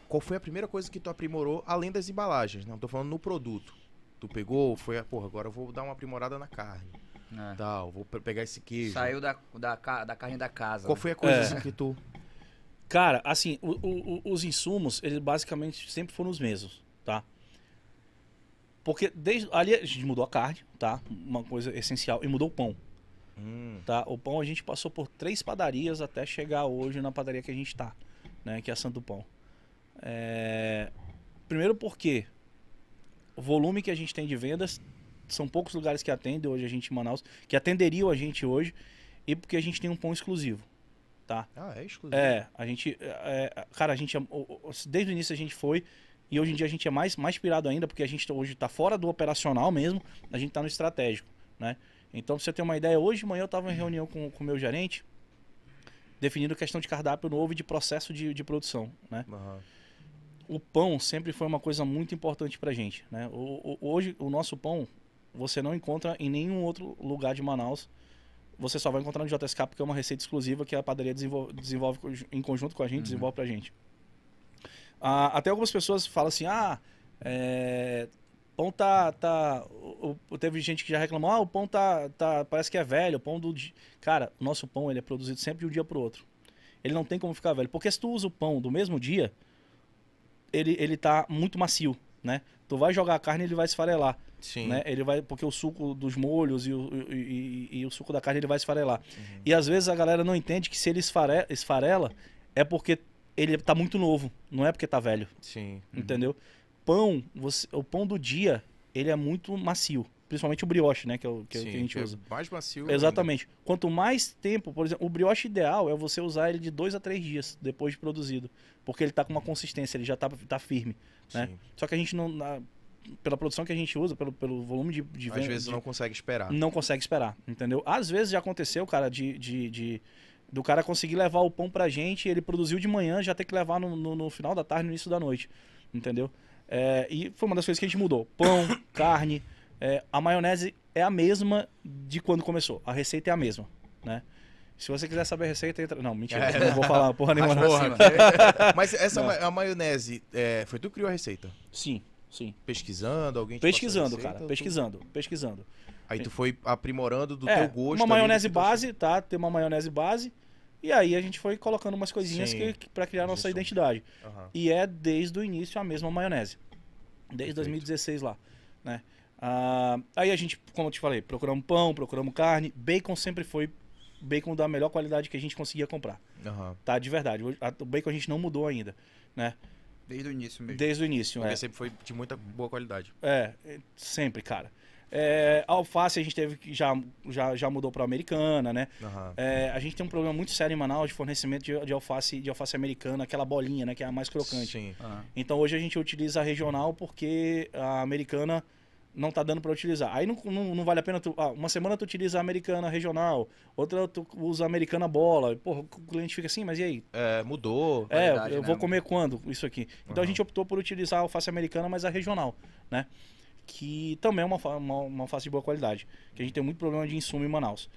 Qual foi a primeira coisa que tu aprimorou, além das embalagens, né? Não tô falando no produto. Tu pegou, foi, porra, agora eu vou dar uma aprimorada na carne, É. tal, vou pe- pegar esse queijo. Saiu da, da, da carne da casa. Qual né? foi a coisa É. assim que tu... Cara, assim, o- o- o- os insumos, eles basicamente sempre foram os mesmos, tá? Porque desde ali a gente mudou a carne, tá? Uma coisa essencial. E mudou o pão, Hum, tá? O pão a gente passou por três padarias até chegar hoje na padaria que a gente tá, né? Que é a Santo Pão. É, Primeiro porque o volume que a gente tem de vendas são poucos lugares que atendem hoje a gente em Manaus, que atenderiam a gente hoje, e porque a gente tem um pão exclusivo, tá? Ah, é exclusivo. É, a gente. é, é, cara, a gente. é- Desde o início a gente foi. E hoje em dia a gente é mais, mais pirado ainda, porque a gente hoje tá fora do operacional mesmo, a gente tá no estratégico, né? Então, pra você ter uma ideia, hoje de manhã eu tava em reunião com o meu gerente, definindo questão de cardápio novo e de processo de, de produção, né? Aham. O pão sempre foi uma coisa muito importante pra gente, né? O, o- hoje, o nosso pão, você não encontra em nenhum outro lugar de Manaus. Você só vai encontrar no JSK porque é uma receita exclusiva que a padaria desenvolve, desenvolve em conjunto com a gente, desenvolve pra gente. Ah, até algumas pessoas falam assim, ah, é, pão tá, tá o- o- teve gente que já reclamou, ah, o pão tá, tá parece que é velho, o pão do di-" cara, o nosso pão ele é produzido sempre de um dia pro outro. Ele não tem como ficar velho, porque se tu usa o pão do mesmo dia, ele ele tá muito macio, né? Tu vai jogar a carne, ele vai esfarelar, Sim. né? Ele vai porque o suco dos molhos e o, e, e- e o suco da carne ele vai esfarelar. E às vezes a galera não entende que se ele esfare, esfarela é porque ele tá muito novo, não é porque tá velho. Sim. Entendeu? Pão, você- o pão do dia, ele é muito macio. Principalmente o brioche, né? Que é o que, Sim, que a gente é usa. mais macio. ainda. Exatamente. Quanto mais tempo, por exemplo, o brioche ideal é você usar ele de dois a três dias depois de produzido. Porque ele tá com uma consistência, ele já tá, tá firme. né? Sim. Só que a gente não. na- pela produção que a gente usa, pelo, pelo volume de, de Às venda- vezes de- não consegue esperar. não consegue esperar, entendeu? Às vezes já aconteceu, cara, de, de, de- do cara conseguir levar o pão pra gente, ele produziu de manhã, já ter que levar no, no, no final da tarde, no início da noite, entendeu? É, e foi uma das coisas que a gente mudou. Pão, carne, é, a maionese é a mesma de quando começou. A receita é a mesma, né? Se você quiser saber a receita, entra... Não, mentira, É. não vou falar porra nenhuma. Porra, Mas essa Não. a maionese, é, foi tu que criou a receita? Sim, sim. Pesquisando, alguém te Pesquisando, receita, cara, ou tu- pesquisando, pesquisando. Aí tu foi aprimorando do É, teu gosto. uma maionese base, tá? Tem uma maionese base. E aí a gente foi colocando umas coisinhas Sim. que, que, para criar a nossa identidade. Aham. E é desde o início a mesma maionese. Desde Perfeito. 2016 lá, né? Ah, aí a gente, como eu te falei, procuramos pão, procuramos carne. Bacon sempre foi bacon da melhor qualidade que a gente conseguia comprar, Aham. tá? De verdade. O bacon a gente não mudou ainda, né? Desde o início mesmo. Desde o início, Porque é. sempre foi de muita boa qualidade. É, é, sempre, cara. É, a alface a gente teve que já, já, já mudou para americana, né? Aham. É, a gente tem um problema muito sério em Manaus de fornecimento de, de alface de alface americana, aquela bolinha, né, que é a mais crocante. Sim. Ah, Então hoje a gente utiliza a regional porque a americana não tá dando para utilizar. Aí não, não, não vale a pena tu, ah, uma semana tu utiliza a americana regional, outra tu usa a americana bola. Porra, o cliente fica assim, mas e aí? É, mudou. É, eu né? vou comer quando isso aqui? Então a Aham. gente optou por utilizar a alface americana, mas a regional, né? Que também é uma, uma, uma alface de boa qualidade. Que a gente tem muito problema de insumo em Manaus.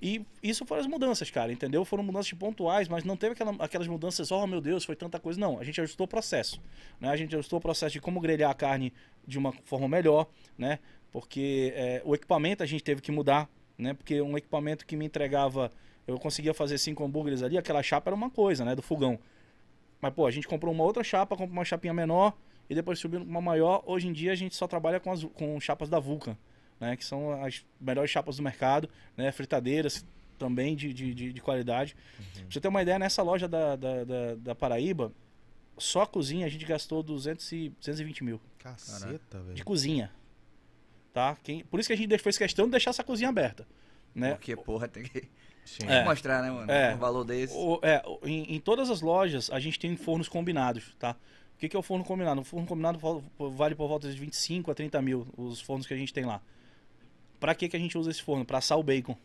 E isso foram as mudanças, cara, entendeu? Foram mudanças pontuais, mas não teve aquela- aquelas mudanças, oh meu Deus, foi tanta coisa. Não, a gente ajustou o processo. Né? A gente ajustou o processo de como grelhar a carne de uma forma melhor, né? Porque é, o equipamento a gente teve que mudar, né? Porque um equipamento que me entregava, eu conseguia fazer cinco hambúrgueres ali, aquela chapa era uma coisa, né? Do fogão. Mas, pô, a gente comprou uma outra chapa, comprou uma chapinha menor e depois subiu uma maior. Hoje em dia a gente só trabalha com, as, com chapas da Vulcan, né? Que são as melhores chapas do mercado, né? Fritadeiras também de, de, de, de qualidade. Pra você ter uma ideia, nessa loja da, da, da, da Paraíba, só a cozinha a gente gastou 200 e, 220 mil Caceta, velho. de cozinha. Tá? Quem, por isso que a gente fez questão de deixar essa cozinha aberta. Né? Porque, porra, tem que Sim. É. mostrar, né, mano? É. Um valor desse. O- é, em, em todas as lojas a gente tem fornos combinados, tá? O que, que é o forno combinado? O forno combinado val- vale por volta de 25 a 30 mil, os fornos que a gente tem lá. Pra que, que a gente usa esse forno? Pra assar o bacon,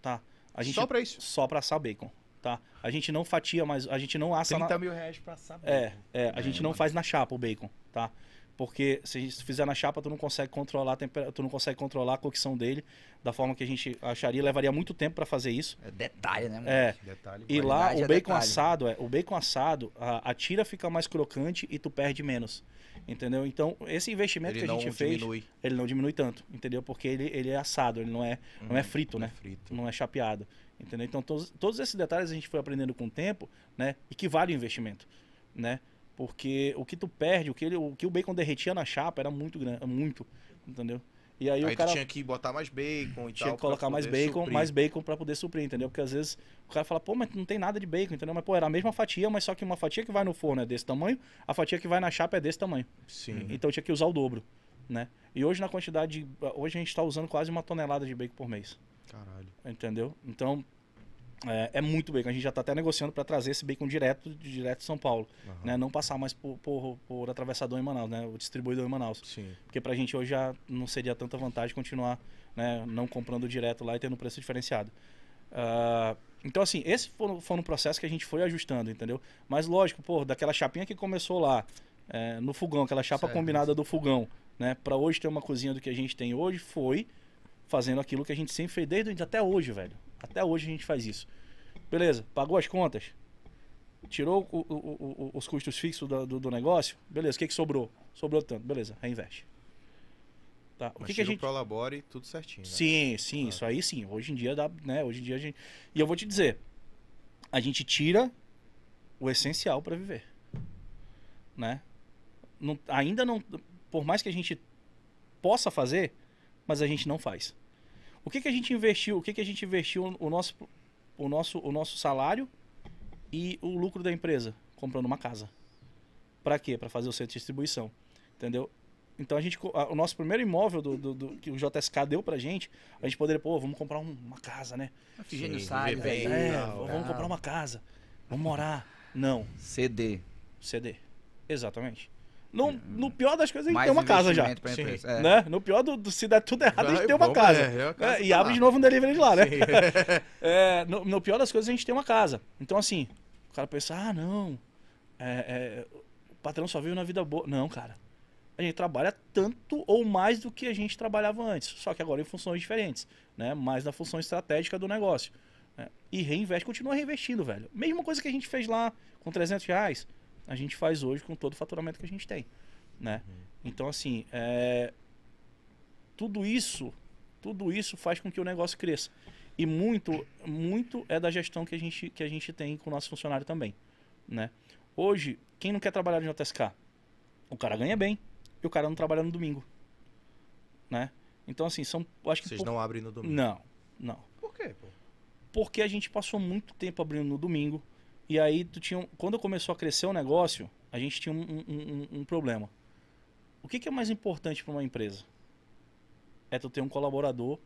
tá? A gente, Só pra isso. Só pra assar bacon, tá? A gente não fatia mais, a gente não assa na... 30 mil reais pra saber. É, é, a É, gente não mano. faz na chapa o bacon, tá? Porque se a gente fizer na chapa, tu não consegue controlar a temperatura, tu não consegue controlar a cocção dele da forma que a gente acharia, levaria muito tempo pra fazer isso. É detalhe, né, mano? É, Detalhe. e lá o é bacon detalhe. assado, é, o bacon assado, a, a tira fica mais crocante e tu perde menos. Entendeu? Então, esse investimento Ele que a gente fez, diminui. ele não diminui tanto, entendeu? Porque ele, ele é assado, ele não é, não é Uhum, frito, não né? é frito. Não é chapeado. Entendeu? Então, todos, todos esses detalhes a gente foi aprendendo com o tempo, né? E que vale o investimento, né? Porque o que tu perde, o que, ele, o que o bacon derretia na chapa era muito grande, muito, entendeu? E aí, Aí, o cara tu tinha que botar mais bacon e tinha tal. que colocar mais bacon, suprir. mais bacon para poder suprir, entendeu? Porque às vezes o cara fala, pô, mas não tem nada de bacon, entendeu? Mas pô, era a mesma fatia, mas só que uma fatia que vai no forno é desse tamanho, a fatia que vai na chapa é desse tamanho. Sim. Então tinha que usar o dobro, né? E hoje na quantidade, de- hoje a gente está usando quase uma tonelada de bacon por mês, Caralho. entendeu? Então é, é muito bacon. A gente já está até negociando para trazer esse bacon direto, direto de São Paulo, Aham. né? Não passar mais por, por, por atravessador em Manaus, né? O distribuidor em Manaus. Sim. Porque pra gente hoje já não seria tanta vantagem continuar né, não comprando direto lá e tendo preço diferenciado. Ah, então, assim, esse foi, foi um processo que a gente foi ajustando, entendeu? Mas lógico, pô, daquela chapinha que começou lá, é, no fogão, aquela chapa Certo. combinada do fogão, né? Pra hoje ter uma cozinha do que a gente tem hoje, foi fazendo aquilo que a gente sempre fez desde até hoje, velho. Até hoje a gente faz isso. Beleza, pagou as contas, tirou o- o- o- os custos fixos do, do- do negócio, beleza, o que, que sobrou? Sobrou tanto, beleza, reinveste. Tá. O Mas que, que a gente o Prolabore tudo certinho. né? Sim, sim, isso aí sim. Hoje em dia dá, né? Hoje em dia a gente. E eu vou te dizer, a gente tira o essencial para viver, né? Não- ainda não, por mais que a gente possa fazer, mas a gente não faz. O que que a gente investiu? O que que a gente investiu o nosso o nosso o nosso salário e o lucro da empresa comprando uma casa. Para quê? Para fazer o centro de distribuição, entendeu? Então a gente, o nosso primeiro imóvel do, do- do- que o JSK deu pra gente, a gente poderia, pô, vamos comprar um- uma casa, né? Figênio Salles bem, É, Legal, vamos comprar uma casa, vamos morar. Não, CD. CD. Exatamente. No, no pior das coisas, a gente Mais tem uma casa já. empresa. É. Né? No pior do, do- se der tudo errado, a gente tem uma vamos, casa. é, é, a casa É, e tá abre lá. de novo um delivery de lá, né? É, no, no pior das coisas, a gente tem uma casa. Então, assim, o cara pensa, ah, não, é, é, o patrão só vive na vida boa. Não, cara. A gente trabalha tanto ou mais do que a gente trabalhava antes. Só que agora em funções diferentes, né? Mais na função estratégica do negócio. né? E reinveste, continua reinvestindo, velho. Mesma coisa que a gente fez lá com 300 reais, a gente faz hoje com todo o faturamento que a gente tem, né? Então, assim, é, tudo isso, tudo isso faz com que o negócio cresça. E muito, muito é da gestão que a gente, que a gente tem com o nosso funcionário também, né? Hoje, quem não quer trabalhar no JSK? O cara ganha bem e o cara não trabalha no domingo, né? Então, assim, são, acho que Vocês pou- não abrem no domingo. não, não Por quê, pô? porque a gente passou muito tempo abrindo no domingo. E aí, tu tinha, quando começou a crescer o negócio, a gente tinha um, um- um- um problema. O que, que é mais importante para uma empresa? É tu ter um colaborador,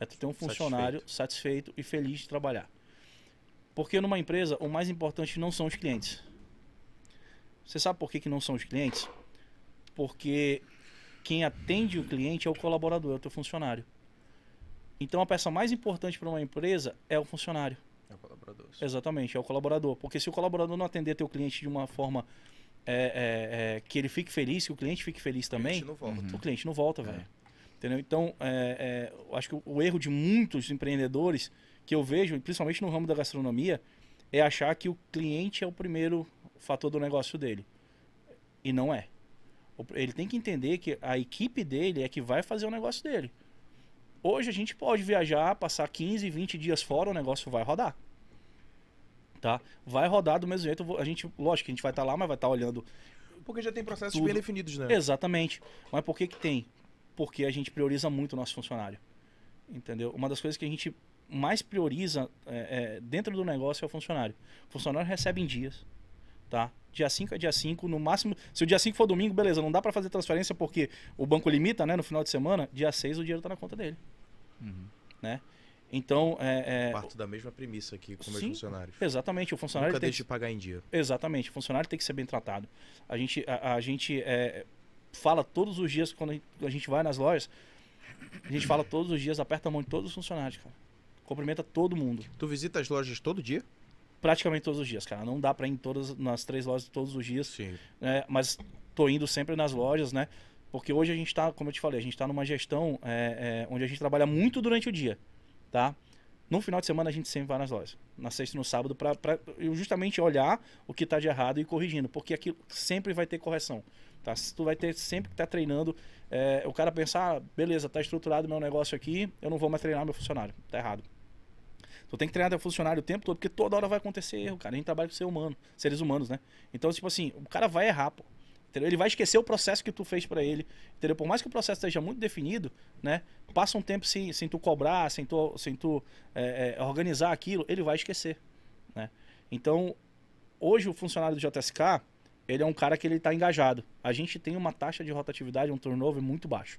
é tu ter um funcionário satisfeito, e feliz de trabalhar. Porque numa empresa, o mais importante não são os clientes. Você sabe por que, que não são os clientes? Porque quem atende o cliente é o colaborador, é o teu funcionário. Então a peça mais importante para uma empresa é o funcionário. É o colaborador. Exatamente, é o colaborador. Porque se o colaborador não atender teu cliente de uma forma é, é, é, que ele fique feliz, que o cliente fique feliz também, gente não volta. o cliente não volta, velho. Entendeu? Então, é, é, acho que o, o erro de muitos empreendedores que eu vejo, principalmente no ramo da gastronomia, é achar que o cliente é o primeiro fator do negócio dele. E não é. O- Ele tem que entender que a equipe dele é que vai fazer o negócio dele. Hoje a gente pode viajar, passar 15, 20 dias fora, o negócio vai rodar. Tá? Vai rodar do mesmo jeito. A gente, lógico que a gente vai estar lá, mas vai estar olhando Porque já tem processos Tudo. bem definidos, né? Exatamente. Mas por que que tem? Porque a gente prioriza muito o nosso funcionário. Entendeu? Uma das coisas que a gente mais prioriza é, é, dentro do negócio é o funcionário. O funcionário recebe em dias, tá? Dia 5 é dia 5, no máximo... Se o dia 5 for domingo, beleza, não dá pra fazer transferência porque o banco limita, né? No final de semana, dia 6 o dinheiro tá na conta dele. Né? Então, é... é- Parto da mesma premissa aqui com meus Sim. funcionários. exatamente, o funcionário Nunca tem deixe de pagar em dia. Exatamente, o funcionário tem que ser bem tratado. A gente, a, a gente é, fala todos os dias, quando a gente- a gente vai nas lojas, a gente fala todos os dias, aperta a mão de todos os funcionários, cara. Cumprimenta todo mundo. Tu visita as lojas todo dia? Praticamente todos os dias, cara. Não dá pra ir em todas, nas três lojas todos os dias, Sim. né? Mas tô indo sempre nas lojas, né? Porque hoje a gente tá, como eu te falei, a gente tá numa gestão é, é, onde a gente trabalha muito durante o dia, tá? No final de semana a gente sempre vai nas lojas. Na sexta e no sábado, pra, pra eu justamente olhar o que tá de errado e ir corrigindo. Porque aquilo sempre vai ter correção. Tá? Se tu vai ter sempre que estar treinando, é, o cara pensar, ah, beleza, tá estruturado meu negócio aqui, eu não vou mais treinar meu funcionário. Tá errado. Tu tem que treinar teu funcionário o tempo todo, porque toda hora vai acontecer erro, cara. A gente trabalha com ser humano, seres humanos, né? Então, tipo assim, o cara vai errar, pô. Entendeu? Ele vai esquecer o processo que tu fez pra ele. Entendeu? Por mais que o processo esteja muito definido, né? Passa um tempo sem, sem tu cobrar, sem tu, sem tu é, é, organizar aquilo, ele vai esquecer, né? Então, hoje o funcionário do JSK, ele é um cara que ele tá engajado. A gente tem uma taxa de rotatividade, um turnover muito baixo,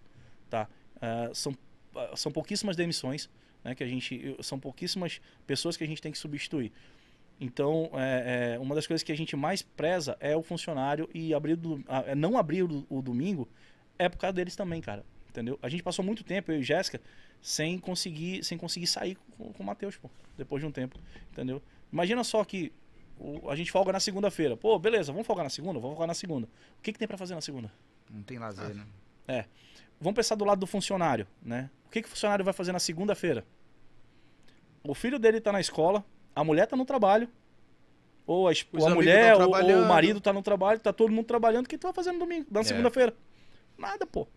tá? Ah, são, ah, são pouquíssimas demissões, né? Que a gente, são pouquíssimas pessoas que a gente tem que substituir. Então, é, é, uma das coisas que a gente mais preza é o funcionário e abrir do, ah, é não abrir o, o domingo é por causa deles também, cara. Entendeu? A gente passou muito tempo, eu e Jéssica, sem conseguir, sem conseguir sair com, com o Matheus, pô, depois de um tempo. Entendeu? Imagina só que o- a gente folga na segunda-feira. Pô, beleza, vamos folgar na segunda? Vamos folgar na segunda. O que, que tem pra fazer na segunda? Não tem Ah. lazer, né? Vamos pensar do lado do funcionário, né? O que, que o funcionário vai fazer na segunda-feira? O filho dele tá na escola, a mulher tá no trabalho, ou a, ou a mulher, ou, ou o marido tá no trabalho, tá todo mundo trabalhando. O que tu vai fazer no domingo, na É. segunda-feira? Nada, pô.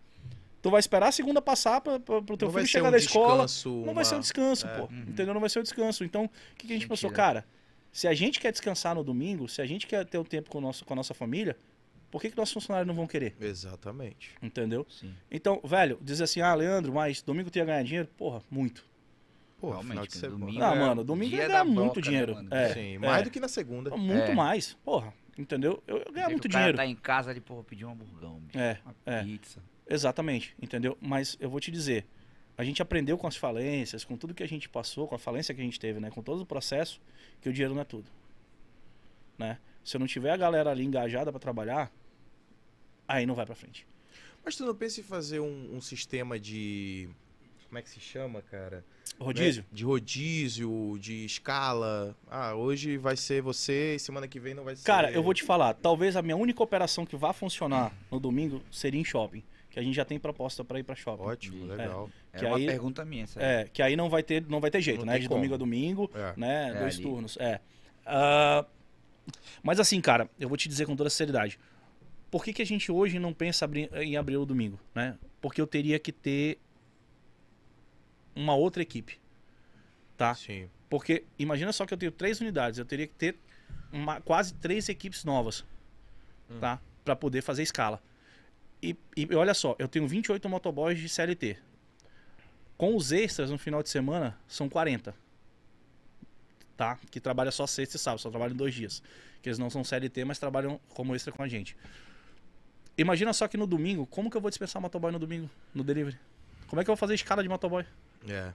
Tu vai esperar a segunda passar pra, pro teu Não filho chegar um da escola. descanso, Não vai ser um uma- descanso, É. pô. Entendeu? Não vai ser um descanso. Então, o que, que a gente pensou? Mentira. Cara, se a gente quer descansar no domingo, se a gente quer ter um tempo com, o nosso, com a nossa família, por que, que nossos funcionários não vão querer? Exatamente. Entendeu? Sim. Então, velho, dizer assim, ah, Leandro, mas domingo tu ia ganhar dinheiro? Porra, muito. Pô, Realmente, final de cara, semana. domingo Ah, é mano, domingo ia ganhar muito broca, né, dinheiro. mano? é, Sim, é. mais do que na segunda. Muito É. mais, porra. Entendeu? Eu ganhar Vê muito o cara dinheiro. tá em casa ali, porra, pedir um hamburgão, bicho. É, Uma é. pizza. Exatamente, entendeu? Mas eu vou te dizer, a gente aprendeu com as falências, com tudo que a gente passou, com a falência que a gente teve, né? Com todo o processo, que o dinheiro não é tudo. Né? Se eu não tiver a galera ali engajada pra trabalhar, aí não vai pra frente. Mas tu não pensa em fazer um, um sistema de. Como é que se chama, cara? Rodízio? Né? De rodízio, de escala. Ah, hoje vai ser você e semana que vem não vai ser. Cara, eu vou te falar, talvez a minha única operação que vá funcionar no domingo seria em shopping. Que a gente já tem proposta pra ir pra shopping. Ótimo, É. legal. É Que uma aí- pergunta minha, essa aí. É, que aí não vai ter, não vai ter jeito, Não né? De como. domingo a domingo, É. né? É, dois ali. turnos. É. Ah, mas assim, cara, eu vou te dizer com toda sinceridade. Por que, que a gente hoje não pensa em abrir o domingo, né? Porque eu teria que ter uma outra equipe, tá? Sim. Porque imagina só que eu tenho três unidades, eu teria que ter uma- quase três equipes novas, Hum. tá? Pra poder fazer escala. E, e olha só, eu tenho 28 motoboys de CLT. Com os extras no final de semana, são 40. Tá? Que trabalha só sexta e sábado, só trabalham dois dias. Que eles não são CLT, mas trabalham como extra com a gente. Imagina só que no domingo, como que eu vou dispensar motoboy no domingo, no delivery? Como é que eu vou fazer escala de motoboy? É,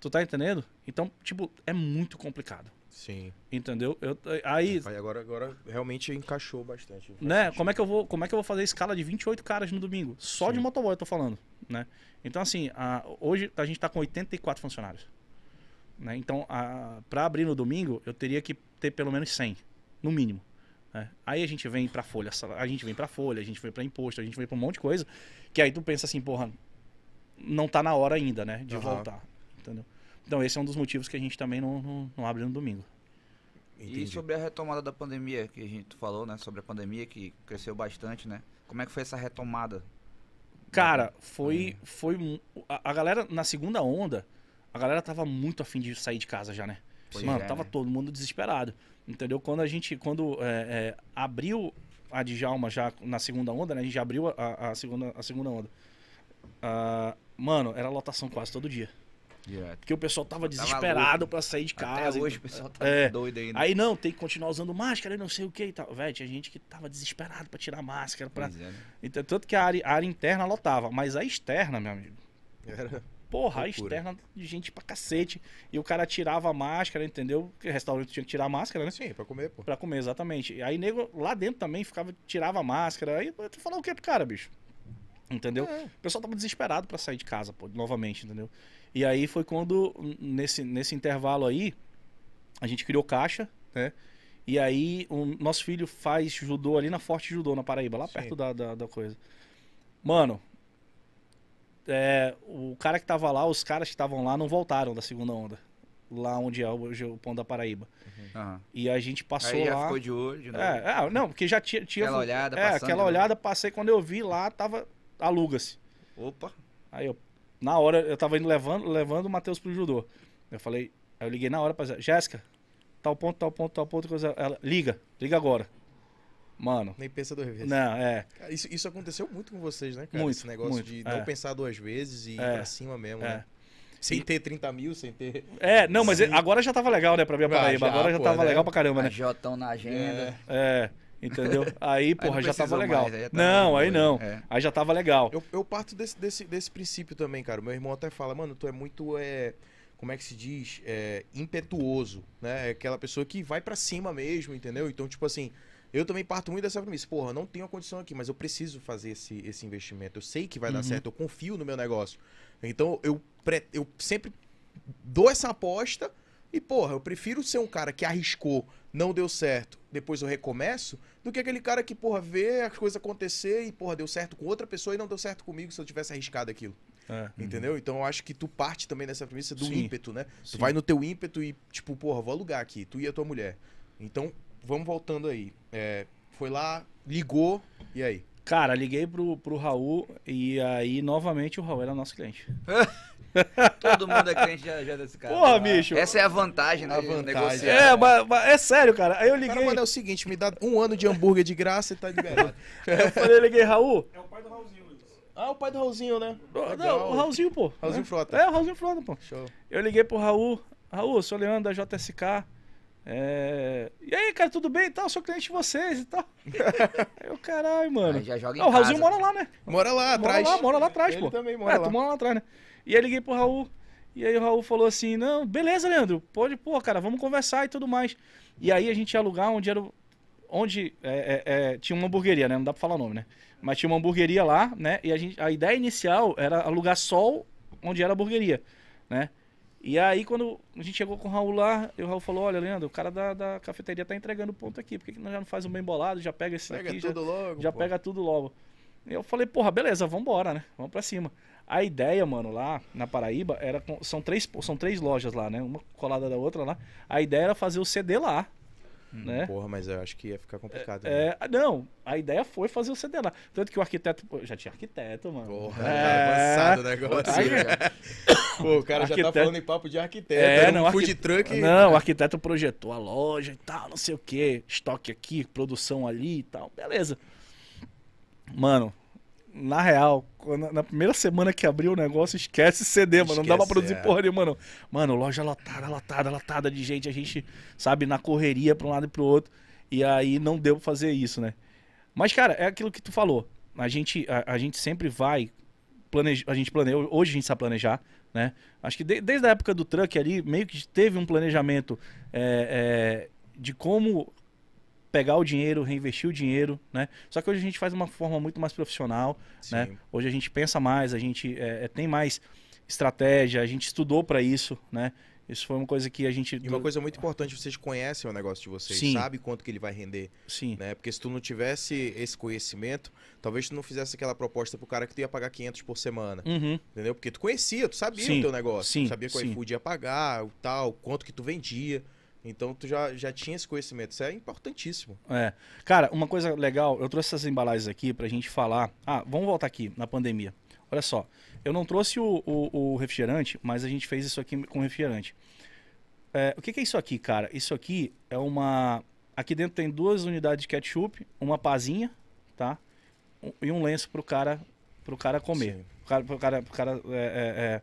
Tu tá entendendo? Então, tipo, é muito complicado. sim. Entendeu? Eu, aí, Aí agora, agora realmente encaixou bastante. Né, sentido. como é que eu vou, como é que eu vou fazer escala de 28 caras no domingo? Só de Sim. motoboy eu tô falando, né? Então assim, a- hoje a gente tá com 84 funcionários. Né? Então, a, pra abrir no domingo, eu teria que ter pelo menos 100, no mínimo. Né? Aí a gente vem pra folha, a gente vem pra folha, a gente vem pra imposto, a gente vem pra um monte de coisa, que aí tu pensa assim, porra, não tá na hora ainda, né, de Aham. voltar, entendeu? Então esse é um dos motivos que a gente também não, não, não abre no domingo. Entendi. E sobre a retomada da pandemia, que a gente falou, né? Sobre a pandemia, que cresceu bastante, né? Como é que foi essa retomada? Cara, foi. foi mu- a, a galera, na segunda onda, a galera tava muito afim de sair de casa já, né? Pois Mano, é, tava né? todo mundo desesperado. Entendeu? Quando a gente. Quando é, é, abriu a Djalma já na segunda onda, né? A gente já abriu a, a segunda, a segunda onda. Ah, mano, era lotação quase todo dia. Direto. Porque o pessoal tava Tava desesperado pra sair de casa. Até hoje o então- pessoal tá É. doido ainda. Aí não, tem que continuar usando máscara e não sei o que e tal. Velho, tinha gente que tava desesperado pra tirar máscara. Pra... É, né? Então, tanto que a área, a área interna lotava, mas a externa, meu amigo. Era- Porra, Loucura. externa de gente pra cacete. E o cara tirava a máscara, entendeu? Porque restaurante tinha que tirar a máscara, né? Sim, pra comer, pô. Pra comer, exatamente. E aí, nego, lá dentro também ficava, tirava a máscara. Aí, tu falar o que pro cara, bicho? Entendeu? É. O pessoal tava desesperado pra sair de casa, pô, novamente, entendeu? E aí foi quando, nesse, nesse intervalo aí, a gente criou caixa, né? E aí, o nosso filho faz judô ali na Forte Judô, na Paraíba, lá Sim. perto da, da, da coisa. Mano, é, o cara que tava lá, os caras que estavam lá não voltaram da segunda onda. Lá onde é hoje o Pão da Paraíba. Aham. E a gente passou Aí já lá. ficou de olho de novo. É, é, não, porque já tinha. tinha Aquela olhada, É, passando aquela novo. olhada, passei quando eu vi lá, tava. Aluga-se. Opa. Aí eu, na hora, eu tava indo levando, levando o Matheus pro judô. Eu falei, aí eu liguei na hora pra dizer, Jéssica, tal ponto, tal ponto, tal ponto, coisa. Ela, liga, liga agora. Mano, Nem pensa duas vezes. não, é. Cara, isso, isso aconteceu muito com vocês, né, cara? Muito, Esse negócio muito, de é. não pensar duas vezes e ir É, pra cima mesmo, é. né? Sem ter 30 mil, sem ter. É, não, mas Sim. agora já tava legal, né, pra minha Ah, Paraíba. já, agora já pô, tava né? legal pra caramba, né? Jotão na agenda. É, entendeu? Aí, porra, não já tava legal. mais, aí já tava não, aí não. é. Aí já tava legal. Eu, eu parto desse, desse, desse princípio também, cara. Meu irmão até fala, mano, tu é muito. É, como é que se diz? É, impetuoso, né? É aquela pessoa que vai pra cima mesmo, entendeu? Então, tipo assim. Eu também parto muito dessa premissa. Porra, não tenho a condição aqui, mas eu preciso fazer esse, esse investimento. Eu sei que vai dar Uhum. certo, eu confio no meu negócio. Então, eu, pre- eu sempre dou essa aposta, E, porra, eu prefiro ser um cara que arriscou, não deu certo, depois eu recomeço, do que aquele cara que, porra, vê as coisas acontecer e, porra, deu certo com outra pessoa e não deu certo comigo se eu tivesse arriscado aquilo. É. Entendeu? Então eu acho que tu parte também dessa premissa do Sim. ímpeto, né? Sim. Tu vai no teu ímpeto e, tipo, porra, vou alugar aqui, tu e a tua mulher. Então, vamos voltando aí. É, foi lá, ligou, e aí? Cara, liguei pro, pro Raul e aí novamente o Raul era nosso cliente. Todo mundo é cliente já, já desse cara. Porra, bicho. Essa é a vantagem, né? A vantagem. negociar. É, mas, mas é sério, cara. Aí eu Cara, liguei. mano, é o seguinte, me dá um ano de hambúrguer de graça e tá liberado. Eu falei, liguei, Raul. É o pai do Raulzinho, Luiz. ah, o pai do Raulzinho, né? Não, Legal. o Raulzinho, pô. Raulzinho né? Frota. É, o Raulzinho Frota, pô. Show. Eu liguei pro Raul. Raul, eu sou o Leandro da JSK. É... E aí, cara, tudo bem e tal? Sou cliente de vocês e tal. aí eu, caralho, mano. Aí já joga em Não, o Raulzinho casa. mora lá, né? Mora lá Mora atrás. lá, mora lá atrás, Ele pô. também mora é, lá. tu mora lá atrás, né? E aí liguei pro Raul. E aí o Raul falou assim: Não, beleza, Leandro, pode, pô, cara, vamos conversar e tudo mais. E aí a gente ia alugar onde era. o- Onde é, é, é, tinha uma hamburgueria, né? Não dá pra falar o nome, né? Mas tinha uma hamburgueria lá, né? E a, gente, a ideia inicial era alugar só onde era a hamburgueria, né? E aí, quando a gente chegou com o Raul lá, e o Raul falou: Olha, Leandro, o cara da, da cafeteria tá entregando ponto aqui, por que, que nós já não faz um bem bolado, já pega esse Pega aqui, já- tudo logo. já pô. pega tudo logo. Eu falei, porra, beleza, vambora, né? Vamos pra cima. A ideia, mano, lá na Paraíba, era são, três, são três lojas lá, né? Uma colada da outra lá. A ideia era fazer o CD lá, né? Porra, mas eu acho que ia ficar complicado. né? É, não, a ideia foi fazer o CD lá. Tanto que o arquiteto. pô, já tinha arquiteto, mano. Porra, É. tá avançado o negócio. Aí- Pô, o cara já Arquiteto- tá falando em papo de arquiteto. É, não, um arqui- food truck. Não, o arquiteto projetou a loja e tal, não sei o que, estoque aqui, produção ali e tal, beleza. Mano, na real, na primeira semana que abriu o negócio, esquece CD, mano. Não dá pra produzir é. porra nenhuma, mano. Mano, loja lotada, lotada, lotada de gente, a gente, sabe, na correria pra um lado e pro outro. E aí não deu pra fazer isso, né? Mas, cara, é aquilo que tu falou. A gente, a, a gente sempre vai planejar, a gente planeja, hoje a gente sabe planejar, né? Acho que de- desde a época do truck ali, meio que teve um planejamento é, é, de como pegar o dinheiro, reinvestir o dinheiro, né? Só que hoje a gente faz de uma forma muito mais profissional, Sim. né? Hoje a gente pensa mais, a gente é, é, tem mais estratégia, a gente estudou para isso, né? Isso foi uma coisa que a gente... E uma coisa muito importante, vocês conhecem o negócio de vocês, Sim. sabe quanto que ele vai render, Sim, né? Porque se tu não tivesse esse conhecimento, talvez tu não fizesse aquela proposta pro cara que tu ia pagar 500 por semana, Uhum. entendeu? Porque tu conhecia, tu sabia Sim, o teu negócio, sim, tu sabia que o sim. iFood ia pagar, o tal, quanto que tu vendia. Então tu já, já tinha esse conhecimento, isso é importantíssimo. É. Cara, uma coisa legal, eu trouxe essas embalagens aqui pra gente falar. Ah, vamos voltar aqui na pandemia. Olha só, eu não trouxe o, o- o refrigerante, mas a gente fez isso aqui com refrigerante. É, o que, que é isso aqui, cara? Isso aqui é uma. Aqui dentro tem duas unidades de ketchup, uma pazinha, tá? E um lenço pro cara, pro cara comer. Sim. Pro cara, pro cara, pro cara é, é, é,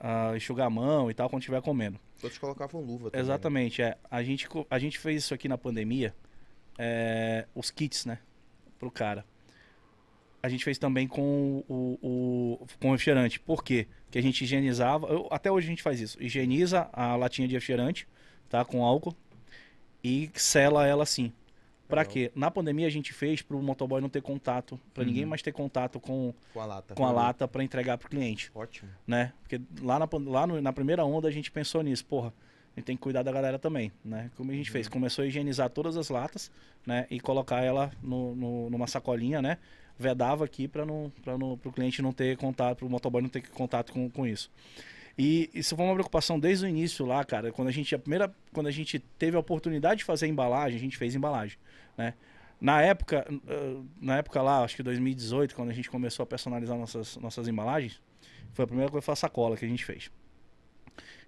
ah, enxugar a mão e tal quando estiver comendo. Todos colocavam luva também. né? Exatamente, é. A gente, a gente fez isso aqui na pandemia, é, os kits, né? Pro cara. A gente fez também com o, o com o refrigerante. Por quê? Porque a gente higienizava, eu- até hoje a gente faz isso. Higieniza a latinha de refrigerante, tá? Com álcool. E sela ela assim. Pra Legal. quê? Na pandemia a gente fez pro motoboy não ter contato, pra Uhum. ninguém mais ter contato com, Com a lata. com a lata pra entregar pro cliente Ótimo. né? Porque lá, na, lá no- na primeira onda a gente pensou nisso, porra, a gente tem que cuidar da galera também, né? Como a gente fez, começou a higienizar todas as latas, né? E colocar ela no, no- numa sacolinha, né? Vedava aqui para não, para o cliente não ter contato, para o motoboy não ter contato com, com isso. E isso foi uma preocupação desde o início lá, cara. Quando a gente a primeira, quando a gente teve a oportunidade de fazer embalagem, a gente fez embalagem, né? Na época, eh, na época lá, acho que 2018, quando a gente começou a personalizar nossas, nossas embalagens, foi a primeira coisa foi a sacola que a gente fez.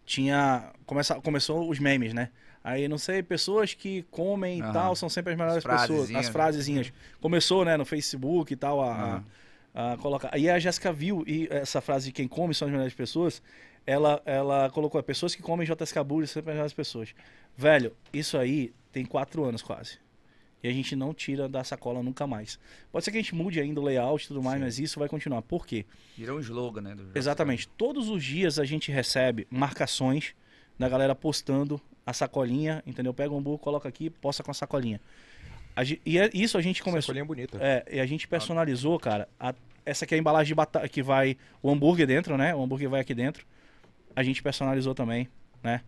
Tinha. Começa, começou os memes, né? Aí, não sei, pessoas que comem e Aham. tal são sempre as melhores As pessoas. frasezinhas, As né? frasezinhas. Começou, né, no Facebook e tal, a, Aham. a, a colocar. Aí a Jéssica viu e essa frase de quem come são as melhores pessoas. Ela, ela colocou, pessoas que comem Burger são sempre as melhores pessoas. Velho, isso aí tem quatro anos quase. E a gente não tira da sacola nunca mais. Pode ser que a gente mude ainda o layout e tudo mais, Sim. mas isso vai continuar. Por quê? Virou um slogan, né? do- Exatamente. Todos os dias a gente recebe marcações da galera postando a sacolinha, entendeu? Pega um hambúrguer, coloca aqui, posta com a sacolinha. A ge- e é- isso a gente começou. Sacolinha bonita. É, e a gente personalizou, cara. a- essa aqui é a embalagem de batata que vai o hambúrguer dentro, né? O hambúrguer vai aqui dentro. A gente personalizou também, né?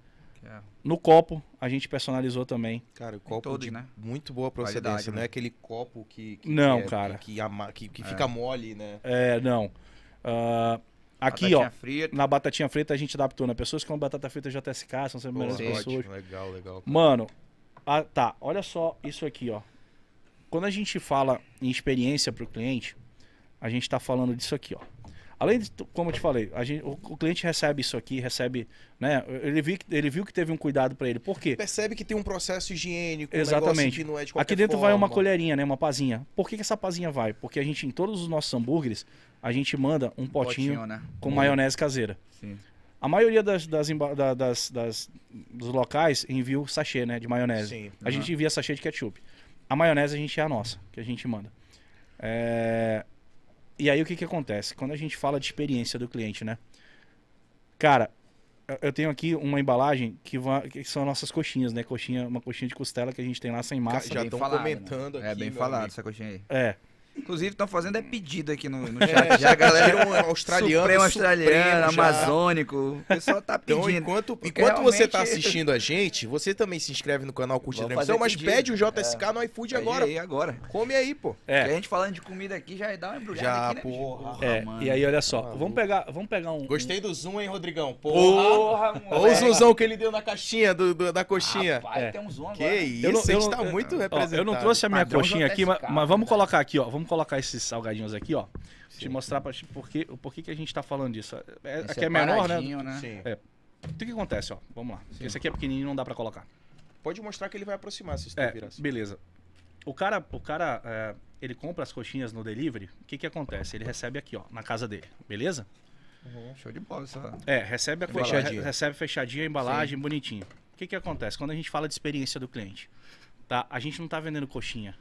É No copo, a gente personalizou também. Cara, o copo todos, de né? muito boa Qualidade, procedência, não né? é aquele copo que, que Não, é- cara. que, que, que fica mole, né? É, não. Ah, aqui, Batatinha ó, frita. na batatinha frita a gente adaptou, né? Pessoas que comem batata frita JSK, são sempre melhores pessoas. ótimo, legal, legal. Mano, ah, tá, olha só isso aqui, ó. Quando a gente fala em experiência pro cliente, a gente tá falando disso aqui, ó. Além de, como eu te falei, a gente, o, o cliente recebe isso aqui, recebe, né? Ele viu, que- ele viu que teve um cuidado pra ele. Por quê? Percebe que tem um processo higiênico, um Exatamente. não é de qualquer Aqui dentro vai uma forma. colherinha, né? Uma pazinha. Por que, que essa pazinha vai? Porque a gente, em todos os nossos hambúrgueres, a gente manda um potinho, né? com maionese caseira. Sim. A maioria das, das, das- das- dos locais envia o sachê, né? De maionese. Sim. A gente envia sachê de ketchup. A maionese a gente é a nossa, que a gente manda. É, E aí o que que acontece? Quando a gente fala de experiência do cliente, né? Cara, eu- tenho aqui uma embalagem que, que são nossas coxinhas, né? Coxinha, uma coxinha de costela que a gente tem lá sem massa. Já Bem estão comentando né? É aqui, bem meu falado amigo. essa coxinha aí. É. Inclusive, estão fazendo é pedido aqui no, no É, chat. Já, galera. Tiram um australiano, Supremo australiano, amazônico. O pessoal tá Então, pedindo. enquanto, Porque enquanto você tá realmente- assistindo a gente, você também se inscreve no canal Curte Transmissão, mas pedido. pede o JSK no iFood agora. Aí, agora. Come aí, pô. Porque a É. gente falando de comida aqui já dá uma embrulhada Já, aqui, né? bicho? porra. É, mano. e aí olha só, vamos pegar, vamos pegar um Gostei do zoom, hein, Rodrigão? Porra! Porra, Olha o zoomzão que ele deu na caixinha do, do- da coxinha. Rapaz, É. tem um zoom que agora. isso, Eu não- a gente tá eu- muito representado. eu não trouxe a minha coxinha aqui, mas vamos né? colocar aqui, ó. Vamos colocar esses salgadinhos aqui, ó. Te Sim. mostrar pra, porque, por que que a gente tá falando disso. É, Esse aqui é menor, né? né? Sim. É. O que que acontece, ó? Vamos lá. Esse aqui é pequenininho, não dá pra colocar. Pode mostrar que ele vai aproximar se você É, virar assim. beleza. O cara, o cara é, ele compra as coxinhas no delivery, o que que acontece? Ele recebe aqui, ó, na casa dele, beleza? Show de bola. Essa... É, recebe a Fechadinho. fechadinha. Recebe fechadinha a embalagem, bonitinho. O que que acontece? Quando a gente fala de experiência do cliente, tá? A gente não tá vendendo coxinha.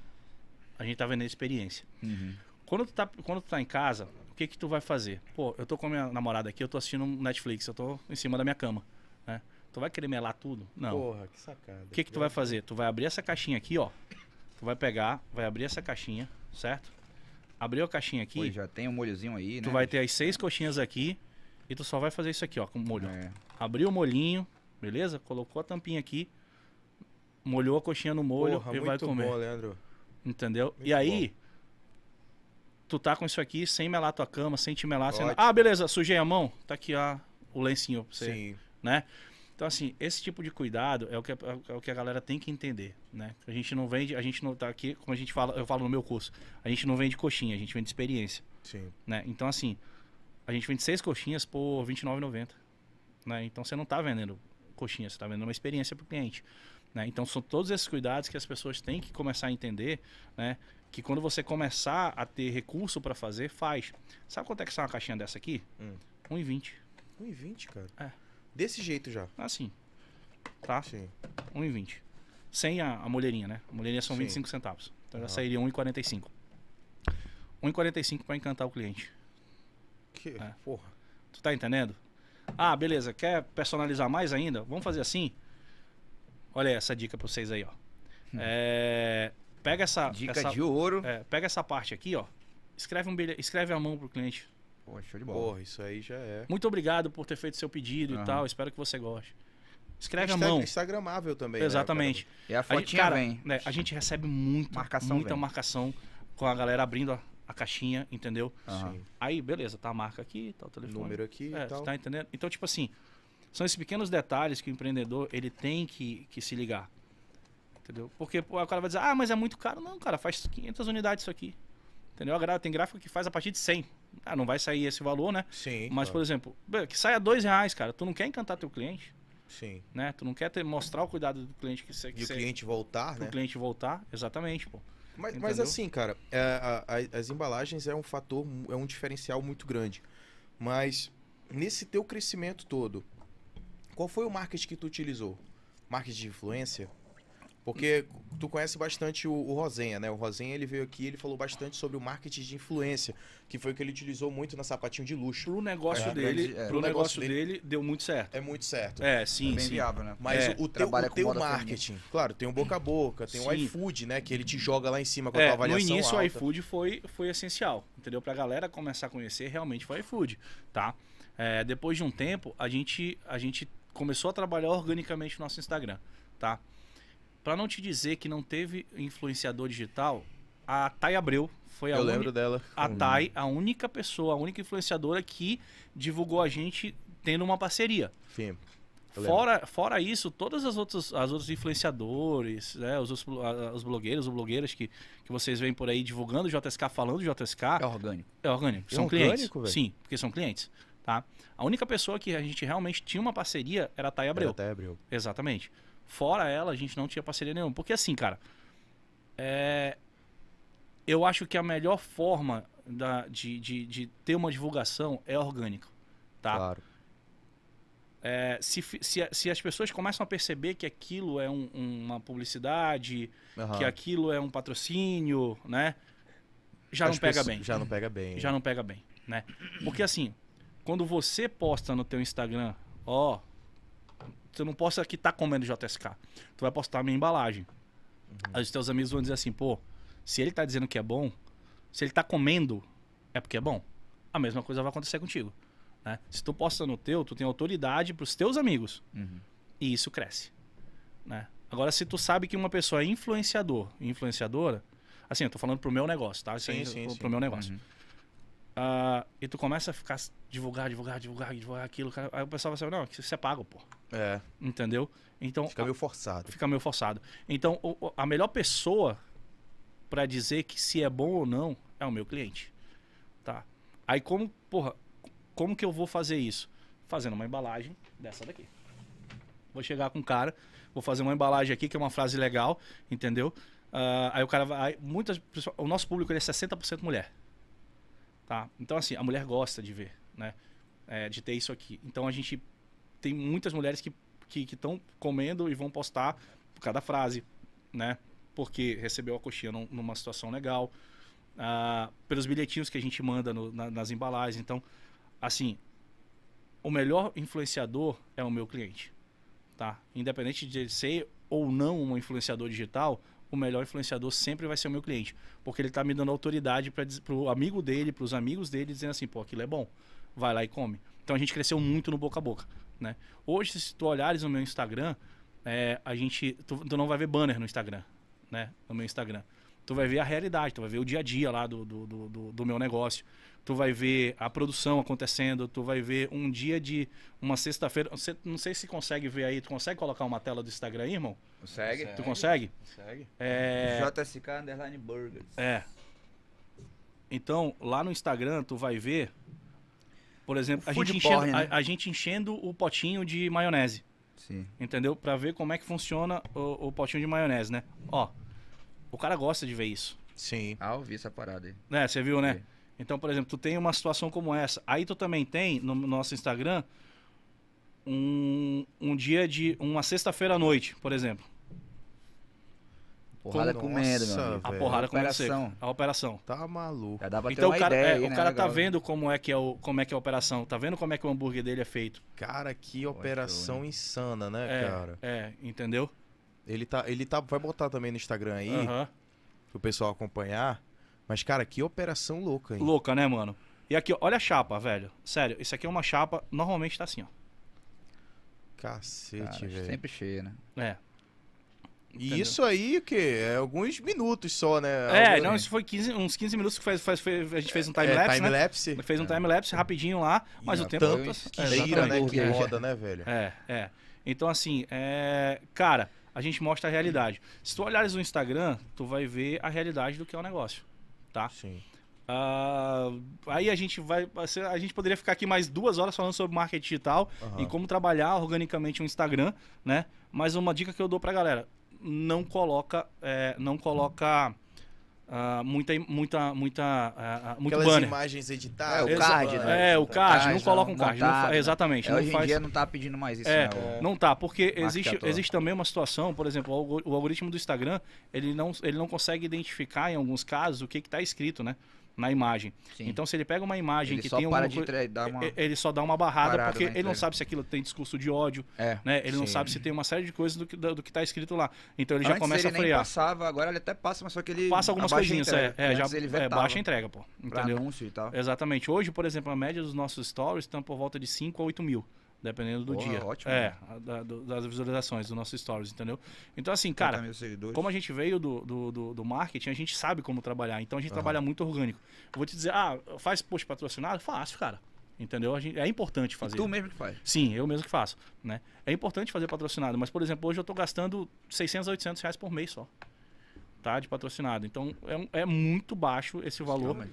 A gente tá vendendo experiência. Uhum. Quando tu tá, quando tu tá em casa, o que que tu vai fazer? Pô, eu tô com a minha namorada aqui, eu tô assistindo um Netflix, eu tô em cima da minha cama, né? Tu vai querer melar tudo? Não. Porra, que sacada. O que que tu vai fazer? Tu vai abrir essa caixinha aqui, ó. Tu vai pegar, vai abrir essa caixinha, certo? Abriu a caixinha aqui, Pô, já tem um molhozinho aí, tu né? vai ter as seis coxinhas aqui e tu só vai fazer isso aqui, ó, com molho. É. Abriu o molhinho, beleza? Colocou a tampinha aqui, molhou a coxinha no molho Porra, e vai muito comer. bom, Leandro. Entendeu? Muito e aí, tu tá com isso aqui sem melar tua cama, sem te melar. Sem... Ah, beleza, sujei a mão, tá aqui ó, o lencinho pra você, Sim. né? Então, assim, esse tipo de cuidado é o, que, é o que a galera tem que entender, né? A gente não vende, a gente não tá aqui, como a gente fala, eu falo no meu curso, a gente não vende coxinha, a gente vende experiência, Sim. né? Então, assim, a gente vende seis coxinhas por R$ 29,90, né? Então, você não tá vendendo coxinha, você tá vendendo uma experiência pro cliente, né? Então, são todos esses cuidados que as pessoas têm que começar a entender, né? Que quando você começar a ter recurso para fazer, faz. Sabe quanto é que sai uma caixinha dessa aqui? Hum. 1,20. 1,20, cara. É. Desse jeito já. Assim. Tá? Sim. 1,20. Sem a, a molheirinha, né? A molheirinha são Sim. 25 centavos. Então já sairia 1,45. 1,45 para encantar o cliente. Que, É. porra. Tu tá entendendo? Ah, beleza. Quer personalizar mais ainda? Vamos fazer assim? Olha aí essa dica pra vocês aí, ó. É, pega essa, Dica essa- de ouro. é, pega essa parte aqui, ó. Escreve um bilhete, escreve a mão pro cliente. Pô, show de bola. Porra, isso aí já é. Muito obrigado por ter feito seu pedido Aham. e tal. Espero que você goste. Escreve a mão. Instagramável também. né, Exatamente. E a A gente, fotinha cara, vem. né, a gente recebe muito, Marcação muita vem. marcação com a galera abrindo a, a caixinha, entendeu? Sim. Aí, beleza, tá a marca aqui, tá o telefone. Número aqui É, e tal. tá entendendo? Então, tipo assim, são esses pequenos detalhes que o empreendedor ele tem que, que se ligar. Entendeu? Porque pô, o cara vai dizer, ah, mas é muito caro. Não, cara, faz 500 unidades isso aqui. Entendeu? Agora tem gráfico que faz a partir de 100. Ah, não vai sair esse valor, né? Sim. Mas, por claro. exemplo, bê, que saia dois reais, cara. Tu não quer encantar teu cliente, Sim. né? Tu não quer ter, mostrar o cuidado do cliente que você E o cliente voltar, né? cliente voltar. Exatamente, pô. Mas, mas assim, cara, é, a- a- as embalagens é um fator, é um diferencial muito grande. Mas nesse teu crescimento todo, qual foi o marketing que tu utilizou? Marketing de influência? Porque tu conhece bastante o, o Rosenha, né? O Rosenha ele veio aqui e ele falou bastante sobre o marketing de influência, que foi o que ele utilizou muito na sapatinho de luxo. Pro negócio É, dele, é. pro negócio negócio dele, deu muito certo. É muito certo. É, É sim, bem sim. viável, né? Mas É, o teu, o com teu marketing, claro, tem o boca a boca, tem o Sim. iFood, né? Que ele te joga lá em cima com a É, tua no avaliação início o alta. iFood foi, foi essencial, entendeu? Pra galera começar a conhecer, realmente foi iFood, tá? É, depois de um tempo, a gente, a gente começou a trabalhar organicamente no nosso Instagram, tá? Pra não te dizer que não teve influenciador digital, a Thay Abreu foi a Eu lembro dela. a Hum. Thay, a única pessoa, a única influenciadora que divulgou a gente tendo uma parceria. Sim. Fora, fora isso, todas as outras, as outros influenciadores, né, os, os blogueiros ou blogueiras que, que vocês veem por aí divulgando o JSK, falando do JSK, É orgânico. é orgânico. É São orgânico, clientes. velho? Sim, porque são clientes. Tá? A única pessoa que a gente realmente tinha uma parceria era a Thay Abreu. Até abriu. Exatamente. Fora ela, a gente não tinha parceria nenhuma. Porque assim, cara, é, eu acho que a melhor forma da- de, de, de ter uma divulgação é orgânico. Tá? Claro. É, se, se, a- se as pessoas começam a perceber que aquilo é um- uma publicidade, Aham. que aquilo é um patrocínio, né? Já não As pega pessoas- bem. Já não pega bem. Já não pega bem, né? Porque assim, quando você posta no teu Instagram, ó, você não posta que tá comendo JSK. Tu vai postar a minha embalagem. Aí os teus amigos vão dizer assim, pô, se ele tá dizendo que é bom, se ele tá comendo, é porque é bom. A mesma coisa vai acontecer contigo. Né? Se tu posta no teu, tu tem autoridade pros teus amigos. Uhum. E isso cresce. Né? Agora, se tu sabe que uma pessoa é influenciador, influenciadora, assim, eu tô falando pro meu negócio, tá? Sim, aí, sim, pro, sim. pro meu negócio. Uhum. Ah, e tu começa a ficar divulgar, divulgar, divulgar, divulgar aquilo, aí o pessoal vai saber, não, que você é pago, pô. É. Entendeu? Então, Fica meio forçado. fica meio forçado. Então, o- a melhor pessoa pra dizer que se é bom ou não é o meu cliente. Tá? Aí como, porra, como que eu vou fazer isso? Fazendo uma embalagem dessa daqui. Vou chegar com o cara, vou fazer uma embalagem aqui que é uma frase legal, entendeu? Ah, aí o cara vai, muitas o nosso público ele é 60% mulher. Tá? Então assim, a mulher gosta de ver, né? É, de ter isso aqui. Então a gente tem muitas mulheres que que estão comendo e vão postar por cada frase, né? Porque recebeu a coxinha num- numa situação legal, ah, pelos bilhetinhos que a gente manda no- na- nas embalagens. Então, assim, o melhor influenciador é o meu cliente, tá? Independente de ser ou não um influenciador digital, o melhor influenciador sempre vai ser o meu cliente, porque ele tá me dando autoridade para pro amigo dele, pros amigos dele, dizendo assim, pô, aquilo é bom, vai lá e come. Então a gente cresceu muito no boca a boca, né? Hoje, se tu olhares no meu Instagram, é, a gente, tu, tu não vai ver banner no Instagram, né? No meu Instagram. Tu vai ver a realidade, tu vai ver o dia a dia lá do, do, do, do- meu negócio. Tu vai ver a produção acontecendo, tu vai ver um dia de uma sexta-feira. Você não sei se consegue ver aí, tu consegue colocar uma tela do Instagram aí, irmão? Segue. Tu consegue? Segue. É. JSK Underline Burgers. É. Então, lá no Instagram, tu vai ver, por exemplo, a gente, enchendo, porn, né? a, a gente enchendo o potinho de maionese, Sim. entendeu? Pra ver como é que funciona o, o potinho de maionese, né? Ó, o cara gosta de ver isso, Sim. Ah, eu vi essa parada aí. né? Você viu, né? Então, por exemplo, tu tem uma situação como essa. Aí tu também tem, no nosso Instagram, um, um dia de... Uma sexta-feira à noite, por exemplo. Porrada Nossa, comendo, meu amigo. A porrada comendo operação. seco. A operação. Tá maluco. Já dá pra ter Então uma o cara, ideia é, aí, o né, cara tá legal. vendo como é, que é o, como é que é a operação, tá vendo como é que o hambúrguer dele é feito. Cara, que operação insana, né, É, cara? é, entendeu? Ele tá, ele tá, vai botar também no Instagram aí, Aham. pro pessoal acompanhar. Mas, cara, que operação louca, hein? Louca, né, mano? E aqui, ó, olha a chapa, velho. Sério, isso aqui é uma chapa, normalmente tá assim, ó. Cacete, Cara, velho. sempre cheia, né? É. E Entendeu? isso aí, o quê? É alguns minutos só, né? É, Algo- não, isso foi 15, uns 15 minutos que faz, faz- fez- a gente fez um é, time-lapse, né? time-lapse. Fez um time-lapse rapidinho lá, mas E o tempo... tanto que É, gira, né? Que hambúrguer. roda, né, velho? É, é. Então, assim, é... cara, a gente mostra a realidade. Se tu olhares no Instagram, tu vai ver a realidade do que é o negócio, tá? Sim. Ah, aí a gente vai. A gente poderia ficar aqui mais duas horas falando sobre marketing digital Aham. e como trabalhar organicamente o Instagram, né? Mas uma dica que eu dou pra galera: não coloca, é, não coloca ah, muita, muita, muita, ah, ah, muito Aquelas banner. imagens É, editadas. o Exa- card, né? É, o card, não Card, coloca um não- card. não fa- né? exatamente. É, não hoje faz, em dia não tá pedindo mais isso, é, né? O- não tá, porque existe, existe também uma situação, por exemplo, o algo- o algoritmo do Instagram, ele não, ele não consegue identificar em alguns casos o que está escrito, né? Na imagem. Sim. Então, se ele pega uma imagem ele que tem para alguma de entre- dar uma... Ele só dá uma barrada parada porque ele não sabe se aquilo tem discurso de ódio, É. né? Ele não Sim. sabe se tem uma série de coisas do que, do, do que tá escrito lá. Então ele já Antes começa ele a frear. passava, agora ele até passa, mas só que ele Passa algumas coisinhas, é, é, já ele é, vetava baixa a entrega, pô. Entendeu? anúncio e tal. Exatamente. Hoje, por exemplo, a média dos nossos stories estão por volta de 5 a 8 mil Dependendo do Porra, dia. ótimo, É, né? da- do- das visualizações, do nosso stories, entendeu? Então, assim, 30 cara, como a gente veio do, do, do, do marketing, a gente sabe como trabalhar. Então a gente Aham. trabalha muito orgânico. Eu vou te dizer, ah, faz post patrocinado? Fácil, cara. Entendeu? A gente, é importante E fazer. tu mesmo que faz. Sim, eu mesmo que faço, né? É importante fazer patrocinado, mas, por exemplo, hoje eu tô gastando 600, 800 reais por mês só, tá? De patrocinado. Então, é, é muito baixo esse valor. Aí.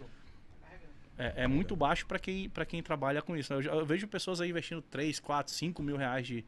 É, é muito baixo para quem, pra quem trabalha com isso. Eu, eu vejo pessoas aí investindo 3, 4, 5 mil reais de,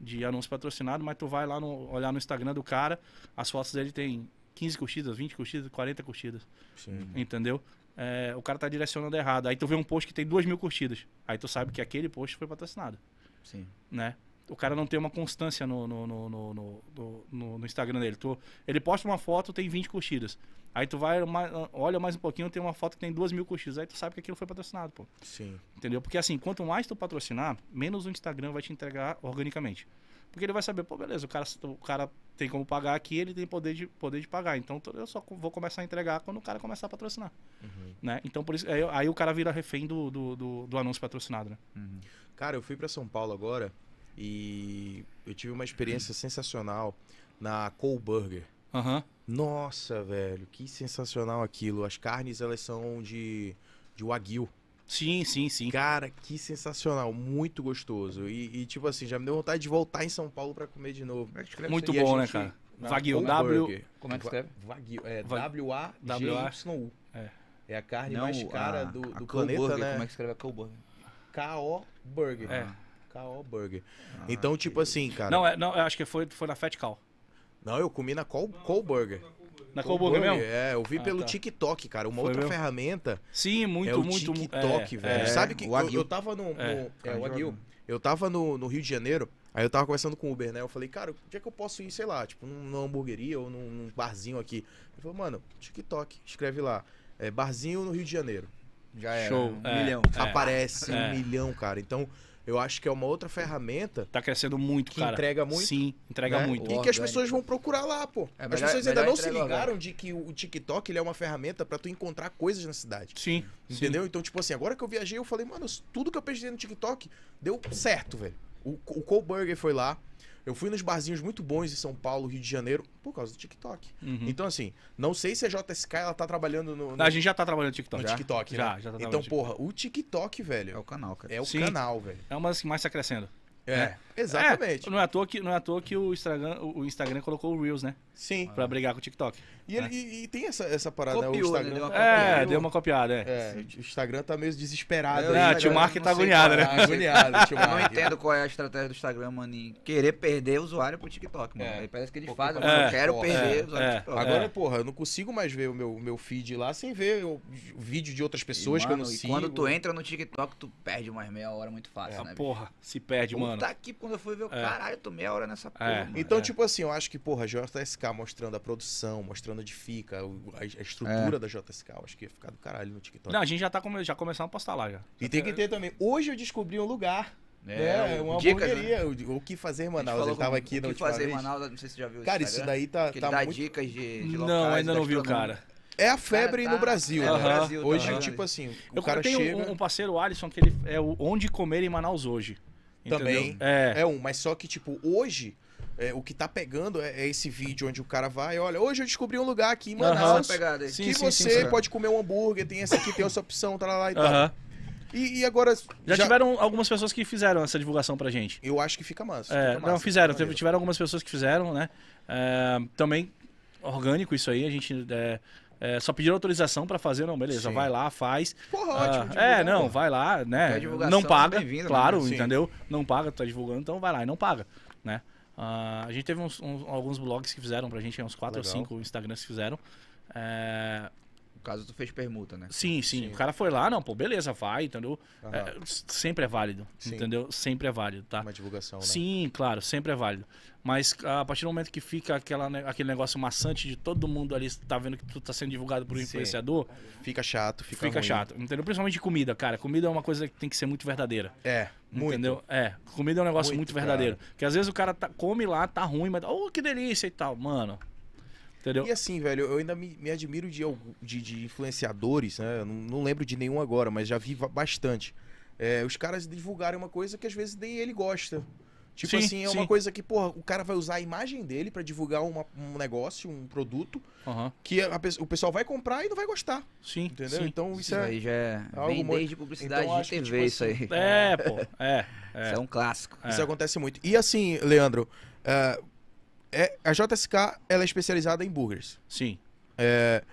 de anúncio patrocinado, mas tu vai lá no, olhar no Instagram do cara, as fotos dele tem 15 curtidas, 20 curtidas, 40 curtidas. Sim. Entendeu? É, o cara tá direcionando errado. Aí tu vê um post que tem 2 mil curtidas. Aí tu sabe que aquele post foi patrocinado Sim. né? O cara não tem uma constância no, no, no, no, no- Instagram dele. Tu, ele posta uma foto, tem 20 curtidas. Aí tu vai, mais- olha mais um pouquinho, tem uma foto que tem 2 mil curtidas. Aí tu sabe que aquilo foi patrocinado, pô. Sim. Entendeu? Porque assim, quanto mais tu patrocinar, menos o Instagram vai te entregar organicamente. Porque ele vai saber, pô, beleza, o cara, o cara tem como pagar aqui, ele tem poder de, poder de pagar. Então eu só vou começar a entregar quando o cara começar a patrocinar. Uhum. Né? Então por isso, aí, aí o cara vira refém do, do, do, do anúncio patrocinado, né? Uhum. Cara, eu fui pra São Paulo agora e eu tive uma experiência sensacional na Cole Burger. Aham. Nossa, velho, que sensacional aquilo. As carnes, elas são de, de wagyu. Sim, sim, sim. Cara, que sensacional, muito gostoso. E, e, tipo assim, já me deu vontade de voltar em São Paulo pra comer de novo. Muito bom, a né, cara? Wagyu, W- Burger. Como é que escreve? Wagyu, é W-A-G-Y-U. É. É a carne Não, mais cara a- do, a do Cow planeta, Burger, né? Como é que escreve a Cow Burger? K.O. Burger. É. K.O. Burger. Ah, Então, tipo assim, cara. Não, é, não, eu acho que foi, foi na Fat Cow. Não, eu comi na Cole, Cole Burger. Na Cole Coburger mesmo? É, eu vi Ah, pelo tá. TikTok, cara. Uma Foi outra mesmo? ferramenta Sim, muito, é o muito. mu- TikTok, é, velho. é. Sabe que o eu, eu tava no. no- É. é, o Wagyu. Wagyu. Eu tava no, no Rio de Janeiro, aí eu tava conversando com o Uber, né? Eu falei, cara, onde é que eu posso ir, sei lá, tipo, num- numa hamburgueria ou num, num barzinho aqui? Ele falou, mano, TikTok, escreve lá. É, barzinho no Rio de Janeiro. Já era. Show, Um é. milhão. É. Aparece É. um milhão, cara. Então, eu acho que é uma outra ferramenta Tá crescendo muito, que cara. entrega muito. Sim, entrega né? muito. E que as pessoas vão procurar lá, pô. É as melhor- pessoas ainda não se ligaram de que o TikTok ele é uma ferramenta pra tu encontrar coisas na cidade. Sim. Entendeu? Então, tipo assim, agora que eu viajei, eu falei, mano, tudo que eu pesquisei no TikTok deu certo, velho. O, o Cole Burger foi lá. Eu fui nos barzinhos muito bons em São Paulo, Rio de Janeiro, por causa do TikTok. Uhum. Então, assim, não sei se a JSK ela tá trabalhando no, no, A gente já tá trabalhando no no TikTok. TikTok, Já, né? já tá Então, porra, o TikTok, É velho, o canal, cara. é o Sim. canal, velho. É uma das que mais tá crescendo. É, exatamente. É, não, é à toa que, não é à toa que o Instagram, o Instagram colocou o Reels, né? Sim. Pra brigar com o TikTok. E, ele, e, e tem essa, essa parada, né? O Copiou, né? Instagram. Deu uma É, copiada. deu uma copiada, é. É, o Instagram tá meio desesperado. É, aí, Ah, né, tio? Mark tá agoniado, é. né? Tá agoniado, tio Eu não entendo qual é a estratégia do Instagram, mano, em querer perder usuário pro TikTok, mano. É. Aí parece que eles Porque fazem, como mano, é eu quero forte. perder É, usuário é. do TikTok. Agora, É. porra, eu não consigo mais ver o meu, meu feed lá sem ver o, o vídeo de outras pessoas E, que eu mano, não e sigo. quando tu entra no TikTok, tu perde mais meia hora muito fácil, Ah, né? bicho? porra, se perde, mano. Puta que quando eu fui ver, o É. caralho, eu tô meia hora nessa porra, É. mano. Então, É. tipo assim, eu acho que, porra, JSK mostrando a produção, mostrando onde fica, o- a, a estrutura É. da JSK, eu acho que ia ficar do caralho no TikTok. Não, a gente já tá come... já começando a postar lá já. e tem que ter também. Hoje eu descobri um lugar, né? o Uma dicas, né? hamburgueria. O, o que fazer em Manaus. Ele tava aqui o na que última fazer em. Manaus, não sei se você já viu o Cara, isso daí tá, que tá dá muito... dicas de, de Não, locais ainda não vi o gastronômicos. cara. É a febre Cara, no tá- Brasil, é, né? Brasil, tá Hoje, tipo assim, o Eu cara tenho chega... um, um parceiro, o Alisson, que ele é o Onde Comer em Manaus hoje. Entendeu? Também. É. É um, mas só que, tipo, hoje, é, o que tá pegando é, é esse vídeo onde o cara vai, olha, hoje eu descobri um lugar aqui em. Manaus pegada aí. Sim, que sim, você sim, sim. pode comer um hambúrguer, tem essa aqui, tem essa opção, tá lá e tal. Aham. E, e agora, Já, tiveram algumas pessoas que fizeram essa divulgação pra gente. eu acho que fica massa. É, fica não, massa, fizeram. Teve- maneiro. tiveram algumas pessoas que fizeram, né? É, também orgânico isso aí. A gente é, é, só pediram autorização pra fazer. Não, beleza, Sim. vai lá, faz. Porra, Ah, ótimo. é, divulgar, não, pô. vai lá, né? Não é paga, né? claro, Sim. entendeu? Não paga, tu tá divulgando, então vai lá e não paga, né? Ah, a gente teve uns- uns- alguns blogs que fizeram pra gente, uns 4 ou Legal. 5 Instagrams que fizeram. É, No caso, tu fez permuta, né? sim, sim, Sim. O cara foi lá, não, pô, beleza, vai, entendeu? Aham. É, sempre é válido, Sim. entendeu? Sempre é válido, tá? Uma divulgação, né? Sim, claro, sempre é válido. Mas a partir do momento que fica aquela, aquele negócio maçante de todo mundo ali tá vendo que tu tá sendo divulgado por um Sim. influenciador, Fica chato, fica fica ruim. chato. Entendeu? Principalmente de comida, cara. Comida é uma coisa que tem que ser muito verdadeira. É, muito. Entendeu? É, comida é um negócio Muito, muito, verdadeiro. Porque às vezes o cara tá- come lá, tá ruim, mas. Oh, que delícia e tal. Mano. Entendeu? E assim, velho, eu ainda me, me admiro de, de, de influenciadores, né? Não, não lembro de nenhum agora, mas já vi bastante. é, os caras divulgarem uma coisa que às vezes nem ele gosta. Tipo Sim, assim, é sim. uma coisa que, porra, o cara vai usar a imagem dele pra divulgar uma- um negócio, um produto, Aham. que a o pessoal vai comprar e não vai gostar. Sim. Entendeu? sim. Então isso, Isso é. aí já é. algo Vem muito- desde publicidade Então, de acho que, TV, tipo isso aí. É, pô. É. É. Isso é um clássico. Isso acontece muito. E assim, Leandro, é, é- a JSK ela é especializada em burgers. Sim. É,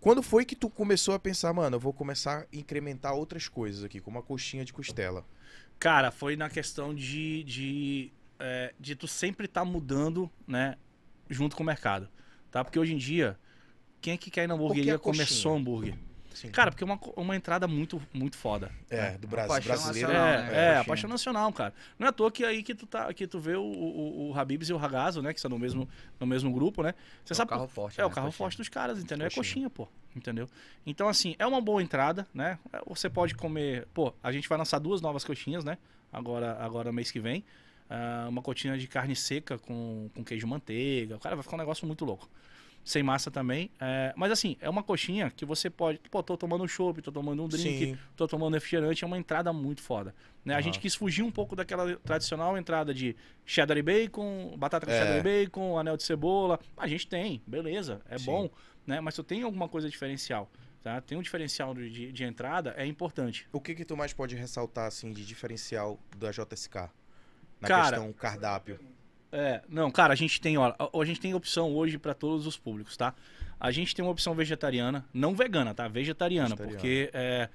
quando foi que tu começou a pensar, mano, eu vou começar a incrementar outras coisas aqui, como a coxinha de costela? Cara, foi na questão de, de, é, de tu sempre estar mudando, né, junto com o mercado, tá? Porque hoje em dia, quem é que quer ir na hamburgueria a coxinha? começou hambúrguer? Sim. Cara, porque é uma, uma entrada muito, muito foda. é, do Brasil, paixão brasileiro. É, nacional, né, é, a coxinha. paixão nacional, cara. Não é à toa que aí que tu, tá, que tu vê o, o, o Habibs e o Ragazzo, né, que são no mesmo, no mesmo grupo, né? Você É o sabe carro forte. É, o né, carro coxinha. forte dos caras, entendeu? É Coxinha. coxinha, pô. Entendeu? Então, assim, é uma boa entrada, né? É, Você pode comer. Pô, a gente vai lançar duas novas coxinhas, né? Agora, agora mês que vem. Ah, uma coxinha de carne seca com, com queijo manteiga. Cara, vai ficar um negócio muito louco. Sem massa também. É, mas assim, é uma coxinha que você pode. Pô, tô tomando um chopp, tô tomando um drink, Sim. tô tomando refrigerante. É uma entrada muito foda. Né? A Aham. gente quis fugir um pouco daquela tradicional entrada de cheddar e bacon, batata com É. cheddar e bacon, anel de cebola. A gente tem, beleza, é Sim. bom, né? Mas se tem alguma coisa diferencial, tá? Tem um diferencial de, de- de entrada, é importante. O que que tu mais pode ressaltar, assim, de diferencial da JSK? Na Cara- questão cardápio. É, não, cara, a gente tem, ó, a, a gente tem opção hoje pra todos os públicos, tá? A gente tem uma opção vegetariana, não vegana, tá? Vegetariana, Vegetariana. porque é,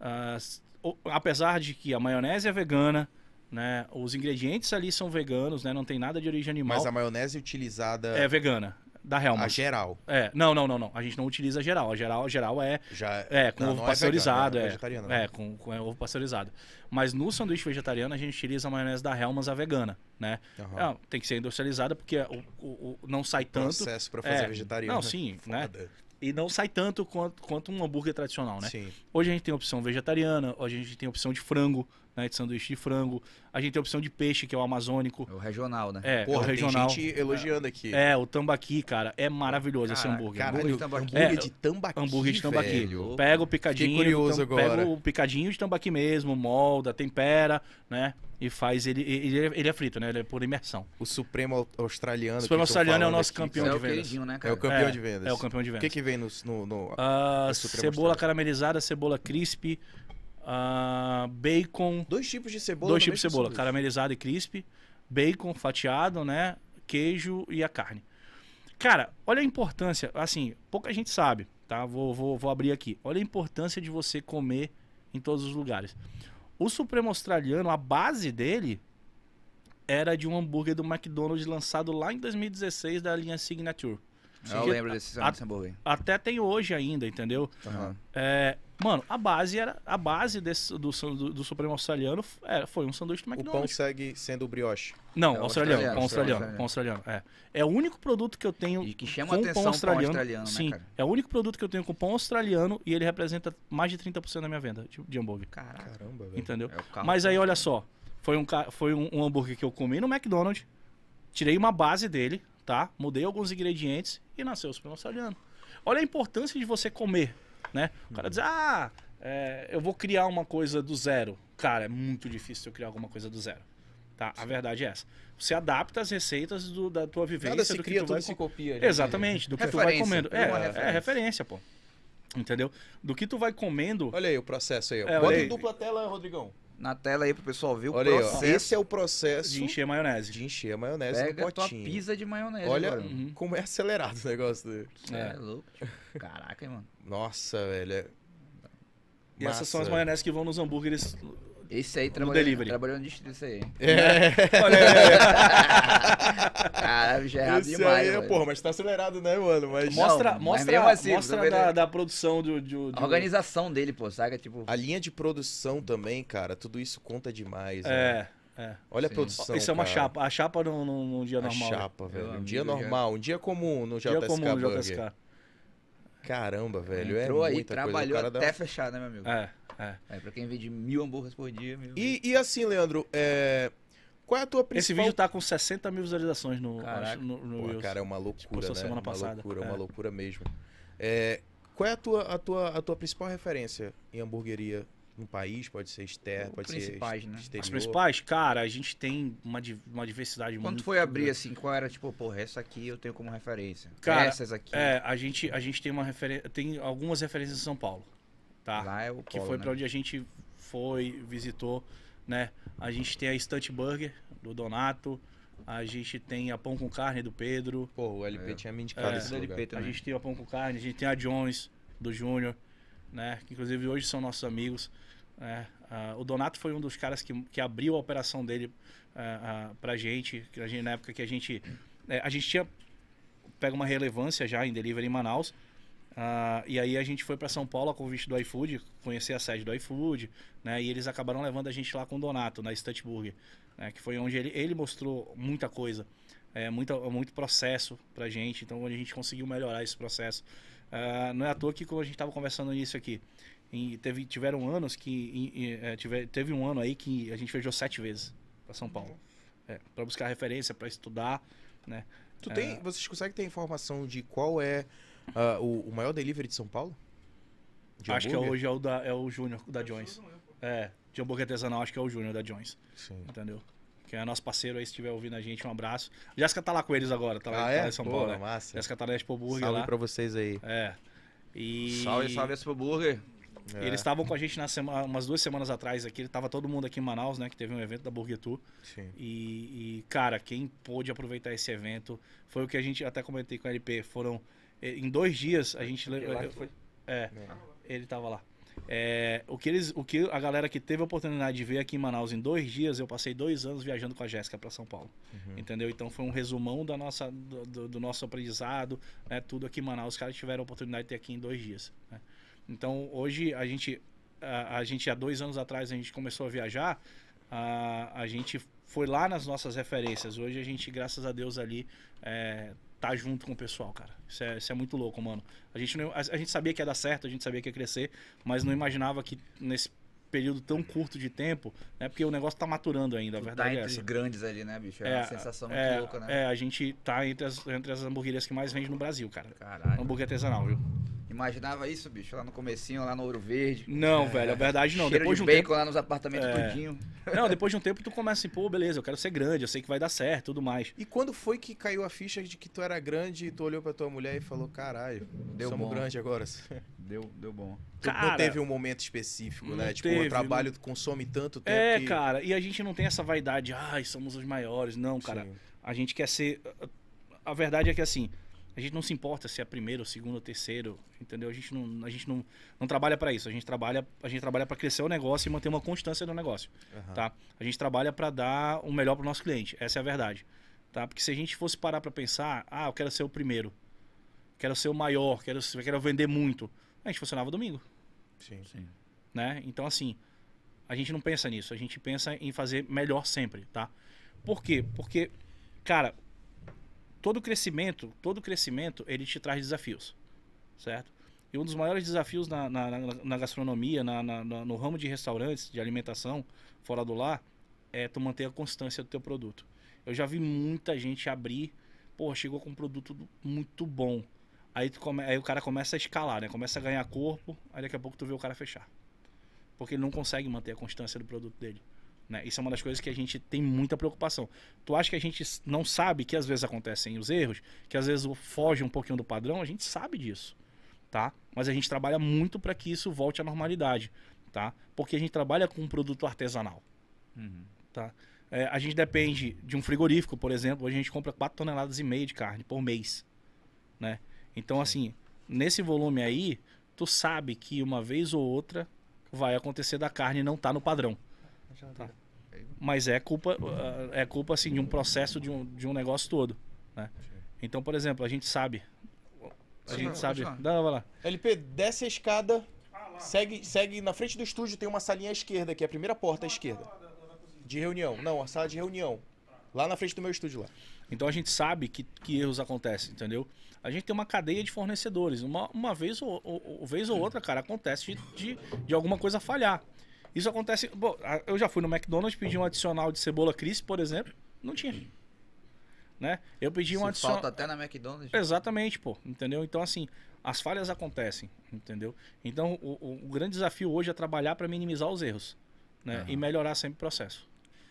as- o- apesar de que a maionese é vegana, né? Os ingredientes ali são veganos, né? Não tem nada de origem animal. Mas a maionese utilizada, É vegana, da a Helmut. geral, É, não, não, não, não. A gente não utiliza geral. A geral, a geral é já É, com Não, ovo não é pasteurizado, vegano, é é. vegetariano, É, né? com, com ovo pasteurizado. Mas no sanduíche vegetariano a gente utiliza a maionese da Hellmann's, a vegana, né? Aham. É, tem que ser industrializada porque o, o- o- não sai tanto. processo pra fazer É, vegetariano. Não, sim, né? Foda. E não sai tanto quanto, quanto um hambúrguer tradicional, né? Sim. Hoje a gente tem opção vegetariana, hoje a gente tem opção de frango, né? De sanduíche de frango. A gente tem opção de peixe, que é o amazônico. É o regional, né? É, é o Porra, regional. tem gente elogiando aqui. É, o tambaqui, cara, é maravilhoso esse Caraca, hambúrguer. Caralho, Hambúrguer de tambaqui. hambúrguer É, de tambaqui, hambúrguer de tambaqui. velho. Pega o picadinho, Fiquei curioso tam- agora. pega o picadinho de tambaqui mesmo, molda, tempera, né? E faz ele. Ele, é- ele é frito, né? Ele é por imersão. O Supremo au- Australiano. O Supremo Australiano é o nosso aqui, campeão é cara. o de vendas. né, É cara? o campeão É, de vendas. É o campeão de O vendas. que que vem no... no, no- é Supremo cebola caramelizada, cebola crisp, ah, bacon, Dois tipos de cebola dois tipos de cebola, sanduíche. caramelizada e crisp, bacon fatiado, né? Queijo e a carne. Cara, olha a importância, assim, pouca gente sabe, tá? Vou, vou, vou abrir aqui. Olha a importância de você comer em todos os lugares. O Supremo Australiano, a base dele era de um hambúrguer do McDonald's lançado lá em 2016 da linha Signature. Eu lembro desse a- hambúrguer. Até tem hoje ainda, entendeu? Aham. É, mano, a base era a base desse, do, do, do Supremo Australiano era- foi um sanduíche do O pão McDonald's. segue sendo o brioche. Não, É o australiano, australiano, pão australiano, australiano. pão australiano. É. é o único produto que eu tenho E que chama com atenção pão pão australiano. australiano, né, sim, cara? é o único produto que eu tenho com pão australiano e ele representa mais de 30% da minha venda de, de hambúrguer. Caraca. Caramba, velho. Entendeu? É Mas aí, olha só. Foi um, foi um, um hambúrguer que eu comi no McDonald's, tirei uma base dele, tá? Mudei alguns ingredientes e nasceu o Supremo Australiano. Olha a importância de você comer, né? O cara diz, ah, é, eu vou criar uma coisa do zero. Cara, é muito difícil eu criar alguma coisa do zero. Tá? A verdade é essa. Você adapta as receitas do- da tua vivência, Nada se do que cria, tu tudo vai se com- copia. Exatamente, do que tu vai comendo. é É, é referência. pô. Entendeu? Do que tu vai comendo. Olha aí o processo aí. ó. É, Bota em aí. dupla tela, Rodrigão. Na tela aí pro pessoal ver o Olha aí, ó. processo. Esse é o processo De encher maionese. de encher a maionese Pega no a tua potinho. pizza de maionese Olha agora. Uhum. como é acelerado o negócio dele. É, É. louco. tio. Caraca, hein, mano. Nossa, velho. é- E essas são as Massa. maioneses que vão nos hambúrgueres. Esse aí No trabalhou, delivery. trabalhou no distrito esse aí. É, Olha aí. Caralho, já é errado esse demais, aí, é, porra, mas tá acelerado, né, mano? Mas Mostra, mas mostra, mesmo assim, mostra da, né? da produção do, do, do- A organização dele, pô, saca? Tipo, a linha de produção também, cara, tudo isso conta demais. né? É, é. Olha a Sim. produção. Isso é uma cara. chapa. A chapa num, num, num dia A normal. chapa, velho. Um dia normal, um dia comum no JSK Dia comum no Burger. JSK. Caramba, velho. entrou é aí, muita trabalhou coisa. O cara dá- até fechar, né, meu amigo? É, é. É, pra quem vende mil hambúrgueres por dia, meu E, e assim, Leandro, é... qual é a tua Esse principal... vídeo tá com 60 mil visualizações no, Caraca. no, no Pô, cara, é uma loucura, postou né? semana uma passada. loucura, uma É. loucura mesmo. É, Qual é a tua, a, tua, a tua principal referência em hamburgueria no país, pode ser externo, Os pode principais, ser né? exterior. As principais, cara, a gente tem uma, uma diversidade Quando muito tu foi abrir, assim, qual era, tipo, porra, essa aqui eu tenho como referência. Cara, Essas aqui. É, a gente, a gente tem uma referência. Tem algumas referências em São Paulo. Tá? Lá é o que polo, foi né? pra onde a gente foi, visitou, né? A gente tem a Stunt Burger do Donato, a gente tem a Pão com Carne do Pedro, Pô, o LP É. tinha me indicado É. esse Do lugar. LP a também. gente tem a Pão com Carne, a gente tem a Jones do Júnior, né? Que inclusive hoje são nossos amigos. Né? Ah, o Donato foi um dos caras que, que abriu a operação dele ah, ah, pra gente, gente, na época que a gente. é, a gente tinha pega uma relevância já em delivery em Manaus. E aí a gente foi para São Paulo a convite do iFood, conhecer a sede do iFood, né? E eles acabaram levando a gente lá com o Donato, na Stunt Burger, né? Que foi onde ele, ele mostrou muita coisa, é, muita, muito processo pra gente, então onde a gente conseguiu melhorar esse processo. Não é à toa que quando a gente estava conversando nisso aqui, em- teve, tiveram anos que. em- em- é, tiver- teve um ano aí que a gente viajou sete vezes para São Paulo. É, para buscar referência, para estudar, né? Tu tem, vocês conseguem ter informação de qual é ah, o, o maior delivery de São Paulo? De acho que é hoje é o, da, é o Júnior da Jones. É, de hambúrguer artesanal, acho que é o Júnior da Jones, Sim. entendeu? Que é nosso parceiro aí, se estiver ouvindo a gente, um abraço. Jéssica tá lá com eles agora, tá lá, Ah, é? em São Pô, Paulo. né? massa. Jéssica tá na Expo Burger Salve lá. pra vocês aí. É. E... Salve, salve esse burger. É, Eles estavam com a gente na sema- umas duas semanas atrás aqui. Tava todo mundo aqui em Manaus, né? Que teve um evento da Burger Tour. Sim. E, e, cara, quem pôde aproveitar esse evento foi o que a gente até comentei com a LP. Foram. eh, Em dois dias a gente. le- lá que foi? É, É. ele tava lá. É, o, que eles, o que a galera que teve a oportunidade de ver aqui em Manaus em dois dias, eu passei dois anos viajando com a Jéssica para São Paulo. Uhum. Entendeu? Então foi um resumão da nossa, do, do- do nosso aprendizado, né? Tudo aqui em Manaus, os caras tiveram a oportunidade de ter aqui em dois dias. né? Então hoje a gente, a, a gente há dois anos atrás a gente começou a viajar, a, a gente foi lá nas nossas referências. Hoje a gente, graças a Deus ali, é, tá junto com o pessoal, cara. Isso é, isso é muito louco, mano. A gente, não, a, a gente sabia que ia dar certo, a gente sabia que ia crescer, mas não imaginava que nesse período tão curto de tempo, né? Porque o negócio tá maturando ainda, a Tu verdade tá é entre essa. os grandes ali, né, bicho? É, uma sensação muito é, louca, né? É, a gente tá entre as, entre as hamburguerias que mais vende no Brasil, cara. Caralho. Hambúrguer artesanal, viu? Imaginava isso, bicho, lá no comecinho, lá no Ouro Verde. Não, velho, a verdade não. Cheiro Depois de de um bacon tempo. lá nos apartamentos É. tudinho. Não, depois de um tempo tu começa assim, pô, beleza, eu quero ser grande, eu sei que vai dar certo tudo mais. E quando foi que caiu a ficha de que tu era grande e tu olhou pra tua mulher e falou, caralho, Deu somos bom. grande agora? Deu, deu bom. Tu não Cara, teve um momento específico, né? não Tipo, teve, o trabalho consome tanto tempo É, que... cara, e a gente não tem essa vaidade, ai, somos os maiores. Não, cara. Sim. A gente quer ser. A verdade é que assim, a gente não se importa se é primeiro, segundo, terceiro, entendeu? A gente não, a gente não, não trabalha pra isso. A gente trabalha, a gente trabalha para crescer o negócio e manter uma constância no negócio, Aham. tá? A gente trabalha pra dar o melhor pro nosso cliente. Essa é a verdade, tá? Porque se a gente fosse parar pra pensar, ah, eu quero ser o primeiro, quero ser o maior, quero, quero vender muito, a gente funcionava domingo Sim. Sim. né? Então, assim, a gente não pensa nisso, a gente pensa em fazer melhor sempre, tá? Por quê? Porque, cara, todo crescimento, todo crescimento, ele te traz desafios, certo? E um dos maiores desafios na, na, na- na gastronomia, na, no ramo de restaurantes, de alimentação, fora do lar, é tu manter a constância do teu produto. Eu já vi muita gente abrir, pô, chegou com um produto muito bom. Aí, tu come- aí o cara começa a escalar, né? Começa a ganhar corpo, aí daqui a pouco tu vê o cara fechar. Porque ele não consegue manter a constância do produto dele. Né? Isso é uma das coisas que a gente tem muita preocupação. Tu acha que a gente não sabe que às vezes acontecem os erros, que às vezes foge um pouquinho do padrão? A gente sabe disso, tá? Mas a gente trabalha muito para que isso volte à normalidade, tá? Porque a gente trabalha com um produto artesanal. Uhum. É, a gente depende de um frigorífico, por exemplo, hoje a gente compra 4 toneladas e meia de carne por mês, né? Então, assim, nesse volume aí, tu sabe que uma vez ou outra vai acontecer da carne não tá no padrão. Tá. Mas é culpa, é culpa assim de um processo de um, de um negócio todo, né? Então, por exemplo, a gente sabe, a Sim, gente sabe. Dá, vai lá. LP, desce a escada, segue, segue na frente do estúdio, tem uma salinha à esquerda, que é a primeira porta à esquerda. De reunião. Não, a sala de reunião. Lá na frente do meu estúdio lá. Então a gente sabe que, que erros acontecem, entendeu? A gente tem uma cadeia de fornecedores. Uma, uma vez, ou, ou- ou- vez ou outra, cara, acontece de, de, de alguma coisa falhar. Isso acontece. Bom, eu já fui no McDonald's, pedi um adicional de cebola crisp, por exemplo. Não tinha. né? Eu pedi um adicional. falta até na McDonald's. Exatamente, pô, entendeu? Então, assim, as falhas acontecem, entendeu? Então, o, o- o grande desafio hoje é trabalhar para minimizar os erros, né? Aham. E melhorar sempre o processo.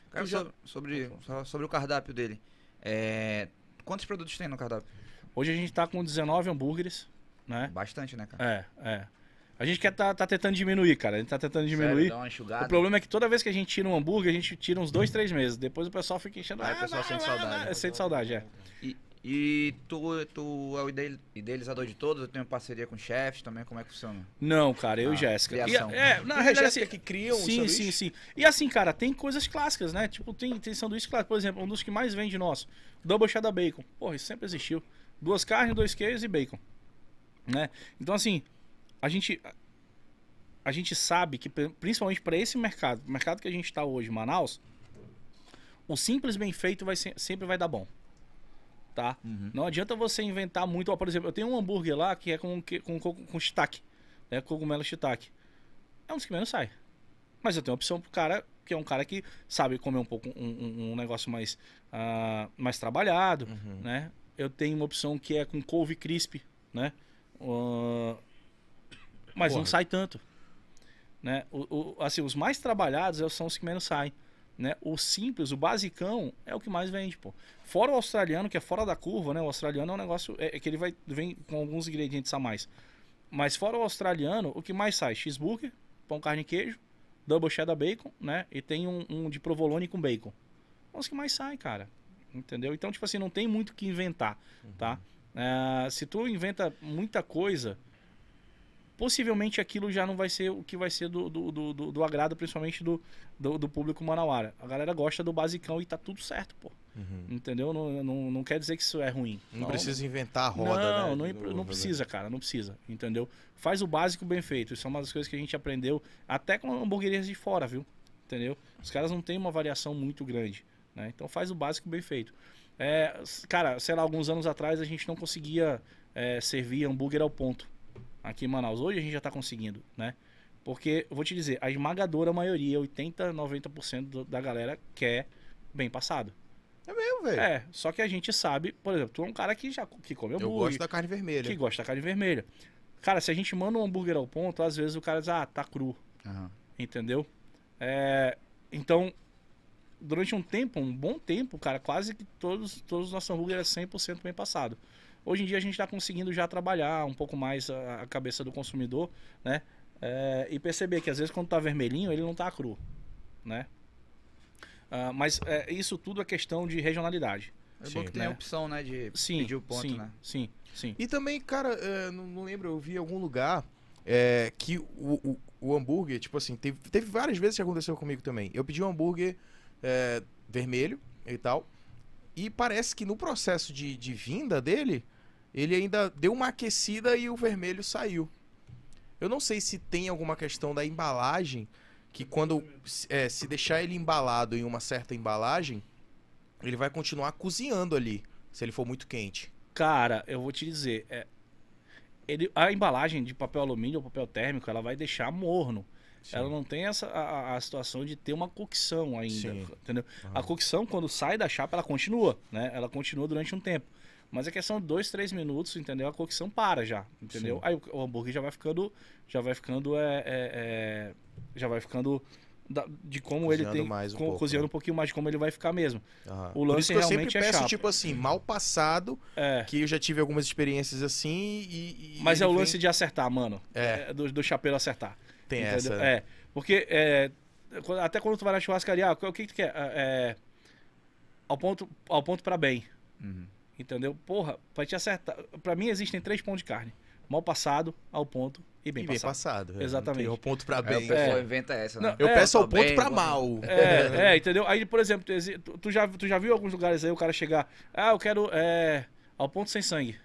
Cara, já- sobre, sobre, o cardápio dele. É, quantos produtos tem no cardápio? Hoje a gente tá com 19 hambúrgueres, né? Bastante, né, cara? É, é. A gente quer tá, tá tentando diminuir, cara. A gente tá tentando diminuir. Sério. O problema é que toda vez que a gente tira um hambúrguer, a gente tira uns dois, três meses. Depois o pessoal fica enchendo. Aí o "Ah, pessoal vai, sente vai, saudade. vai." Sente saudade, é. E, e tu, tu é o ide- idealizador de todos? Eu tenho parceria com chefes também, como é que funciona? Não, cara, eu Ah, e Jéssica. E, criação. é, na realidade, Jéssica assim, que criam o sim, sanduíche? sim, sim. E assim, cara, tem coisas clássicas, né? Tipo, tem, tem sanduíche clássico. Por exemplo, um dos que mais vende nosso, Double Cheddar Bacon. Porra, isso sempre existiu. Duas carnes, dois queijos e bacon. Né? Então, assim, a gente... A gente sabe que, pri- principalmente para esse mercado, o mercado que a gente está hoje, Manaus, o simples bem feito vai ser- sempre vai dar bom. Tá? Não adianta você inventar muito. Ó, por exemplo, eu tenho um hambúrguer lá que é com, com, com, com shiitake, né? Cogumelo shiitake. É um dos que menos sai. Mas eu tenho opção pro cara, que é um cara que sabe comer um pouco um, um- um negócio mais, ah, mais trabalhado, Uhum. né? Eu tenho uma opção que é com couve crisp, né? Ah, mas não Porra. sai tanto. Né? O, o- assim, os mais trabalhados é- são os que menos saem. Né? O simples, o basicão, é o que mais vende, pô. Fora o australiano, que é fora da curva, né? O australiano é um negócio. É, é que ele vai, vem com alguns ingredientes a mais. Mas fora o australiano, o que mais sai? Cheeseburger, pão, carne e queijo, double cheddar bacon, né? E tem um, um de provolone com bacon. São os que mais saem, cara. Entendeu? Então, tipo assim, não tem muito o que inventar, tá? É, se tu inventa muita coisa, possivelmente aquilo já não vai ser o que vai ser do, do, do, do- do agrado, principalmente do, do, do público manauara. A galera gosta do basicão e tá tudo certo, pô. Uhum. Entendeu? Não, não, não quer dizer que isso é ruim. Não, precisa inventar a roda, não, né? não, não precisa, cara, não precisa, entendeu? Faz o básico bem feito. Isso é uma das coisas que a gente aprendeu até com hamburguerias de fora, viu? Entendeu? Os caras não têm uma variação muito grande, né? Então faz o básico bem feito. É, cara, sei lá, alguns anos atrás a gente não conseguia é, servir hambúrguer ao ponto aqui em Manaus. Hoje a gente já tá conseguindo, né? Porque, eu vou te dizer, a esmagadora maioria, 80, 90% do- da galera quer bem passado. É mesmo, velho. É, só que a gente sabe, por exemplo, tu é um cara que já que come Eu hambúrguer, gosto da carne vermelha. que gosta da carne vermelha. Cara, se a gente manda um hambúrguer ao ponto, às vezes o cara diz, ah, tá cru, Aham. entendeu? É, então, durante um tempo, um bom tempo, cara, quase que todos, todos os nossos hambúrgueres é 100% bem passado. Hoje em dia a gente está conseguindo já trabalhar um pouco mais a, a cabeça do consumidor, né? É, e perceber que às vezes quando tá vermelhinho, ele não tá cru, né? Ah, mas é, isso tudo é questão de regionalidade. É Sim, bom que tem né? a opção, né, de Sim, pedir o ponto, sim, né? sim, sim. E também, cara, é, não, não lembro, eu vi em algum lugar é, que o, o, o hambúrguer, tipo assim, teve, teve várias vezes que aconteceu comigo também. Eu pedi um hambúrguer é, vermelho e tal, e parece que no processo de, de vinda dele, ele ainda deu uma aquecida e o vermelho saiu. Eu não sei se tem alguma questão da embalagem, que quando é, se deixar ele embalado em uma certa embalagem, ele vai continuar cozinhando ali, se ele for muito quente. Cara, eu vou te dizer, é, ele, a embalagem de papel alumínio ou papel térmico, ela vai deixar morno. Ela não tem essa a, a- situação de ter uma cocção ainda, Sim. entendeu? A cocção quando sai da chapa ela continua, né? Ela continua durante um tempo. Mas a questão de dois, três minutos, entendeu? A cocção para já, entendeu? Sim. Aí o, o hambúrguer já vai ficando, já vai ficando, é, é- é- já vai ficando da- de como ele Cozinhando tem, mais um co- pouco, cozinhando né? um pouquinho mais de como ele vai ficar mesmo. Aham. O Por lance isso que eu sempre realmente é peço, chapa. tipo assim, mal passado, É. que eu já tive algumas experiências assim e... e Mas é ele o vem- lance de acertar, mano. É. É, do, do chapéu acertar. Tem entendeu? essa? É. Porque é, até quando tu vai na churrascaria, ah, o que que tu quer? Ah, É, ao ponto, ao ponto para bem. Uhum. Entendeu? Porra, pra te acertar. Pra mim existem três pontos de carne: mal passado, ao ponto e bem E bem passado. passado. é. Exatamente. O ponto pra Aí bem. o pessoal É. inventa essa, Não, né? Eu É, peço ao tá ponto bom. mal. É, é, entendeu? Aí, por exemplo, tu, tu já, tu já viu alguns lugares aí o cara chegar, ah, eu quero é, ao ponto sem sangue.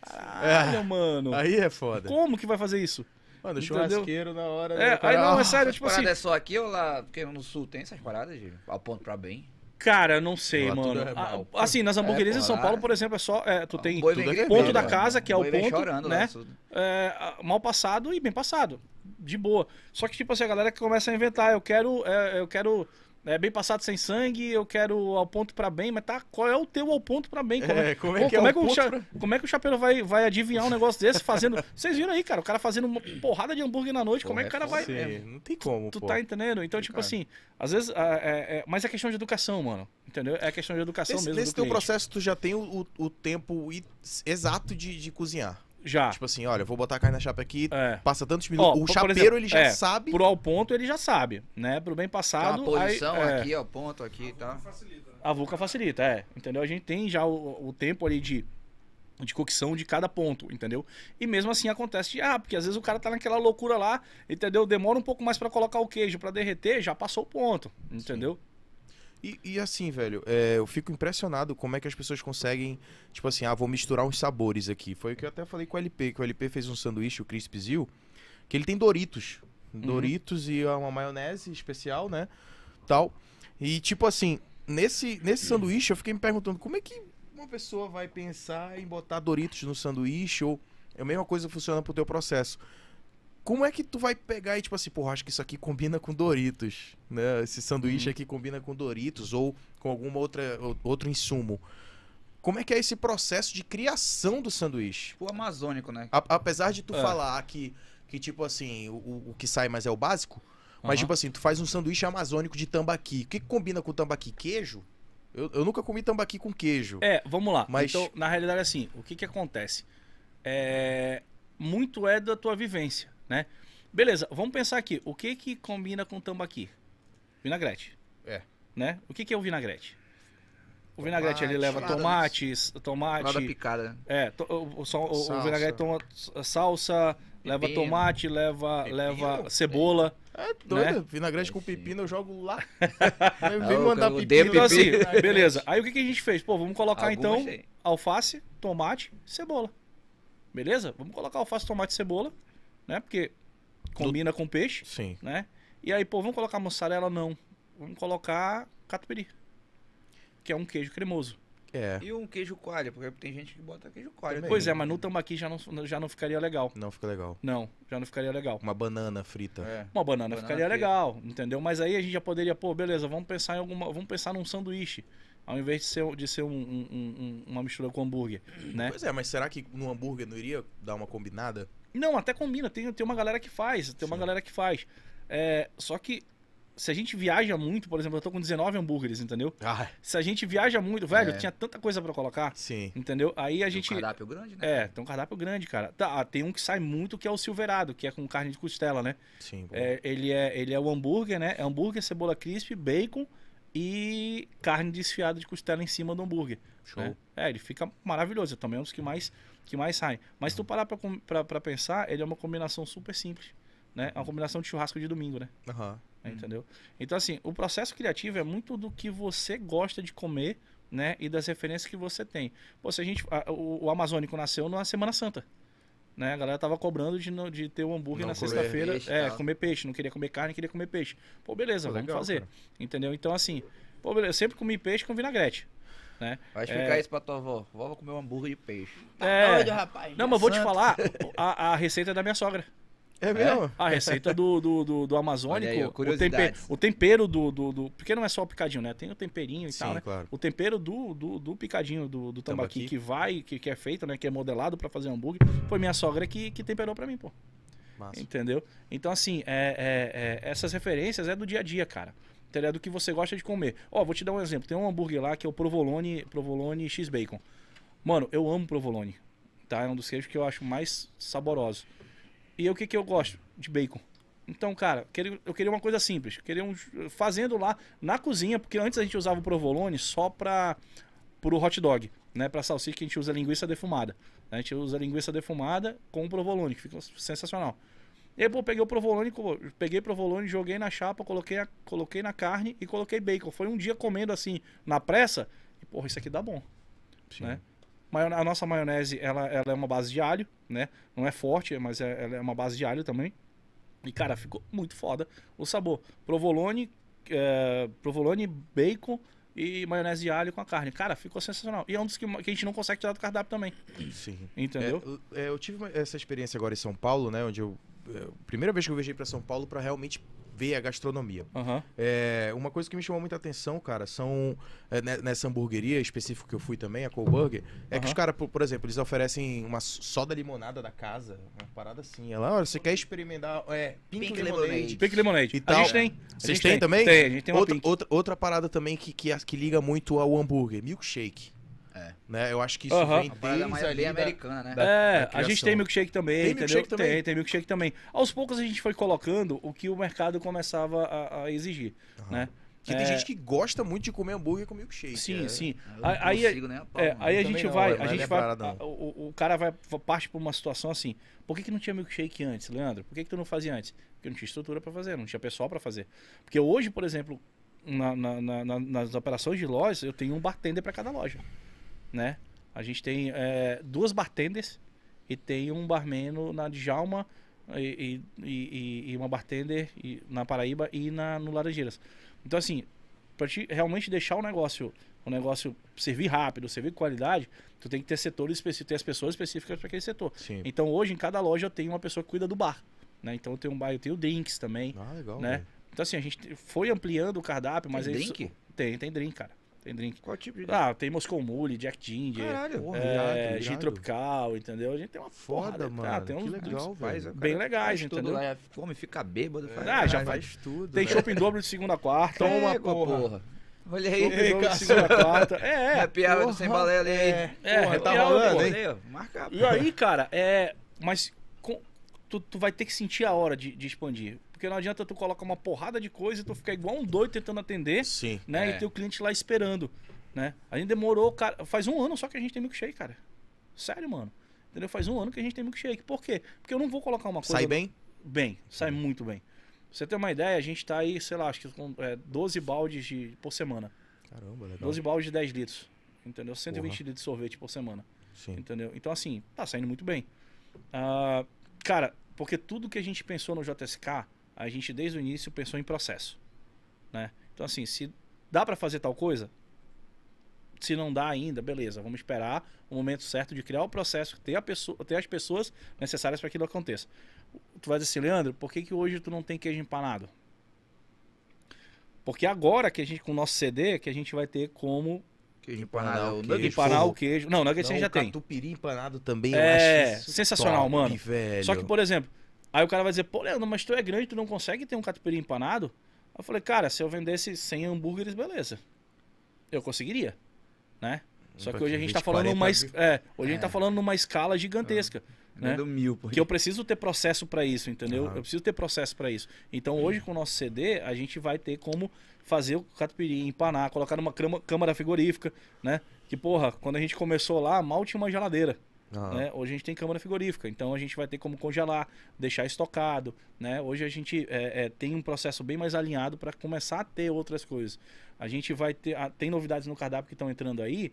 Caralho, mano. Aí é foda. Como que vai fazer isso? Mano, o Entendeu? churrasqueiro na hora... É, cara, aí não, é ah, sério, tipo parada assim. é só aqui ou lá? Porque no sul tem essas paradas, de ao ponto pra bem. Cara, não sei, Lá mano. é Ah, assim, nas hamburguerias É, em São Paulo, por exemplo, é só. é, tu tem O boi é ponto da mano. casa, que é o ponto, chorando né? é, mal passado e bem passado. De boa. Só que, tipo assim, a galera que começa a inventar, eu quero. é, eu quero É bem passado sem sangue, eu quero ao ponto pra bem, mas tá, qual é o teu ao ponto pra bem? Como É, como é que é como, o é que o ponto cha- pra- como é que o chapeiro vai, vai adivinhar um negócio desse fazendo. Vocês viram aí, cara? O cara fazendo uma porrada de hambúrguer na noite. como é que o cara vai. É Sim, não tem como, Tu pô. tá entendendo? Então, tipo Cara. assim, às vezes. é- é- mas é questão de educação, mano. Entendeu? É questão de educação Nesse, mesmo. nesse do teu cliente. processo, tu já tem o, o- tempo exato de, de cozinhar. Já. Tipo assim, olha, eu vou botar a carne na chapa aqui, é. passa tantos Ó, minutos. por o chapeiro, exemplo, ele já é, sabe. Pro ao ponto ele já sabe, né? Pro bem Tá passado. uma posição aí, é, aqui, ó, ponto aqui e tal. Facilita, né? A VUCA facilita, é. Entendeu? A gente tem já o, o tempo ali de, de cocção de cada ponto, entendeu? E mesmo assim acontece de, ah, porque às vezes o cara tá naquela loucura lá, entendeu? Demora um pouco mais pra colocar o queijo pra derreter, já passou o ponto, entendeu? E, e assim, velho, é, eu fico impressionado como é que as pessoas conseguem, tipo assim, ah, vou misturar uns sabores aqui. Foi o que eu até falei com o LP, que o LP fez um sanduíche, o Crisp Zil, que ele tem Doritos. Doritos e uma maionese especial, né? Tal. E tipo assim, nesse, nesse sanduíche eu fiquei me perguntando como é que uma pessoa vai pensar em botar Doritos no sanduíche ou é a mesma coisa que funciona pro teu processo. Como é que tu vai pegar e tipo assim, porra, acho que isso aqui combina com Doritos, né? Esse sanduíche aqui combina com Doritos ou com alguma outra ou- outro insumo. Como é que é esse processo de criação do sanduíche? O amazônico, né? A- apesar de tu É. falar que, que tipo assim, o, o- que sai mais é o básico, mas Aham. tipo assim, tu faz um sanduíche amazônico de tambaqui. O que, que combina com tambaqui? Queijo? Eu, eu nunca comi tambaqui com queijo. É, vamos lá. Mas- Então, na realidade, assim, o que que acontece? É, muito é da tua vivência, né? Beleza, vamos pensar aqui. O que que combina com tambaqui? Vinagrete. É. Né? O que que é o vinagrete? O vinagrete, ele Tomate, leva tomates, Nada tomate... picada. né? É, to- o, o, só- o- vinagrete toma salsa, leva Pepino. tomate, leva, Pepino. leva cebola. É doido. Né? Vinagrete com pepino eu jogo lá. Vem mandar pepino. Então assim, beleza. Aí o que, que a gente fez? Pô, vamos colocar então tem. alface, tomate, cebola. Beleza? Vamos colocar alface, tomate e cebola, né? Porque combina com peixe, Sim. né? E aí, pô, vamos colocar mussarela? Não. Vamos colocar catupiry. Que é um queijo cremoso. É. E um queijo coalho, porque tem gente que bota queijo coalho. Também. Pois é, mas no tambaqui já não, já não ficaria legal. Não fica legal. Não, já não ficaria legal. Uma banana frita. É. Uma banana, Banana ficaria frita. legal, entendeu? Mas aí a gente já poderia, pô, beleza, vamos pensar em alguma. Vamos pensar num sanduíche. Ao invés de ser, de ser um- um- um- uma mistura com hambúrguer, né? Pois é, mas será que no hambúrguer não iria dar uma combinada? Não, até combina. Tem, tem uma galera que faz. Tem uma Sim. galera que faz. É, só que se a gente viaja muito, por exemplo, eu tô com 19 hambúrgueres, entendeu? Ah, Se a gente viaja muito, velho, É. tinha tanta coisa pra colocar, sim. entendeu? Aí a Tem gente. Um cardápio grande, né? É, tem um cardápio grande, cara. Tá, tem um que sai muito que é o Silverado, que é com carne de costela, né? Sim. É, ele, é, ele é o hambúrguer, né? É hambúrguer, cebola crisp, bacon e carne desfiada de costela em cima do hambúrguer. Show. né? É, ele fica maravilhoso. Também é um dos que mais, que mais saem. Mas se tu parar pra, pra, pra pensar, ele é uma combinação super simples. Né? É uma combinação de churrasco de domingo, né? Aham. Entendeu? Então, assim, o processo criativo é muito do que você gosta de comer, né? E das referências que você tem. Pô, se a gente. a- o, o Amazônico nasceu na Semana Santa. Né? A galera tava cobrando de, de ter o hambúrguer Não na sexta-feira. É, tal. comer peixe. Não queria comer carne, queria comer peixe. Pô, beleza, Pô, vamos legal, fazer. cara. Entendeu? Então, assim, pô, beleza, eu sempre comi peixe com vinagrete. Né? Vai explicar É. isso pra tua avó. Vó vai comer um hambúrguer de peixe. É. doido, rapaz. Não, mas eu vou te falar, a, a receita é da minha sogra. É mesmo? A receita do, do, do, do Amazônico, aí, o, tempero, o tempero do, do, do- Porque não é só o picadinho, né? Tem o temperinho e Sim, tal, né? claro. O tempero do, do, do picadinho do, do tambaqui, Tambaqui. que vai, que, que é feito, né? Que é modelado pra fazer hambúrguer, foi minha sogra que, que temperou pra mim, pô. Massa. Entendeu? Então, assim, é, é- é- essas referências é do dia a dia, cara. É do que você gosta de comer. Ó, vou te dar um exemplo. Tem um hambúrguer lá que é o Provolone, Provolone X Bacon. Mano, eu amo Provolone. Tá? É um dos queijos que eu acho mais saboroso. E o que que eu gosto? De bacon. Então, cara, eu queria uma coisa simples. Eu Queria um, fazendo lá na cozinha, porque antes a gente usava o provolone só para pro hot dog, né? Pra salsicha que a gente usa linguiça defumada. A gente usa linguiça defumada com o provolone, que fica sensacional. E aí, pô, peguei o provolone, peguei provolone, joguei na chapa, coloquei, a- coloquei na carne e coloquei bacon. Foi um dia comendo assim, na pressa, e porra, isso aqui dá bom Sim. né? A nossa maionese, ela, ela é uma base de alho, né? Não é forte, mas é, ela é uma base de alho também. E, cara, ficou muito foda o sabor. Provolone, é, provolone, bacon e maionese de alho com a carne. Cara, ficou sensacional. E é um dos que, que a gente não consegue tirar do cardápio também, Sim. entendeu? É, eu- é, tive essa experiência agora em São Paulo, né? Onde eu. É, primeira vez que eu viajei pra São Paulo pra realmente ver a gastronomia. Aham. É, uma coisa que me chamou muita atenção, cara, são é, ne- nessa hamburgueria específica que eu fui também, a Cold Burger, é que Aham. os caras, por, por exemplo, eles oferecem uma soda limonada da casa, uma parada assim. Ela, olha, você quer experimentar é, Pink, Pink Lemonade. Lemonade. Pink Lemonade. E A tal. gente tem. A Vocês gente têm também? Tem, a gente tem uma outra, Pink. outra, outra parada também que, que, que liga muito ao hambúrguer, milkshake. É. Né? Eu acho que isso vem mais desde bem ali da- americana, né? da- É, da a gente tem milkshake também, Tem entendeu? milkshake também? Tem, tem milkshake também. Aos poucos a gente foi colocando o que o mercado começava a, a exigir, né? Que tem É. gente que gosta muito de comer hambúrguer com milkshake. Sim, é. sim. Aí, consigo é, aí a Eu gente também não, vai, não a é gente vai, a- o, o cara vai parte por uma situação assim. Por que, que não tinha milkshake antes, Leandro? Por que, que tu não fazia antes? Porque não tinha estrutura pra fazer, não tinha pessoal pra fazer. Porque hoje, por exemplo, na- na- na- na- nas operações de lojas, eu tenho um bartender pra cada loja, né? A gente tem é, duas bartenders e tem um barman na Djalma e, e, e- uma bartender na Paraíba e na, no Laranjeiras. Então, assim, pra te realmente deixar o negócio, o negócio servir rápido, servir com qualidade, tu tem que ter setores específicos, ter as pessoas específicas para aquele setor. Sim. Então, hoje, em cada loja, eu tenho uma pessoa que cuida do bar. Né? Então, eu tenho um bar, eu tenho drinks também. Ah, legal. né? Então, assim, a gente foi ampliando o cardápio, mas Tem é isso- drink? Tem, tem drink, cara. Tem drink. Qual tipo de... Ah, tem Moscow Mule, Jack Ginger, Caralho. Porra, é, irado, gin irado. tropical, entendeu? A gente tem uma Foda, porrada. mano. Ah, tem que uns legal, drinks velho. Faz, o bem cara legais, faz tudo entendeu? lá, come, fica bêbado. faz- Ah, já faz, faz. tudo. Tem velho. shopping dobro de segunda a quarta. Toma, Égua, porra. Olha aí. dobro de segunda a quarta. É, Happy hour porra. sem balela aí. É, É, porra, tá happy hour, rolando, hein? Marca. E aí, cara, é. Mas com- tu, tu vai ter que sentir a hora de, de expandir. Porque não adianta tu colocar uma porrada de coisa e tu ficar igual um doido tentando atender, Sim. né? É. E ter o cliente lá esperando, né? A gente demorou, cara. Faz um ano só que a gente tem milkshake, cara. Sério, mano. Entendeu? Faz um ano que a gente tem milkshake. Por quê? Porque eu não vou colocar uma coisa. Sai bem? Bem, sai muito bem. Pra você ter uma ideia, a gente tá aí, sei lá, acho que com é, 12 baldes de, por semana. Caramba, legal. 12 baldes de 10 litros. Entendeu? 120 litros de sorvete por semana. Sim. Entendeu? Então, assim, tá saindo muito bem. Ah, cara, porque tudo que a gente pensou no JSK, a gente desde o início pensou em processo. Né? Então, assim, se dá pra fazer tal coisa, se não dá ainda, beleza, vamos esperar o momento certo de criar o processo, ter, a pessoa, ter as pessoas necessárias para que aquilo aconteça. Tu vai dizer assim, Leandro, por que, que hoje tu não tem queijo empanado? Porque agora que a gente, com o nosso CD, que a gente vai ter como Queijo Empanar empanado, o queijo. empanar o queijo. Não, nugget Não, você já o tem. catupiry empanado também, É, eu acho isso sensacional, top, mano. velho. Só que, por exemplo, aí o cara vai dizer, pô, Leandro, mas tu é grande, tu não consegue ter um catupiry empanado? Eu falei, cara, se eu vendesse 100 hambúrgueres, beleza. Eu conseguiria, né? Só que hoje a gente tá 20, falando 40 numa, é, hoje a gente tá É. falando numa escala gigantesca, né? Vendo mil, por Porque eu preciso ter processo pra isso, entendeu? Aham. Eu preciso ter processo pra isso. Então hoje com o nosso CD, a gente vai ter como fazer o catupiry, empanar, colocar numa câmara frigorífica, né? Que porra, quando a gente começou lá, mal tinha uma geladeira. Ah, né? Hoje a gente tem câmara frigorífica, então a gente vai ter como congelar, deixar estocado, né? Hoje a gente é, é, tem um processo bem mais alinhado para começar a ter outras coisas. A gente vai ter, ah, tem novidades no cardápio que estão entrando aí,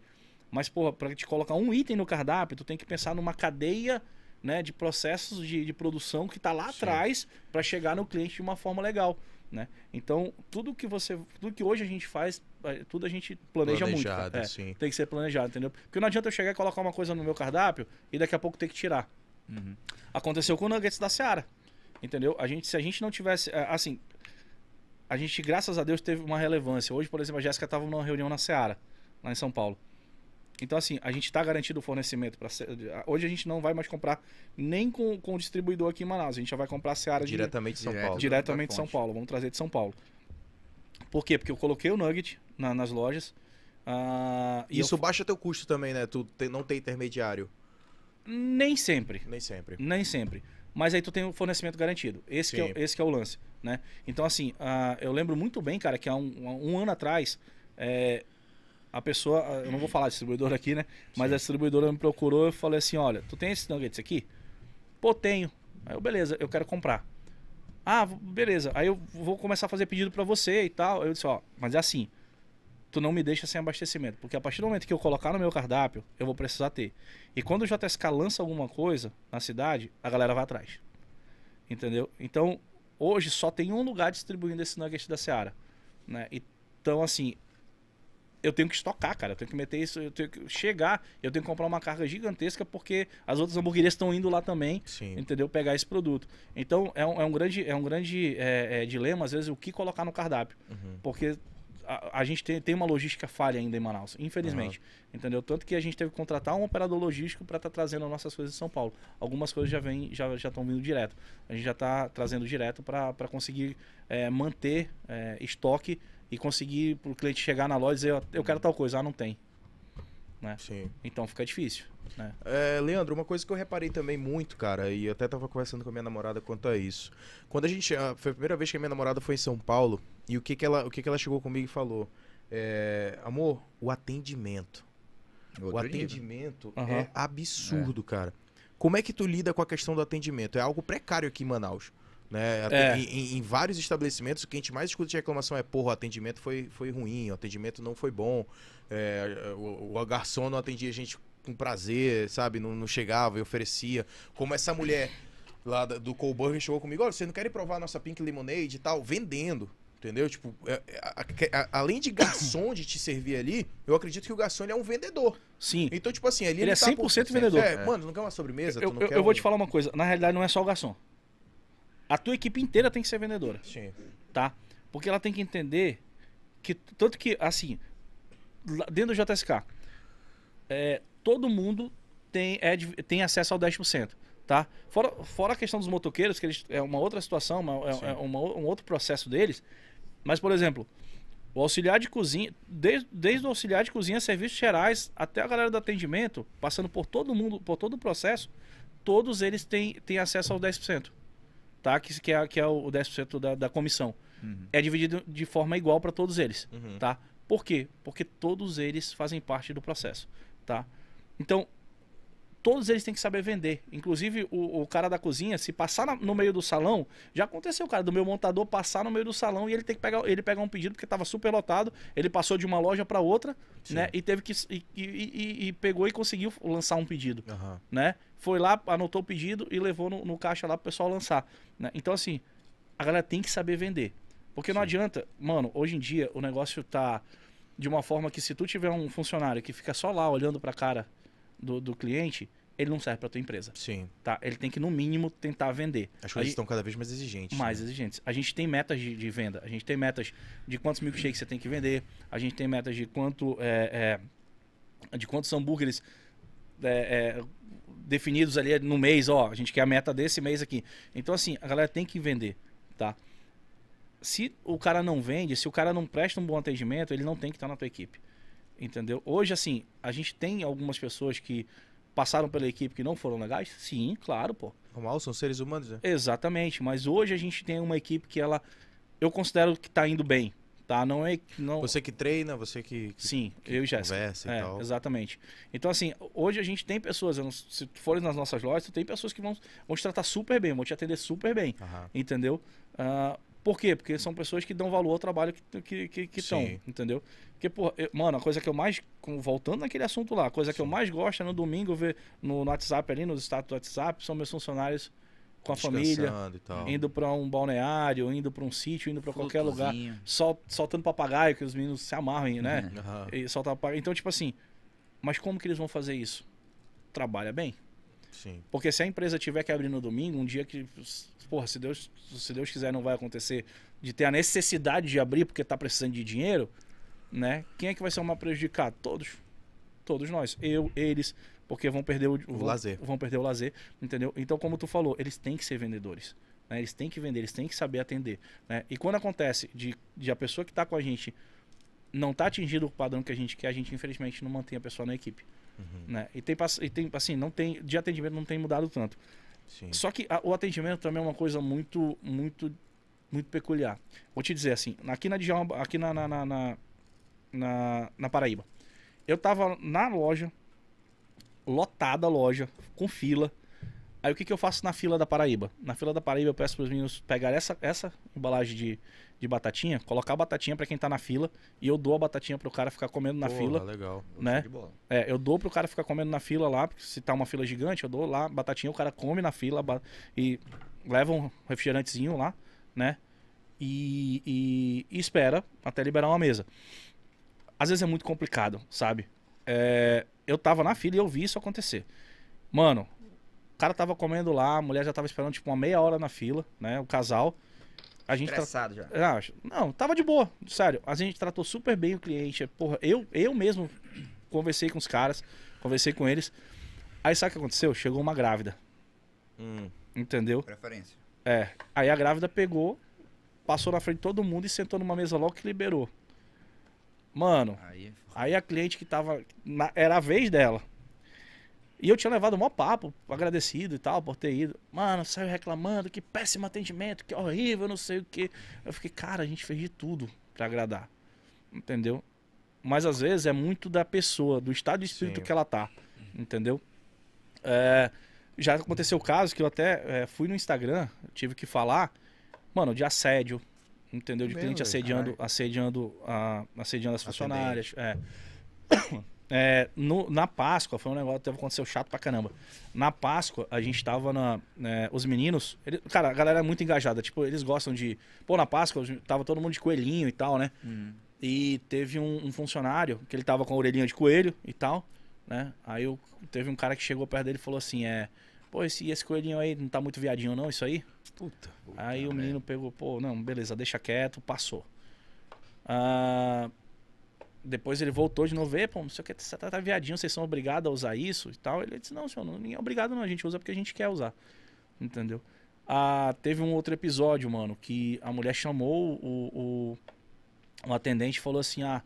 mas porra, para te colocar um item no cardápio, tu tem que pensar numa cadeia, né, de processos de, de produção que está lá Sim. atrás para chegar no cliente de uma forma legal, né? Então tudo que você, tudo que hoje a gente faz, eh, tudo a gente planeja muito. Planejado, cara. É. sim. Tem que ser planejado, entendeu? Porque não adianta eu chegar e colocar uma coisa no meu cardápio e daqui a pouco ter que tirar. Uhum. Aconteceu com o Nuggets da Seara. Entendeu? A gente, se a gente não tivesse. é, Assim, a gente, graças a Deus, teve uma relevância. Hoje, por exemplo, a Jéssica estava numa reunião na Seara, lá em São Paulo. Então, assim, a gente está garantido o fornecimento. Pra, hoje a gente não vai mais comprar nem com, com o distribuidor aqui em Manaus. A gente já vai comprar a Seara de- Diretamente de São Direto. Paulo. diretamente de São. Paulo. Vamos trazer de São Paulo. Por quê? Porque eu coloquei o Nugget na- nas lojas. e Isso eu- baixa teu custo também, né? Tu tem- não tem intermediário. nem sempre. Nem sempre. Nem sempre. Mas aí tu tem o fornecimento garantido. Esse, que é, esse que é o lance, né? Então, assim, ah, eu lembro muito bem, cara, que há um, um ano atrás, é, a pessoa, eu não vou falar distribuidora aqui, né? Mas Sim. a distribuidora me procurou e falei assim, olha, tu tem esses nuggets aqui? Pô, tenho. Aí eu, beleza, eu quero comprar. Ah, beleza. Aí eu vou começar a fazer pedido pra você e tal. Eu disse, ó, mas é assim, tu não me deixa sem abastecimento. Porque a partir do momento que eu colocar no meu cardápio, eu vou precisar ter. E quando o JSK lança alguma coisa na cidade, a galera vai atrás. Entendeu? Então, hoje só tem um lugar distribuindo esse nugget da Seara. Né? Então, assim, eu tenho que estocar, cara. Eu tenho que meter isso, eu tenho que chegar, eu tenho que comprar uma carga gigantesca porque as outras hamburguerias estão indo lá também, Sim. entendeu? Pegar esse produto. Então é um, é um grande, é um grande é, é, dilema, às vezes, o que colocar no cardápio. Uhum. Porque a, a gente tem, tem uma logística falha ainda em Manaus, infelizmente. Entendeu? Tanto que a gente teve que contratar um operador logístico para estar trazendo as nossas coisas de São Paulo. Algumas coisas já vêm, já já estão vindo direto. A gente já está trazendo direto para conseguir é, manter é, estoque e conseguir para o cliente chegar na loja e dizer, "Ó, eu quero tal coisa, ah, não tem. Sim. Então fica difícil. Né? É, Leandro, uma coisa que eu reparei também muito, cara, e eu até tava conversando com a minha namorada quanto a isso. Quando a gente. ah, Foi a primeira vez que a minha namorada foi em São Paulo, e o que, que, ela, o que, que ela chegou comigo e falou? É, amor, o atendimento. Outro o atendimento é absurdo, cara. Como é que tu lida com a questão do atendimento? É algo precário aqui em Manaus. Né? É. Em, em- vários estabelecimentos, o que a gente mais escuta de reclamação é: porra, o atendimento foi, foi ruim, o atendimento não foi bom, é, o, o garçom não atendia a gente com prazer, sabe? Não, não chegava e oferecia. Como essa mulher lá do Coburger chegou comigo: olha, vocês não querem provar a nossa Pink Lemonade e tal? Vendendo. Entendeu? Tipo, é- é- a- a- além de garçom de te servir ali, eu acredito que o garçom ele é um vendedor. Sim. Então, tipo assim, ali Ele é tá por- 100% vendedor. É, mano, não quer uma sobremesa? Eu, eu- eu vou um- te falar uma coisa. Na realidade, não é só o garçom. A tua equipe inteira tem que ser vendedora. Sim. tá? Porque ela tem que entender que tanto que assim, dentro do JSK, é, todo mundo tem, é, tem acesso ao 10%, tá? Fora, fora a questão dos motoqueiros, que eles, é uma outra situação, uma- é, é uma um outro processo deles. Mas, por exemplo, o auxiliar de cozinha, desde, desde o auxiliar de cozinha, serviços gerais, até a galera do atendimento, passando por todo mundo, por todo o processo, todos eles têm, têm acesso ao 10%, tá? Que, que, é, que é o 10% da, da comissão Uhum. é dividido de forma igual para todos eles, Uhum. tá? Por quê? Porque todos eles fazem parte do processo, tá? Então, todos eles têm que saber vender. Inclusive, o, o cara da cozinha, se passar na- no meio do salão, já aconteceu, cara, do meu montador passar no meio do salão e ele tem que pegar, ele pegar um pedido porque estava super lotado, ele passou de uma loja para outra, Sim. né? E teve que e, e- e- pegou e conseguiu lançar um pedido Aham. né? Foi lá, anotou o pedido e levou no, no caixa lá pro pessoal lançar. né? Então, assim, a galera tem que saber vender. Porque não Sim. adianta, mano, hoje em dia o negócio tá de uma forma que se tu tiver um funcionário que fica só lá olhando pra cara do, do cliente, ele não serve pra tua empresa, Sim. tá? Ele tem que, no mínimo, tentar vender. As coisas estão cada vez mais exigentes. mais né? exigentes. A gente tem metas de, de venda, a gente tem metas de quantos milkshakes você tem que vender, a gente tem metas de quanto é, é, de quantos hambúrgueres é, é, definidos ali no mês, ó, a gente quer a meta desse mês aqui. Então assim, a galera tem que vender, tá? Se o cara não vende, se o cara não presta um bom atendimento, ele não tem que estar na tua equipe. Entendeu? Hoje assim, a gente tem algumas pessoas que passaram pela equipe que não foram legais? Sim, claro, pô. Normal, são seres humanos, né? Exatamente, mas hoje a gente tem uma equipe que ela eu considero que tá indo bem, tá? Não é não Você que treina, você que, que Sim, eu e Jéssica. conversa e É, tal. exatamente. Então assim, hoje a gente tem pessoas, se tu fores nas nossas lojas, tu tem pessoas que vão, vão te tratar super bem, vão te atender super bem, entendeu? Ah, por quê? Porque são pessoas que dão valor ao trabalho que estão, que, que, que tão, Sim. entendeu? Porque, pô, eu- mano, a coisa que eu mais, voltando naquele assunto lá, a coisa que eu mais gosto é no domingo ver no, no WhatsApp ali, nos status do WhatsApp, são meus funcionários com a família, indo pra um balneário, indo pra um sítio, indo pra qualquer lugar, sol, soltando papagaio, que os meninos se amarram, né? Aham. E soltar papagaio. Então, tipo assim, mas como que eles vão fazer isso? Trabalha bem. Sim. Porque se a empresa tiver que abrir no domingo, um dia que, porra, se Deus, se Deus quiser não vai acontecer, de ter a necessidade de abrir porque tá precisando de dinheiro, né? Quem é que vai ser o mais prejudicado? Todos. Todos nós. Eu, eles, porque vão perder o, vão, lazer. Vão perder o lazer, entendeu? Então, como tu falou, eles têm que ser vendedores. Né? Eles têm que vender, eles têm que saber atender. Né? E quando acontece de, de a pessoa que tá com a gente não tá atingindo o padrão que a gente quer, a gente infelizmente não mantém a pessoa na equipe. Uhum. Né? E, tem, e tem, assim, não tem, de atendimento não tem mudado tanto. Sim. Só que a- o atendimento também é uma coisa muito, muito, muito peculiar. Vou te dizer assim, aqui na aqui na, na, na, na, na- na Paraíba, eu tava na loja, lotada a loja, com fila. Aí o que, que eu faço na fila da Paraíba? Na fila da Paraíba eu peço para os meninos pegar essa, essa embalagem de, de batatinha, colocar a batatinha para quem tá na fila e eu dou a batatinha pro cara ficar comendo na Porra, fila. legal. né? É, eu dou pro cara ficar comendo na fila lá, porque se tá uma fila gigante, eu dou lá, batatinha, o cara come na fila e leva um refrigerantezinho lá, né? E, e- e espera até liberar uma mesa. às vezes é muito complicado, sabe? É, eu tava na fila e eu vi isso acontecer. Mano, o cara tava comendo lá, a mulher já tava esperando tipo uma meia hora na fila, né? O casal. A gente tra- Estressado já. ah, não, tava de boa, sério. A gente tratou super bem o cliente. Porra, eu, eu mesmo conversei com os caras, conversei com eles. Aí sabe o que aconteceu? Chegou uma grávida, Hum. entendeu? Preferência. É. Aí a grávida pegou, passou na frente de todo mundo e sentou numa mesa logo que liberou. Mano, Aí, aí a cliente que tava. na- era a vez dela. E eu tinha levado o maior papo, agradecido e tal, por ter ido. Mano, saiu reclamando, que péssimo atendimento, que horrível, não sei o que. Eu fiquei, cara, a gente fez de tudo pra agradar. Entendeu? Mas às vezes é muito da pessoa, do estado de espírito Sim. que ela tá. Entendeu? É, já aconteceu o caso que eu até é, fui no Instagram, tive que falar, mano, de assédio. Entendeu? De Meu, cliente assediando, caralho. assediando, a, assediando as Atendente. funcionárias. É. É, no- na Páscoa, foi um negócio que aconteceu chato pra caramba. Na Páscoa, a gente tava na. né, os meninos. ele- cara, a galera é muito engajada. Tipo, eles gostam de. Pô, na Páscoa, tava todo mundo de coelhinho e tal, né? Hum. E teve um, um funcionário que ele tava com a orelhinha de coelho e tal, né? Aí eu, teve um cara que chegou perto dele e falou assim: é. Pô, esse, esse coelhinho aí não tá muito viadinho, não, isso aí? Puta. Aí o menino pegou, pô, não, beleza, deixa quieto, passou. Ah, depois ele voltou de novo, "Ê, pô, não sei o que, você tá, tá viadinho, vocês são obrigados a usar isso e tal. Ele disse, não, senhor, não, ninguém é obrigado não, a gente usa porque a gente quer usar. Entendeu? Ah, teve um outro episódio, mano, que a mulher chamou o, o, o atendente e falou assim, ah,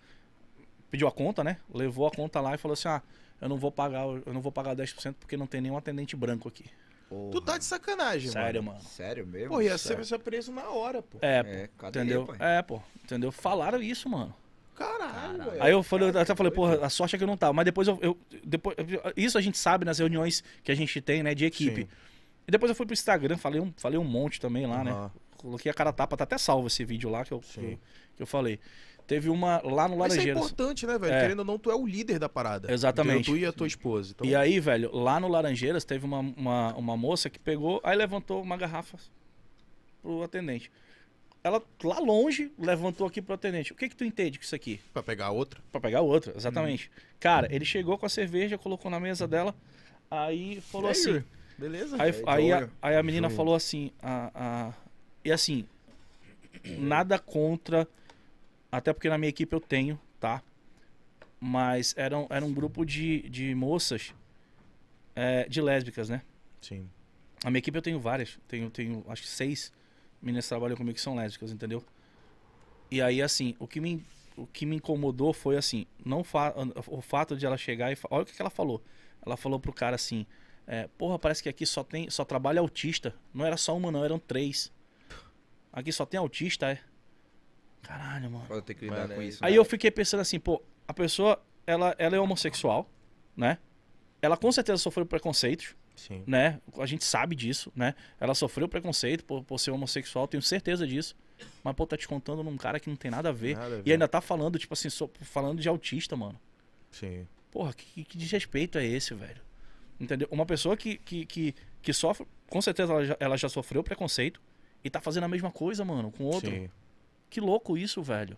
pediu a conta, né? Levou a conta lá e falou assim, ah, eu não vou pagar, eu não vou pagar 10% porque não tem nenhum atendente branco aqui. Tu tá de sacanagem, Sério, mano. mano. Sério mesmo? Pô, ia Sério. ser preso na hora, pô. É, É, cadê, Entendeu? pai? É, pô. Entendeu? Falaram isso, mano. Caralho, velho. Aí eu falei, eu até falei, porra, a sorte é que eu não tava. Mas depois eu, eu- depois, isso a gente sabe nas reuniões que a gente tem, né, de equipe. Sim. E depois eu fui pro Instagram, falei um, falei um monte também lá, né? Aham. Coloquei a cara tapa, tá até salvo esse vídeo lá que eu, que que eu falei. Teve uma lá no Mas isso é Laranjeiras. importante, né, velho? É. Querendo ou não, tu é o líder da parada. Exatamente. Tu e a tua esposa. Então, E aí, velho, lá no Laranjeiras teve uma, uma, uma moça que pegou, aí levantou uma garrafa pro atendente. Ela, lá longe, levantou aqui pro atendente. O que que tu entende com isso aqui? pra pegar outra. Pra pegar outra, exatamente. Cara, ele chegou com a cerveja, colocou na mesa dela, aí falou aí, assim. Beleza? Aí, Aí, aí, a, aí a menina falou assim, a, a- e assim, nada contra, até porque na minha equipe eu tenho, tá? Mas era, um- era um grupo de, de moças, é, de lésbicas, né? Sim. Na minha equipe eu tenho várias, tenho, tenho acho que seis meninas que trabalham comigo que são lésbicas, entendeu? E aí, assim, o que me, o que me incomodou foi assim, não fa o fato de ela chegar e. Olha o que, que ela falou. Ela falou pro cara assim: é, Porra, parece que aqui só tem. Só trabalha autista. Não era só uma, não, eram três. Aqui só tem autista, é? Caralho, mano. Pode ter que lidar Mano, com é- isso. Aí né? eu fiquei pensando assim, pô, a pessoa, ela, ela é homossexual, né? Ela com certeza sofreu preconceitos, Sim. né? A gente sabe disso, né? Ela sofreu preconceito por, por ser homossexual, tenho certeza disso. Mas, pô, tá te contando num cara que não tem nada a ver. Nada a ver. E ainda tá falando, tipo assim, so- falando de autista, mano. Sim. Porra, que, que desrespeito é esse, velho? Entendeu? Uma pessoa que, que, que, que sofre, com certeza ela já, ela já sofreu preconceito e tá fazendo a mesma coisa, mano, com outro. Sim. Que louco isso, velho.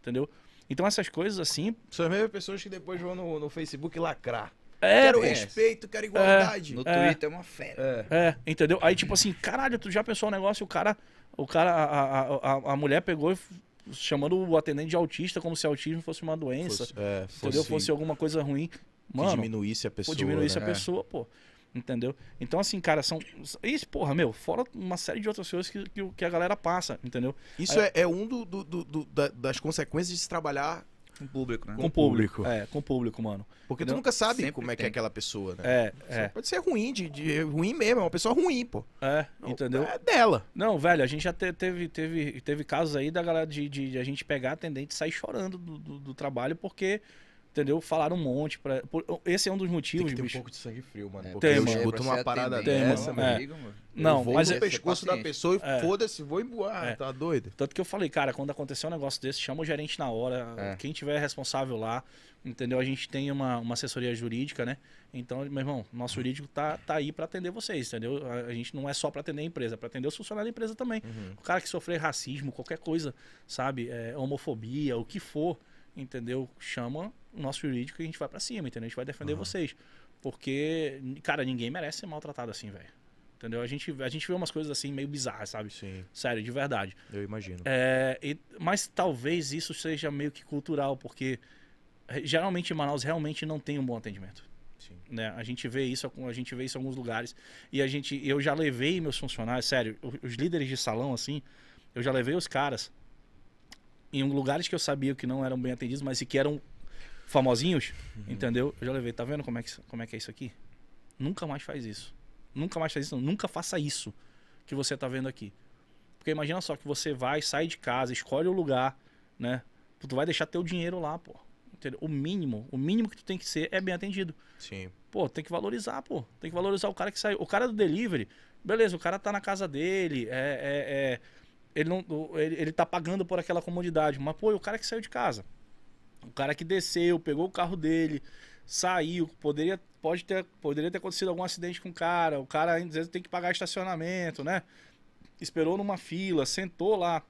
Entendeu? Então essas coisas assim. São as mesmas pessoas que depois vão no, no Facebook lacrar. É, quero respeito, quero igualdade. No É. Twitter é uma fera. É. É, entendeu? Aí, tipo assim, caralho, tu já pensou o negócio, o cara, o cara, a, a, a, a mulher pegou e chamando o atendente de autista como se autismo fosse uma doença, Fosse, é, entendeu? Fosse alguma coisa ruim. Mano, diminuísse a pessoa. pô, diminuísse né? a pessoa, pô. Entendeu? Então, assim, cara, são. Isso, porra, meu, fora uma série de outras coisas que, que, que a galera passa, entendeu? Isso é, é um do, do- do- do- da- das consequências de se trabalhar. Com o público, né? Com Com o público. É, com o público, mano. Porque Entendeu? tu nunca sabe Sempre como é que é aquela pessoa, né? É, é, Pode ser ruim, de, de- ruim mesmo, é uma pessoa ruim, pô. é, Não, entendeu? É dela. Não, velho, a gente já te- teve, teve, teve casos aí da galera de, de, de a gente pegar atendente e sair chorando do, do, do trabalho porque, entendeu? Falaram um monte. Pra, esse é um dos Tem motivos, que ter um bicho. pouco de sangue frio, mano. É, porque Tem, eu mano. escuto uma parada Tem, dessa, mano. mano. É. amigo, mano. Não, eu vou mas no é- pescoço da pessoa e É. foda-se, vou embora. É. Tá doido? Tanto que eu falei, cara, quando acontecer um negócio desse, chama o gerente na hora. É. Quem tiver responsável lá, entendeu? A gente tem uma, uma assessoria jurídica, né? Então, meu irmão, nosso jurídico tá, tá aí pra atender vocês, entendeu? A, a gente não é só pra atender a empresa, é pra atender os funcionários da empresa também. Uhum. O cara que sofrer racismo, qualquer coisa, sabe? É, homofobia, o que for, entendeu? Chama o nosso jurídico e a gente vai pra cima, entendeu? A gente vai defender Aham. vocês. Porque, cara, ninguém merece ser maltratado assim, velho. Entendeu? A gente, a gente vê umas coisas assim meio bizarras, sabe? Sim, Sério, de verdade. eu imagino. É, e- mas talvez isso seja meio que cultural, porque eh, geralmente em Manaus realmente não tem um bom atendimento. Sim. Né? A gente vê isso, a gente vê isso em alguns lugares. E a gente, eu já levei meus funcionários, sério, os líderes de salão, assim, eu já levei os caras em lugares que eu sabia que não eram bem atendidos, mas que eram famosinhos, entendeu? Eu já levei, tá vendo como é, que, como é que é isso aqui? Nunca mais faz isso. Nunca mais faz isso, não. nunca faça isso que você tá vendo aqui. Porque imagina só que você vai, sai de casa, escolhe o lugar, né? Tu vai deixar teu dinheiro lá, pô. Entendeu? O mínimo, o mínimo que tu tem que ser é bem atendido. Sim. Pô, tem que valorizar, pô. Tem que valorizar o cara que saiu. O cara do delivery, beleza, o cara tá na casa dele, é. é- é- ele, não, ele, ele tá pagando por aquela comodidade. Mas, pô, o cara que saiu de casa. O cara que desceu, pegou o carro dele, saiu, poderia, pode ter, poderia ter acontecido algum acidente com o cara. O cara, às vezes, tem que pagar estacionamento, né? Esperou numa fila, sentou lá.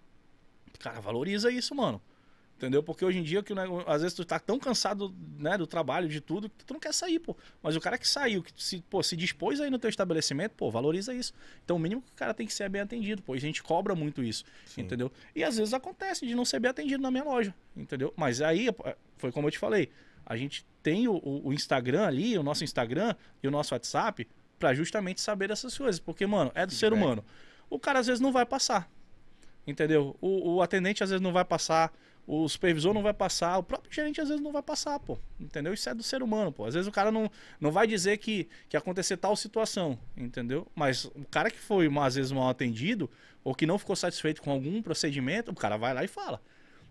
Cara, valoriza isso, mano. Entendeu? Porque hoje em dia, que, nego- às vezes tu tá tão cansado né, do trabalho, de tudo, que tu não quer sair, pô. Mas o cara que saiu, que se, pô, se dispôs aí no teu estabelecimento, pô, valoriza isso. Então o mínimo que o cara tem que ser é bem atendido, pô. E a gente cobra muito isso, Sim. entendeu? E às vezes acontece de não ser bem atendido na minha loja, entendeu? Mas aí, foi como eu te falei, a gente tem o, o- Instagram ali, o nosso Instagram e o nosso WhatsApp, pra justamente saber dessas coisas. Porque, mano, é do ser humano. O cara às vezes não vai passar. Entendeu? O, o atendente às vezes não vai passar, o supervisor não vai passar, o próprio gerente às vezes não vai passar, pô. Entendeu? Isso é do ser humano, pô. Às vezes o cara não, não vai dizer que, que acontecer tal situação, entendeu? Mas o cara que foi às vezes mal atendido, ou que não ficou satisfeito com algum procedimento, o cara vai lá e fala.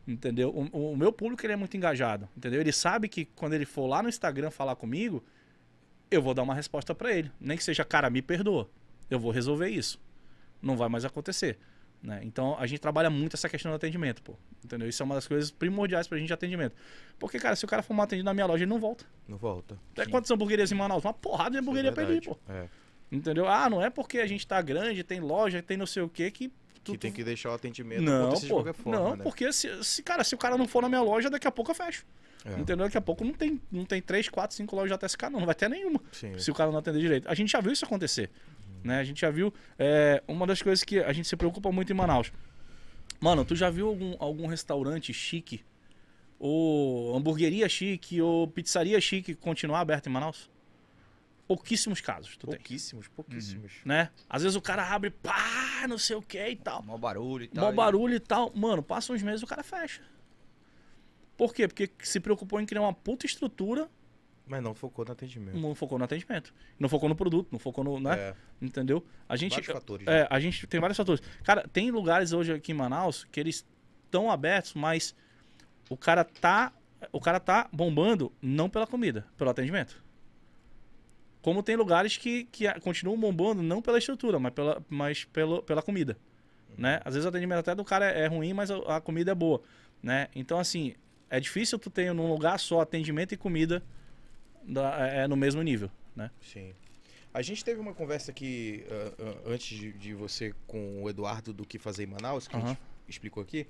Entendeu? O, o meu público ele é muito engajado, entendeu? Ele sabe que quando ele for lá no Instagram falar comigo, eu vou dar uma resposta pra ele. Nem que seja, cara, me perdoa. Eu vou resolver isso. Não vai mais acontecer. Né? Então a gente trabalha muito essa questão do atendimento, pô. Entendeu? Isso é uma das coisas primordiais pra gente de atendimento. Porque, cara, se o cara for mal atendido na minha loja, ele não volta. Não volta. Até quantas hamburguerias em Manaus? Uma porrada de hamburgueria pra ele ir, pô. É. Entendeu? Ah, não é porque a gente tá grande, tem loja, tem não sei o quê, que. tu- Que tem tu- que deixar o atendimento Não, pô. de qualquer forma, não, né? porque se, se, cara, se o cara não for na minha loja, daqui a pouco eu fecho. É. Entendeu? Daqui a pouco não tem, não tem 3, 4, 5 lojas de ATSK, não. Não vai ter nenhuma Sim. se o cara não atender direito. A gente já viu isso acontecer. Né? A gente já viu. é, uma das coisas que a gente se preocupa muito em Manaus. Mano, tu já viu algum, algum restaurante chique? Ou hamburgueria chique, ou pizzaria chique continuar aberto em Manaus? Pouquíssimos casos, tu tem. Pouquíssimos, pouquíssimos. Né? Às vezes o cara abre, pá, não sei o que e tal. Mó barulho e tal. Mó barulho e tal. Mano, passa uns meses o cara fecha. Por quê? Porque se preocupou em criar uma puta estrutura, Mas não focou no atendimento. não focou no atendimento. Não focou no produto, não focou no. Né? É, Entendeu? A gente. vários fatores. né? É, a gente tem vários fatores. Cara, tem lugares hoje aqui em Manaus que eles estão abertos, mas o cara tá. O cara tá bombando não pela comida, pelo atendimento. Como tem lugares que, que continuam bombando não pela estrutura, mas pela, mas pelo, pela comida. Né? Às vezes o atendimento até do cara é, é ruim, mas a, a comida é boa. Né? Então, assim, é difícil tu ter num lugar só atendimento e comida da- é, é no mesmo nível. Né? Sim. A gente teve uma conversa aqui ah, ah, antes de, de você com o Eduardo do que fazer em Manaus, que a Aham. gente explicou aqui.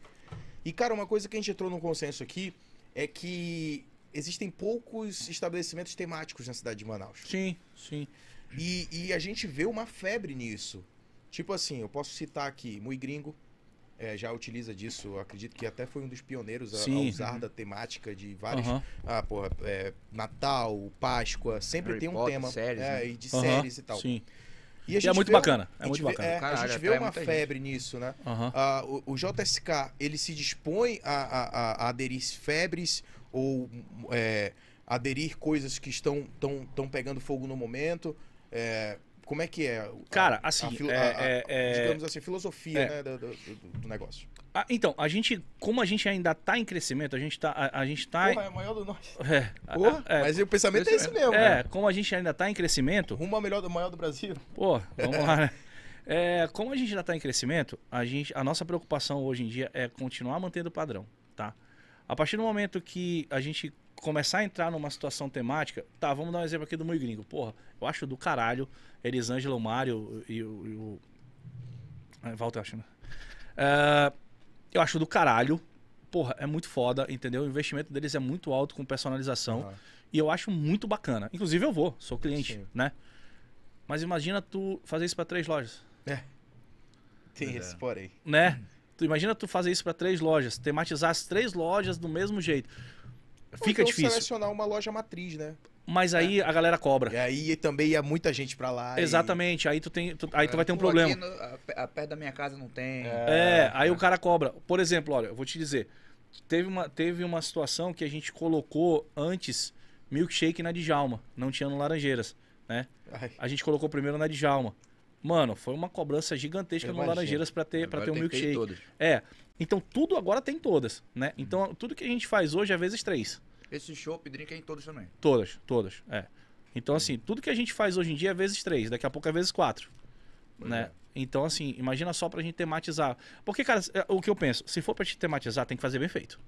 E, cara, uma coisa que a gente entrou num consenso aqui é que existem poucos estabelecimentos temáticos na cidade de Manaus. Sim, sim. E, e a gente vê uma febre nisso. Tipo assim, eu posso citar aqui, Mui Gringo. É, já utiliza disso, eu acredito que até foi um dos pioneiros a, a usar da temática de vários Aham. ah, porra, é, Natal, Páscoa, sempre Harry tem um Potter, tema. séries, é, né? e de Aham, séries e tal. Sim. E, a E é gente muito vê bacana, é a muito gente vê- bacana. é, a Caralho, gente vê uma muita gente. febre nisso, né? Ah, o, o JSK, ele se dispõe a, a- a- a aderir febres ou é, aderir coisas que estão tão, tão pegando fogo no momento. É, como é que é? a- Cara, a assim, é- a- a- é- é- digamos assim, filosofia É. né, do, do- do- negócio. Ah, então, a gente, como a gente ainda tá em crescimento, a gente tá. A, a gente tá. Porra, é a maior do norte. é, a- Porra, é, mas o pensamento é esse mesmo. é, né? como a gente ainda tá em crescimento, Rumo ao melhor do maior do Brasil. pô, vamos lá, né? É, como a gente ainda tá em crescimento, a, gente, a nossa preocupação hoje em dia é continuar mantendo o padrão, tá? A partir do momento que a gente começar a entrar numa situação temática, tá, vamos dar um exemplo aqui do Mui Gringo. Porra, eu acho do caralho Elisângela, o Mário e o. E o... É, Walter, acho, né? É, eu acho do caralho porra, é muito foda, entendeu? O investimento deles é muito alto com personalização. Aham. E eu acho muito bacana. Inclusive eu vou, sou cliente, Sim. né? Mas imagina tu fazer isso pra três lojas, Tem Pois é. esse porém. né? Tu imagina tu fazer isso pra três lojas, tematizar as três lojas do mesmo jeito. Ou Fica então difícil. selecionar uma loja matriz, né? Mas aí a galera cobra. E aí também ia muita gente pra lá. e- Exatamente. Aí tu tem, tu- aí tu vai ter um Pô, problema. no- a- a- perto da minha casa não tem. É, aí o cara cobra. Por exemplo, olha, eu vou te dizer. Teve uma, teve uma situação que a gente colocou antes milkshake na Djalma. Não tinha no Laranjeiras, né? Ai, A gente colocou primeiro na Djalma. Mano, foi uma cobrança gigantesca no. Laranjeiras pra ter, pra ter um milkshake. todas. É. Então tudo agora tem todas, né? Então tudo que a gente faz hoje é vezes três. Esse chopp drink é em todos também. Todas, todas. É. Então, assim, tudo que a gente faz hoje em dia é vezes três, daqui a pouco é vezes quatro. Pois Né? é. Então, assim, imagina só pra gente tematizar. Porque, cara, é, o que eu penso, se for pra te tematizar, tem que fazer bem feito.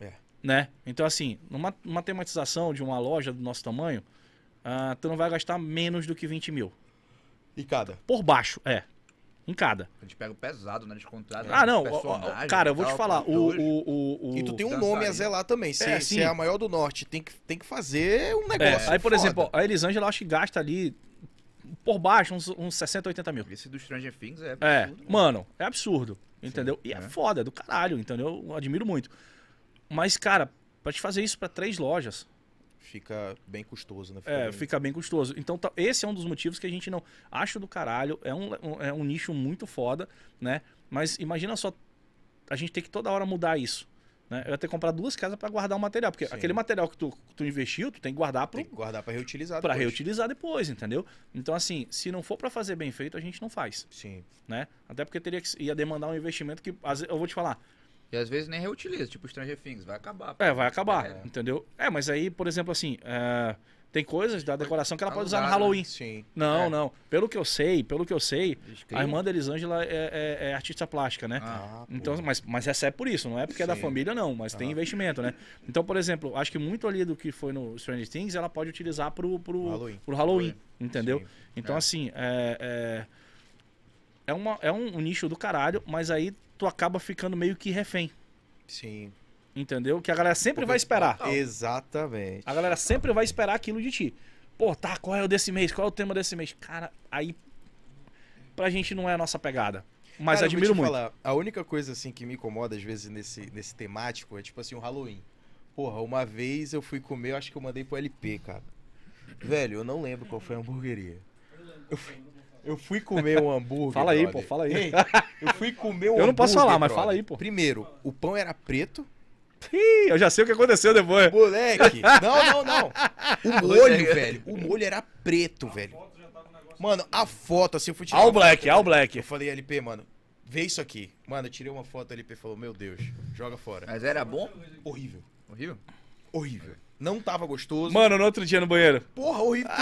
É. Né? Então, assim, numa, numa tematização de uma loja do nosso tamanho, ah, tu não vai gastar menos do que 20 mil. E cada? Por baixo, é. Em cada. A gente pega o pesado, né? Descontrado. Ah, não. né, ó, cara, eu vou te falar. O, o, o, o- E tu tem um nome a zelar também. Se É, se sim. é a maior do norte, tem que, tem que fazer um É, negócio. aí, por foda. exemplo, a Elisângela, eu acho que gasta ali, por baixo, uns, uns 60, 80 mil. Esse do Stranger Things é É, absurdo, mano. mano, é absurdo. Entendeu? e é, é. foda, é do caralho, entendeu? Eu admiro muito. Mas, cara, pra te fazer isso pra três lojas, Fica bem custoso, né? é, bem- fica bem custoso. Então, tá- esse é um dos motivos que a gente não. Acho do caralho, é um, é um nicho muito foda, né? Mas imagina só, a gente tem que toda hora mudar isso. Né? Eu ia ter que comprar duas casas pra guardar o material. Porque Sim. aquele material que tu, tu investiu, tu tem que guardar que guardar pra reutilizar depois. reutilizar depois, entendeu? Então, assim, se não for pra fazer bem feito, a gente não faz. Sim. né? Até porque teria que ia demandar um investimento que eu vou te falar, E às vezes nem reutiliza, tipo Stranger Things, vai acabar. é, vai acabar, É. entendeu? É, mas aí, por exemplo, assim, é, tem coisas da decoração que ela pode usar no? Halloween. Sim. Não, É. não. Pelo que eu sei, pelo que eu sei, Eles a irmã da Elisângela é, é- é artista plástica, né? Ah, Então, pô. mas, mas recebe por isso, não é porque é da Sim. família, não, mas tem Ah. investimento, né? Então, por exemplo, acho que muito ali do que foi no Stranger Things ela pode utilizar pro, pro, Halloween. pro Halloween, Halloween. entendeu? Sim. Então, É. assim, é, é, uma, é um, um nicho do caralho, mas aí tu acaba ficando meio que refém, Sim. entendeu? Que a galera sempre Porque- vai esperar. Total. Exatamente. A galera sempre vai esperar aquilo de ti. Pô, tá, qual é o desse mês? Qual é o tema desse mês? Cara, aí pra gente não é a nossa pegada. Mas Cara, admiro te muito. falar, a única coisa assim que me incomoda às vezes nesse, nesse temático é tipo assim, o Halloween. Porra, uma vez eu fui comer, eu acho que eu mandei pro LP, cara. Velho, eu não lembro qual foi a hamburgueria. Eu fui, eu fui comer um hambúrguer. Fala aí, brother. pô, fala aí. Ei, eu fui comer um Eu não posso falar, mas brother. fala aí, pô. Primeiro, o pão era preto. Ih, eu já sei o que aconteceu depois. Moleque! Não, não, não. O molho, velho. O molho era preto, velho. Mano, a foto, assim, eu fui tirar. All black, foto, all black. Eu falei, LP, mano, vê isso aqui. Mano, eu tirei uma foto, LP falou, meu Deus, joga fora. Mas era bom? Horrível. Horrível? Horrível. Não tava gostoso. Mano, no outro dia no banheiro. Porra, horrível. Tudo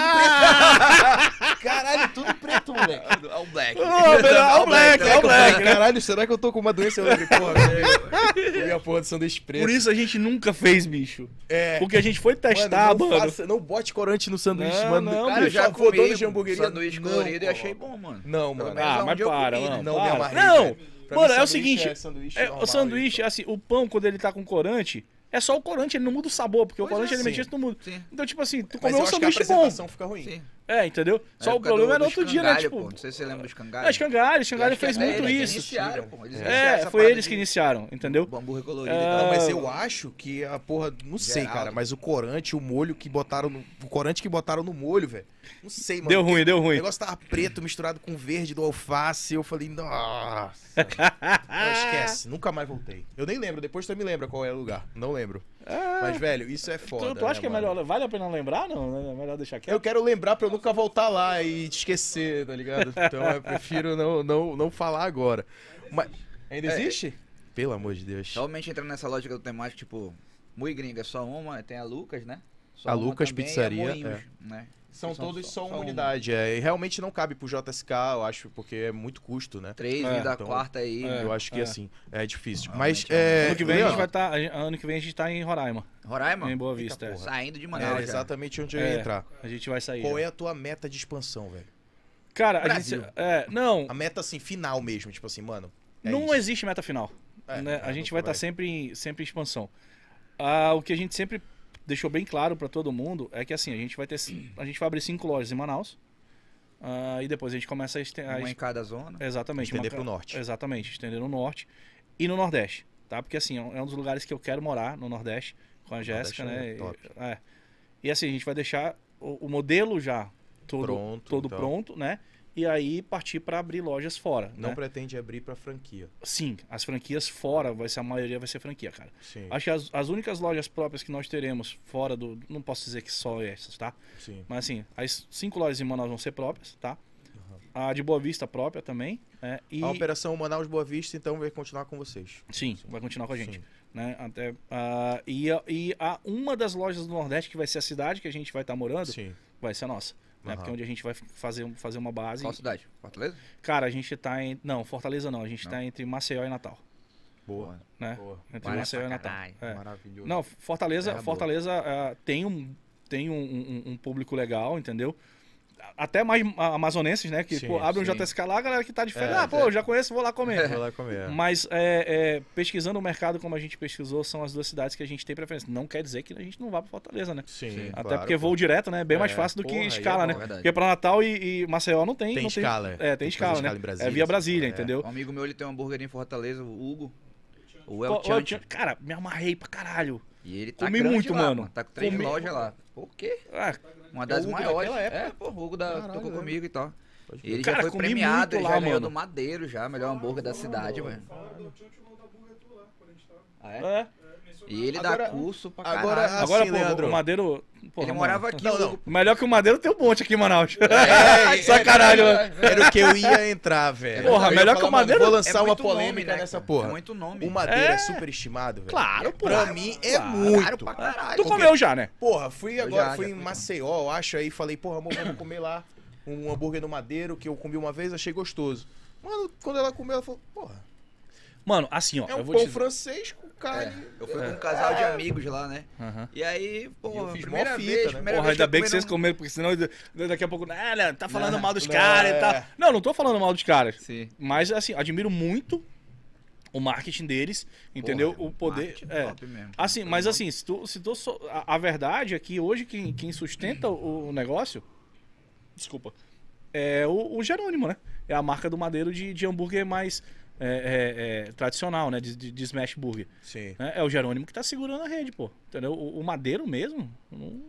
preto. Caralho, tudo preto, moleque. All black. All black, all black. Caralho, será que eu tô com uma doença? Porra, velho. A porra do sanduíche preto. Por isso a gente nunca fez, bicho. É. Porque a gente foi testar, não, mano. faça- não bote corante no sanduíche, Não, mano. não, Cara, eu já comi de hamburgueria. sanduíche não, colorido e achei bom, mano. Não, mano. Ah, mas para, comi, mano. Não me para. amarrei, Não, mano, é o seguinte. é o sanduíche, e- assim, o pão, quando ele tá com corante, é só o corante, ele não muda o sabor, porque o Pois é, corante sim. alimentício não muda. Sim. Então, tipo assim, tu comeu eu um sanduíche bom. fica ruim. Sim. É, entendeu? Na Só o época problema do- é outro dia, né? Tipo, pô. Não sei se você lembra do escangalho. é, Escangalho, Escangalho Eu fez muito eles isso. Iniciaram, pô. Eles É. É, foi eles que iniciaram, entendeu? Hambúrguer colorido É, e tal. mas Ah. eu acho que a porra. Não sei, Geraldo. cara. Mas o corante, o molho que botaram no. O corante que botaram no molho, velho. Não sei, mano. Deu ruim, deu O ruim. negócio tava preto misturado com verde do alface. Eu falei, nossa. Não, esquece. Nunca mais voltei. Eu nem lembro. Depois tu me lembra qual é o lugar. Não lembro. Ah, Mas, velho, isso é tu, foda. tu acha né, que é mano? melhor. Vale a pena lembrar? Não, é melhor deixar quieto. Eu quero lembrar pra eu nunca voltar lá e te esquecer, tá ligado? Então eu prefiro não, não, não falar agora. Mas ainda É. existe? Pelo amor de Deus. Realmente entrando nessa lógica do temático, tipo, Mui Gringa é só uma, tem a Lucas, né? Só A Lucas também, e a Pizzaria, Moinhos, né? São São todos só- só uma unidade. É, e realmente não cabe pro JSK, eu acho, porque é muito custo, né? Três É, e da então- quarta aí. É. eu acho que é. assim, é difícil. Realmente Mas é. ano que vem a gente vai estar. Ano que vem a gente tá em Roraima, Roraima? em Boa Eita Vista. é. porra. Saindo de É Manaus já. exatamente onde eu É. ia entrar. A gente vai sair. Qual já. é a tua meta de expansão, velho? Cara, a Brasil. gente. É, não, A meta, assim, final mesmo. Tipo assim, mano. é não isso. existe meta final. É, né? tá, A gente vai estar sempre, em- sempre em expansão. Ah, o que a gente sempre deixou bem claro para todo mundo é que assim, a gente vai ter a gente vai abrir cinco lojas em Manaus. ah, e depois a gente começa a, este- a Uma em cada zona. Exatamente. Estender uma- pro norte. Exatamente, estender no norte e no nordeste, tá? Porque assim, é um é dos lugares que eu quero morar, no nordeste, com a Jéssica, né? é. E, é. E assim, a gente vai deixar o, o modelo já todo Pronto, todo então. pronto, né? E aí partir para abrir lojas fora, Não né? pretende abrir pra franquia. Sim, as franquias fora, vai ser a maioria vai ser franquia, cara. Sim. Acho que as, as únicas lojas próprias que nós teremos fora do, não posso dizer que só essas, tá? Sim. Mas assim, as cinco lojas em Manaus vão ser próprias, tá? A de Boa Vista própria também, né? E A operação Manaus Boa Vista, então, vai continuar com vocês. sim, vai continuar com a gente. Sim. né? Até, ah, e e a, uma das lojas do Nordeste, que vai ser a cidade que a gente vai estar morando, Sim. vai ser a nossa. Né? Porque é onde a gente vai fazer, fazer uma base. Qual cidade? Fortaleza? Cara, a gente tá em. Não, Fortaleza não. A gente Não. tá entre Maceió e Natal. Boa. Né? Boa. Entre Maceió e Natal. É. Maravilhoso. Não, Fortaleza, boa. Fortaleza ah, tem, um, tem um, um- um público legal, entendeu? Até mais ah, amazonenses, né? Que Sim, pô, abre um sim. JSK lá, a galera que tá de férias. É, ah, pô, eu já conheço, vou lá comer. Vou lá comer. Mas é, é, pesquisando o mercado como a gente pesquisou, são as duas cidades que a gente tem preferência. Não quer dizer que a gente não vá pra Fortaleza, né? Sim, Sim. Até claro, porque pô. voo direto, né? É bem mais É, fácil do porra, que é escala, bom, né? verdade. Porque pra Natal e, e Maceió não tem. Tem não escala, é. É, Tem tem escala, né? escala em Brasília, é via Brasília, é. entendeu? Um amigo meu, ele tem um hambúrguer em Fortaleza, o Hugo. O El tinha- Cara, me amarrei pra caralho. E ele tá Comi muito, lá, mano. Tá com três Comi- lojas lá. Por quê? Ah, Uma das Hugo maiores. daquela época? É, pô, o Hugo da, Caralho, tocou comigo e tal. E ele Cara, já foi premiado, ele lá, já ganhou mano. do Madeiro já, melhor hambúrguer da cidade, velho. Falaram do Tchoncho no hambúrguer tu lá, quando a gente tava. Ah, é? é. É. E ele Agora- dá curso pra caralho. agora, assim, Agora, pô, Leandro. o Madeiro. porra, ele mano. morava aqui, Não, não. Melhor que o Madeiro tem um monte aqui em Manaus. É, Sacanagem, mano. Era o que eu ia entrar, velho. Porra, Eu melhor que o mano, Madeiro- Vou lançar É uma polêmica nome, né, nessa porra. É muito nome. O Madeira é, É. superestimado, velho. Claro, É, pô. Pra mim é Claro muito. pra caralho. Tu comeu já, né? Porra, fui Eu agora, já- fui já em. Maceió, eu acho, aí falei, porra, amor, vamos comer lá um hambúrguer no Madeiro, que eu comi uma vez, achei gostoso. Mano, quando ela comeu, ela falou, porra, Mano, assim, ó. é eu um vou pão dizer. francês com carne. Eu fui com um casal de amigos lá, né? Aham. E aí, pô, eu fiz primeira mó fita, vez, né? primeira Porra, vez ainda bem que vocês num- comeram, porque senão daqui a pouco. Ah, Leandro, tá falando Não, mal dos não, caras é. e tal. Não, não tô falando mal dos caras. Sim. Mas, assim, admiro muito o marketing deles, entendeu? Porra, o poder. É. top mesmo. Assim, mas assim, se tu, se tu so- a, a verdade é que hoje quem, quem sustenta o, o negócio, desculpa, é o, o Jerônimo, né? É a marca do Madeiro de, de hambúrguer mais é, é, é, tradicional, né? De, de, de smash burger. Sim. né? É o Jerônimo que tá segurando a rede, pô. Entendeu? O, o Madeiro mesmo, não-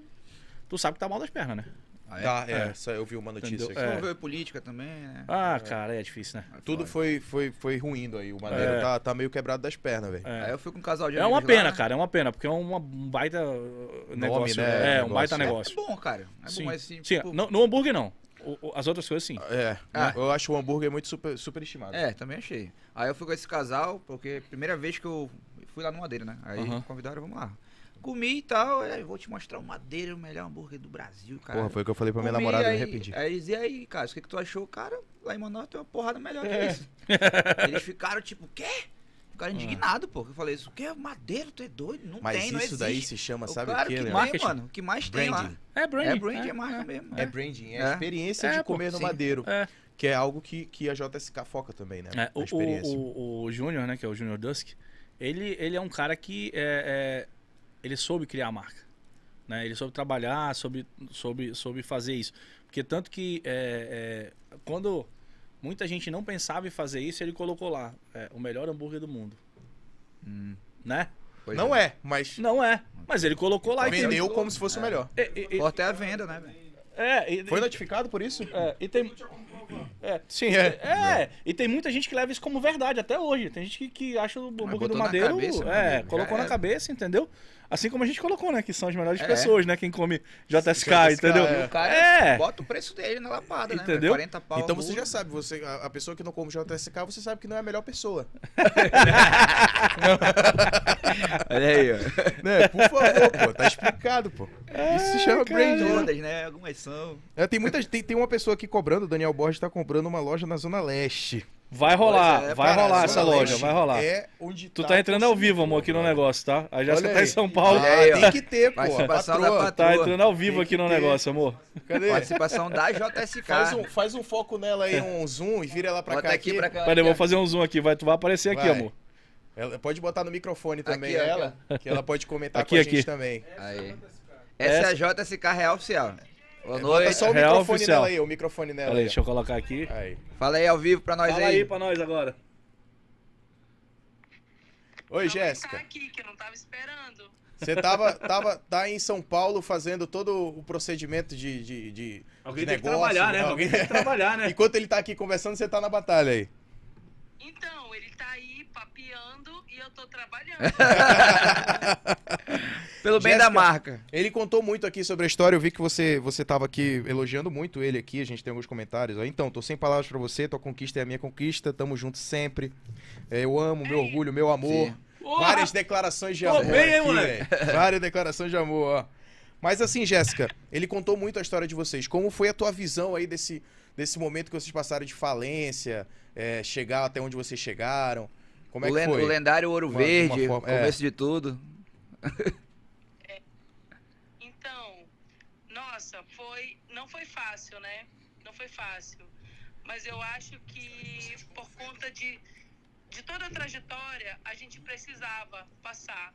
tu sabe que tá mal das pernas, né? Ah, é? Tá, é, É. só eu vi uma notícia Entendeu? aqui. É. Envolveu política também, né? Ah, cara, é difícil, né? É Tudo foi, foi, foi ruindo aí. O Madeiro É. tá, tá meio quebrado das pernas, velho. É. Aí eu fui com um casal de É uma lá, pena, né? cara, é uma pena, porque é uma, um baita uh, negócio. né, É, um negócio. baita É, É negócio. bom, cara. É Sim, bom, mas assim, Sim, tipo, no, no hambúrguer não. O- o- as outras coisas sim. É, Ah. eu acho o hambúrguer muito super, superestimado. É, também achei. Aí eu fui com esse casal, porque primeira vez que eu fui lá no Madeira, né? Aí me convidaram, vamos lá. Comi e tal, aí vou te mostrar o Madeira, o melhor hambúrguer do Brasil, cara. Porra, foi o que eu falei pra minha Comi, namorada, eu aí, me arrependi. Aí eles, e aí, cara, o que, que tu achou? Cara, lá em Manaus tem uma porrada melhor que É. isso. Eles ficaram tipo, quê? Ficaram indignados, pô. Eu falei, isso o quê? Madeira, tu é doido? Não Mas tem, não isso existe. daí se chama, sabe o claro quê, que né? tem, Marketing. mano. O que mais tem lá. Branding. É branding. É é, marca mesmo. É branding, é, É. a experiência É, de pô, comer no sim. Madeiro. É. Que é algo que, que a JSK foca também, né? É, o, experiência. o, o Júnior, né, que é o Júnior Dusk, ele, ele é um cara que é, é, ele soube criar a marca. Né? Ele soube trabalhar, soube, soube, soube fazer isso. Porque tanto que é, é, quando muita gente não pensava em fazer isso, ele colocou lá é, o melhor hambúrguer do mundo. Hum, Né? pois Não é, mas Não é. Mas ele colocou lá e vendeu como se fosse o melhor. É, e- e- Forte é a venda, né, é, e- Foi notificado por isso? é, e tem. É, Sim, é. É, e tem muita gente que leva isso como verdade até hoje. Tem gente que, que acha o hambúrguer do na Madeiro. cabeça, é, amigo, colocou na cabeça, entendeu? Assim como a gente colocou, né? Que são as melhores É. pessoas, né? Quem come JSK, JSK, entendeu? é. O cara É. bota o preço dele na lapada, né? Entendeu? 40 pau. Então você já sabe, você, a, a pessoa que não come JSK, você sabe que não é a melhor pessoa. Olha aí, ó. né? Por favor, pô, tá explicado, pô. Isso se chama branding. né? Todas, né? Algumas são. É, tem, muita, tem, tem uma pessoa aqui cobrando, o Daniel Borges tá comprando uma loja na Zona Leste. Vai rolar, é, vai cara, rolar Zona essa loja, Leste vai rolar. É onde Tu tá entrando ao vivo, amor, aqui no negócio, tá? A Jéssica tá em. São Paulo. Ah, aí, tem que ter, pô. Participação da Patroa. Tá patroa. entrando ao vivo Tem aqui no ter. negócio, amor. Cadê? Participação da JSK. Faz um, faz um foco nela aí, um zoom e vira ela pra Bota cá. aqui pra cá. Peraí, eu vou fazer um zoom aqui, vai, tu vai aparecer aqui, Vai. amor. Ela pode botar no microfone também Aqui, ela, que ela pode comentar Aqui, com a gente aqui. também. Aí. Essa é a JSK Real Oficial. Boa Bota noite. só o Real microfone oficial. nela aí, o microfone nela. Olha aí, aí, deixa eu colocar aqui. Aí. Fala aí ao vivo pra nós Fala aí. aí pra nós agora. Oi, Não, Jéssica. Tá aqui, que eu não tava esperando. Você tava, tava tá em São Paulo fazendo todo o procedimento de, de, de, Alguém de tem que negócio, trabalhar, né? Alguém- Alguém tem que trabalhar, né? Enquanto ele tá aqui conversando, você tá na batalha aí. Então, ele tá aí papeando e eu tô trabalhando. Pelo bem Jéssica. da marca. Ele contou muito aqui sobre a história, eu vi que você, você tava aqui elogiando muito ele aqui, a gente tem alguns comentários. ó. Então, tô sem palavras pra você, tua conquista é a minha conquista, tamo junto sempre. É, eu amo, meu orgulho, meu amor. Sim. Várias declarações de Pô, amor bem, hein, aqui, moleque? Várias declarações de amor, ó. Mas assim, Jéssica, ele contou muito a história de vocês. Como foi a tua visão aí desse, desse momento que vocês passaram de falência, é, chegar até onde vocês chegaram? Como é o, que foi? o lendário Ouro Uma- Verde, uma forma- é. começo de tudo. Então, nossa, foi. Não foi fácil, né? Não foi fácil. Mas eu acho que por conta de, de toda a trajetória, a gente precisava passar.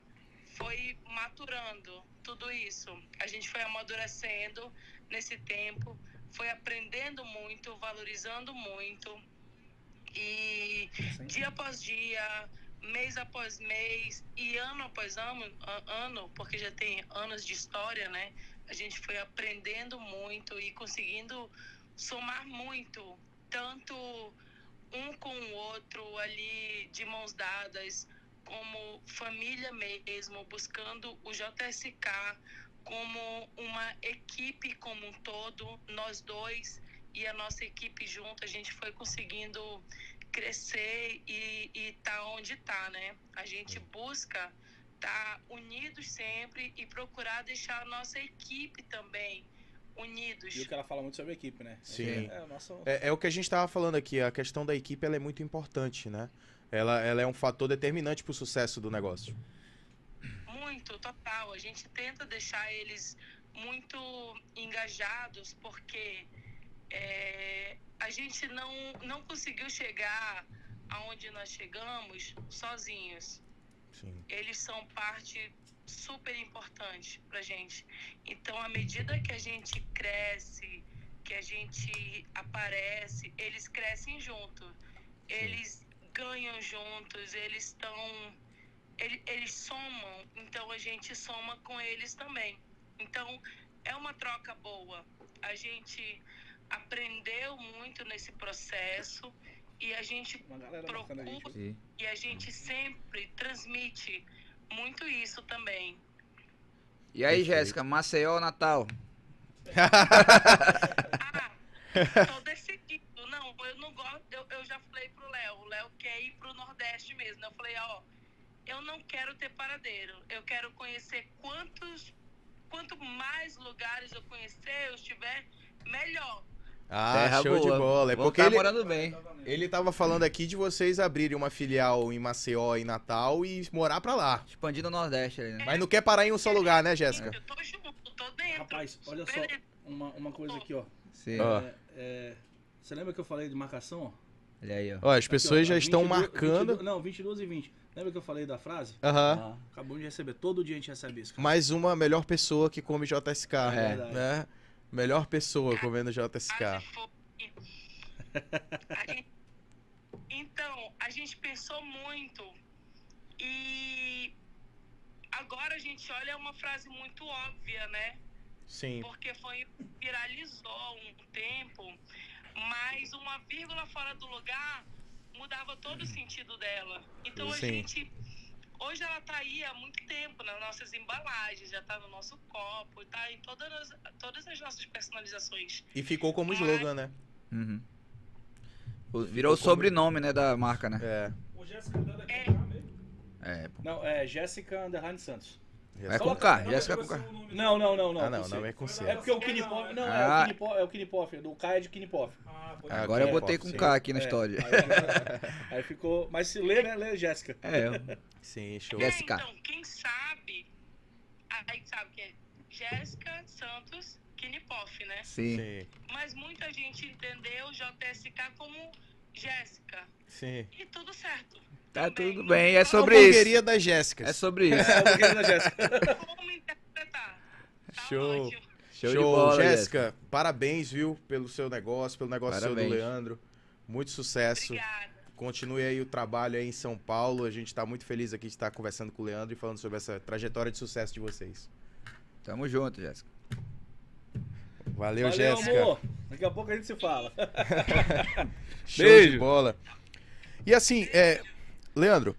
Foi maturando tudo isso. A gente foi amadurecendo nesse tempo, foi aprendendo muito, valorizando muito. E dia após dia, mês após mês e ano após ano, ano, porque já tem anos de história, né? A gente foi aprendendo muito e conseguindo somar muito, tanto um com o outro ali de mãos dadas, como família mesmo, buscando o JSK como uma equipe como um todo, nós dois e a nossa equipe junto, a gente foi conseguindo crescer e, e tá onde tá, né? A gente busca estar unidos sempre e procurar deixar a nossa equipe também unidos. E o que ela fala muito sobre a equipe, né? Sim. É, o nosso... É, é o que a gente tava falando aqui, a questão da equipe ela é muito importante, né? Ela, ela é um fator determinante pro sucesso do negócio. Muito, total. A gente tenta deixar eles muito engajados porque é, a gente não, não conseguiu chegar aonde nós chegamos sozinhos. Sim. Eles são parte super importante pra gente. Então, à medida que a gente cresce, que a gente aparece, eles crescem junto. Eles ganham juntos, eles estão ele- eles somam, então a gente soma com eles também. Então é uma troca boa. A gente aprendeu muito nesse processo e a gente procura Sim. e a gente sempre transmite muito isso também. E aí. Jéssica, Maceió ou Natal? Ah, tô decidido. Não, eu não gosto. Eu, eu já falei pro Léo. O Léo quer ir pro Nordeste mesmo. Eu falei, ó, eu não quero ter paradeiro. Eu quero conhecer quantos. Quanto mais lugares eu conhecer, eu estiver, melhor. Ah, Terra show de boa. bola. É Vou porque tá ele, morando bem. ele tava falando aqui de vocês abrirem uma filial em Maceió e Natal e morar pra lá. Expandindo o Nordeste ali, né? Mas não quer parar em um só lugar, né, Jéssica? Eu tô junto, tô dentro. Rapaz, olha só, uma, uma coisa aqui, ó. Sim. Ó. É, é, você lembra que eu falei de marcação? ó? Olha aí, ó. Ó, as Aqui, pessoas ó, já estão 22 marcando. 22 não, 22 e 20. Lembra que eu falei da frase? Aham. Acabamos de receber. Todo dia a gente recebe isso. cara. Mais uma melhor pessoa que come JSK. É. verdade. Melhor pessoa comendo JSK. A gente- Então, a gente pensou muito e agora a gente olha é uma frase muito óbvia, né? Sim. Porque foi viralizou um tempo, mas uma vírgula fora do lugar mudava todo o sentido dela. Então a Sim. gente hoje ela tá aí há muito tempo nas nossas embalagens, já tá no nosso copo, tá em todas as, todas as nossas personalizações. E ficou como slogan, né? Uhum. Virou o sobrenome, né, da marca, né? É. O Jéssica é É. É. Não, é Jéssica Underline Santos. É com K, Jéssica com K. Não, não, não, não. Ah, não, não é com C. É porque o Kinipoff. Não, é Ah. o Kinipoff, é o Kinipoff. Do K é de Kinipoff. Ah, pode Ah, Agora eu é, botei com. K aqui na É, história. Aí, aí ficou. Mas se lê, né? Lê Jéssica. É, Sim, show. É, Jéssica. então, quem sabe, aí sabe que é Jéssica Santos Kinipoff, né? sim. Sim, Mas muita gente entendeu JSK como Jéssica. sim. E tudo certo. Tá tudo bem, é A sobre isso. hamburgueria da Jéssica. É sobre isso. Como interpretar? Tá Show. ótimo. Show, de bola, Jéssica. Parabéns, viu, pelo seu negócio, pelo negócio seu do. Leandro. Muito sucesso. Obrigada. Continue aí o trabalho aí em São Paulo. A gente tá muito feliz aqui de estar conversando com o Leandro e falando sobre essa trajetória de sucesso de vocês. Tamo junto, Jéssica. Valeu, Valeu, Jéssica. amor. Daqui a pouco a gente se fala. Show Beijo. de bola. E assim, é, Leandro,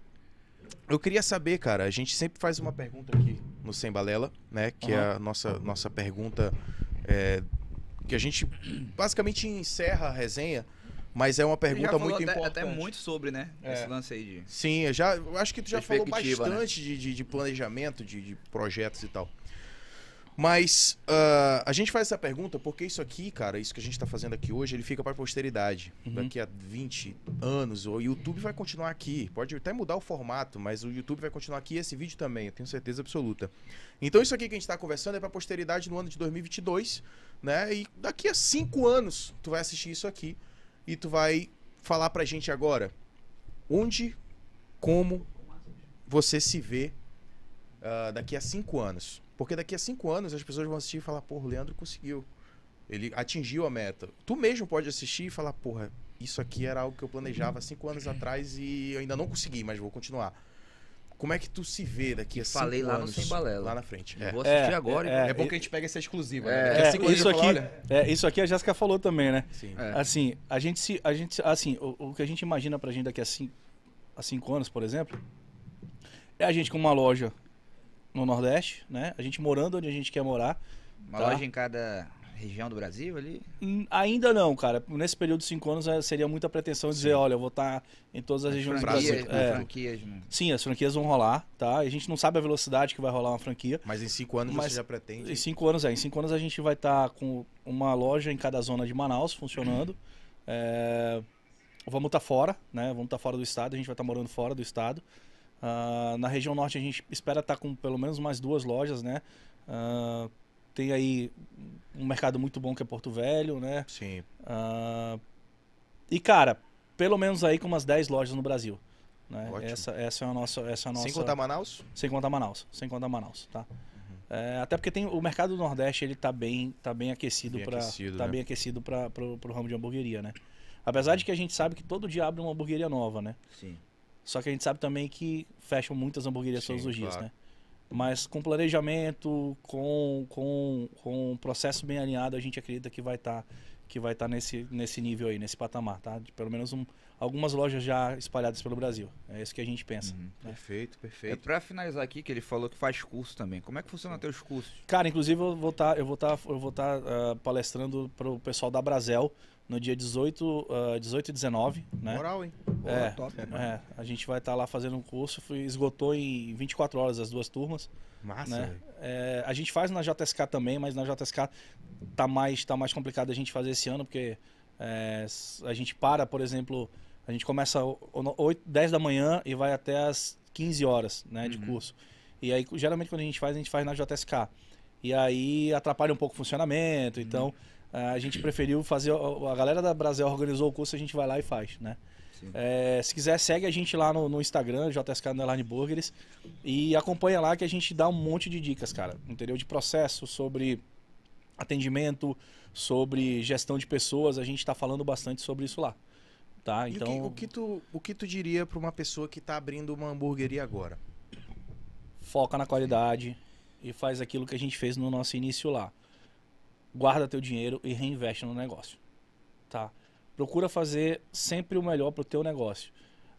eu queria saber, cara, a gente sempre faz uma pergunta aqui no Sem Balela, né? Que é a nossa, nossa pergunta é, que a gente basicamente encerra a resenha, mas é uma pergunta muito importante. até muito sobre, né? É. Esse lance aí de. Sim, eu já, eu acho que tu já falou né? bastante de, de, de planejamento, de, de projetos e tal. Mas ah, a gente faz essa pergunta porque isso aqui, cara, isso que a gente tá fazendo aqui hoje, ele fica pra posteridade. Uhum. Daqui a 20 anos, o YouTube vai continuar aqui. Pode até mudar o formato, mas o YouTube vai continuar aqui e esse vídeo também, eu tenho certeza absoluta. Então isso aqui que a gente tá conversando é pra posteridade no ano de 2022, né? E daqui a 5 anos, tu vai assistir isso aqui e tu vai falar pra gente agora onde, como você se vê ah, daqui a cinco anos. Porque daqui a cinco anos as pessoas vão assistir e falar, porra, o Leandro conseguiu. Ele atingiu a meta. Tu mesmo pode assistir e falar, porra, isso aqui era algo que eu planejava cinco anos atrás e eu ainda não consegui, mas vou continuar. Como é que tu se vê daqui a cinco Falei lá no anos? Sem Balela. Lá na frente. Eu É. vou assistir É, agora. é, e- É bom que a gente pega essa exclusiva, É. né? É, isso aqui, fala, olha, é, isso aqui a Jéssica falou também, né? Sim. É. Assim, a gente se. A gente, assim, o, o que a gente imagina pra gente daqui a cinco, a cinco anos, por exemplo, é a gente com uma loja no Nordeste, né? A gente morando onde a gente quer morar. Uma Tá. loja em cada região do Brasil ali. Hum, Ainda não, cara. Nesse período de cinco anos eh, seria muita pretensão dizer, olha, eu vou estar em todas as regiões do Brasil. né, É. franquias, né? Sim, as franquias vão rolar, tá? A gente não sabe a velocidade que vai rolar uma franquia. Mas em cinco anos Mas- você já pretende. Em cinco anos, é. Em cinco anos a gente vai estar com uma loja em cada zona de Manaus funcionando. É, Vamos estar fora, né? Vamos estar fora do estado, a gente vai estar morando fora do estado. Ah, na região norte a gente espera estar com pelo menos mais duas lojas, né? Ah, tem aí um mercado muito bom que é Porto Velho, né? Sim. Ah, e cara, pelo menos aí com umas 10 lojas no Brasil. Né? Ótimo. Essa, essa é a nossa, essa é a nossa. Sem contar Manaus? Sem contar Manaus, sem contar Manaus, tá? Uhum. É, até porque tem o mercado do Nordeste ele tá bem, tá bem aquecido para tá né? bem aquecido para pro, pro ramo de hamburgueria, né? Apesar de que a gente sabe que todo dia abre uma hamburgueria nova, né? Sim. Só que a gente sabe também que fecham muitas hamburguerias Sim, todos os dias, claro. né? Mas com planejamento, com, com, com um processo bem alinhado, a gente acredita que vai estar que vai estar nesse, nesse nível aí, nesse patamar, tá? De pelo menos um, algumas lojas já espalhadas pelo Brasil. É isso que a gente pensa. Uhum. Perfeito, É perfeito. pra finalizar aqui, que ele falou que faz curso também. Como é que funciona teus cursos? Cara, inclusive eu vou estar eu vou tá, eu vou tá, ah, palestrando pro pessoal da Brasel no dia 18, ah, 18 e 19, né? Moral, hein? É, top. é, a gente vai estar lá fazendo um curso, foi- esgotou em 24 horas as duas turmas. Massa, né? É, a gente faz na JSK também, mas na JSK tá mais, tá mais complicado a gente fazer esse ano, porque é, a gente para, por exemplo, a gente começa o- o- 8, 10 da manhã e vai até as 15 horas né, de Uhum. curso. E aí, geralmente, quando a gente faz, a gente faz na JSK. E aí atrapalha um pouco o funcionamento, então eh, a gente preferiu fazer. A galera da Brasil organizou o curso, a gente vai lá e faz, né? É, se quiser, segue a gente lá no, no Instagram, JSK Underline Burgers, e acompanha lá que a gente dá um monte de dicas, cara. Entendeu? De processo, sobre atendimento, sobre gestão de pessoas, a gente tá falando bastante sobre isso lá. Tá? E o Então, que- o, que, tu, o que tu diria pra uma pessoa que tá abrindo uma hamburgueria agora? foca na qualidade e faz aquilo que a gente fez no nosso início lá. Guarda teu dinheiro e reinveste no negócio. Tá? Procura fazer sempre o melhor pro teu negócio.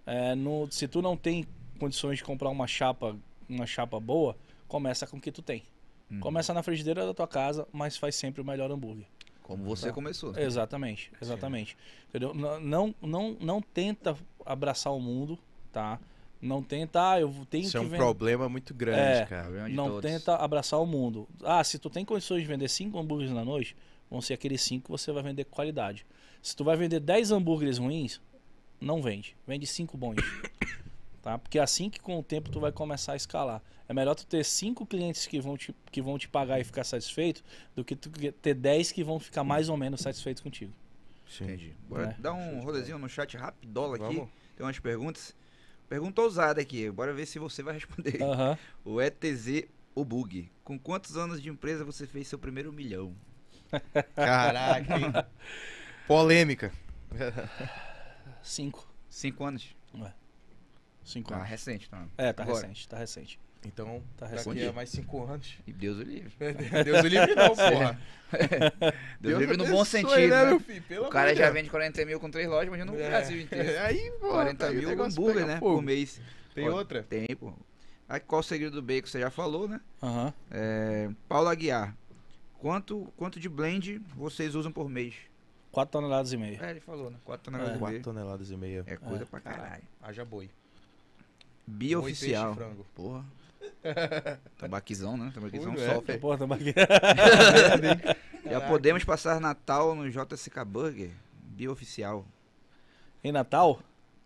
É, no- se tu não tem condições de comprar uma chapa, uma chapa boa, começa com o que tu tem. Uhum. Começa na frigideira da tua casa, mas faz sempre o melhor hambúrguer. Como você Tá. começou. Exatamente, exatamente. Entendeu? N- Não, não, não tenta abraçar o mundo, tá? Não tenta, ah, eu tenho Isso que é um vender- problema muito grande, É. cara. Não todos. tenta abraçar o mundo. Ah, se tu tem condições de vender cinco hambúrgueres na noite, vão ser aqueles cinco que você vai vender com qualidade. Se tu vai vender 10 hambúrgueres ruins, não vende. Vende cinco bons. Tá? Porque é assim que com o tempo tu vai começar a escalar. É melhor tu ter cinco clientes que vão te, que vão te pagar e ficar satisfeito do que tu ter 10 que vão ficar mais ou menos satisfeitos contigo. Sim. Entendi. Bora É. dar um rolezinho no chat rapidola aqui. Vamos. Tem umas perguntas. Pergunta ousada aqui, bora ver se você vai responder. Aham. O ETZ O Bug. Com quantos anos de empresa você fez seu primeiro milhão? Caraca, hein? Polêmica. Cinco. Cinco anos? Cinco Tá anos. recente, então. É, tá Agora. recente, tá recente. Então, Tá daqui a mais cinco anos. E Deus o livre. Deus o livre não, porra. Deus o livre no bom abençoe, sentido. né, né? meu filho? Pelo O cara já de vende 40 mil com três lojas, mas no Deus. Brasil inteiro. É, Aí, pô, 40 tá aí, o mil hambúrguer, né? fogo. Por mês. Tem Pô, outra? Tem, pô. Aí, qual o segredo do bacon? Você já falou, né? Aham. É, Paulo Aguiar. Quanto, quanto de blend vocês usam por mês? Quatro toneladas e meia. É, ele falou, né? 4 toneladas de 4 bacon. toneladas e meia. É coisa É. pra caralho. Haja boi. Bia Boi, peixe e oficial. frango. Porra. Tabaquizão, né? Tabaquizão é. sofre. Porra, tamo aqui. Já podemos passar Natal no JSK Burger? Bia oficial. Em Natal?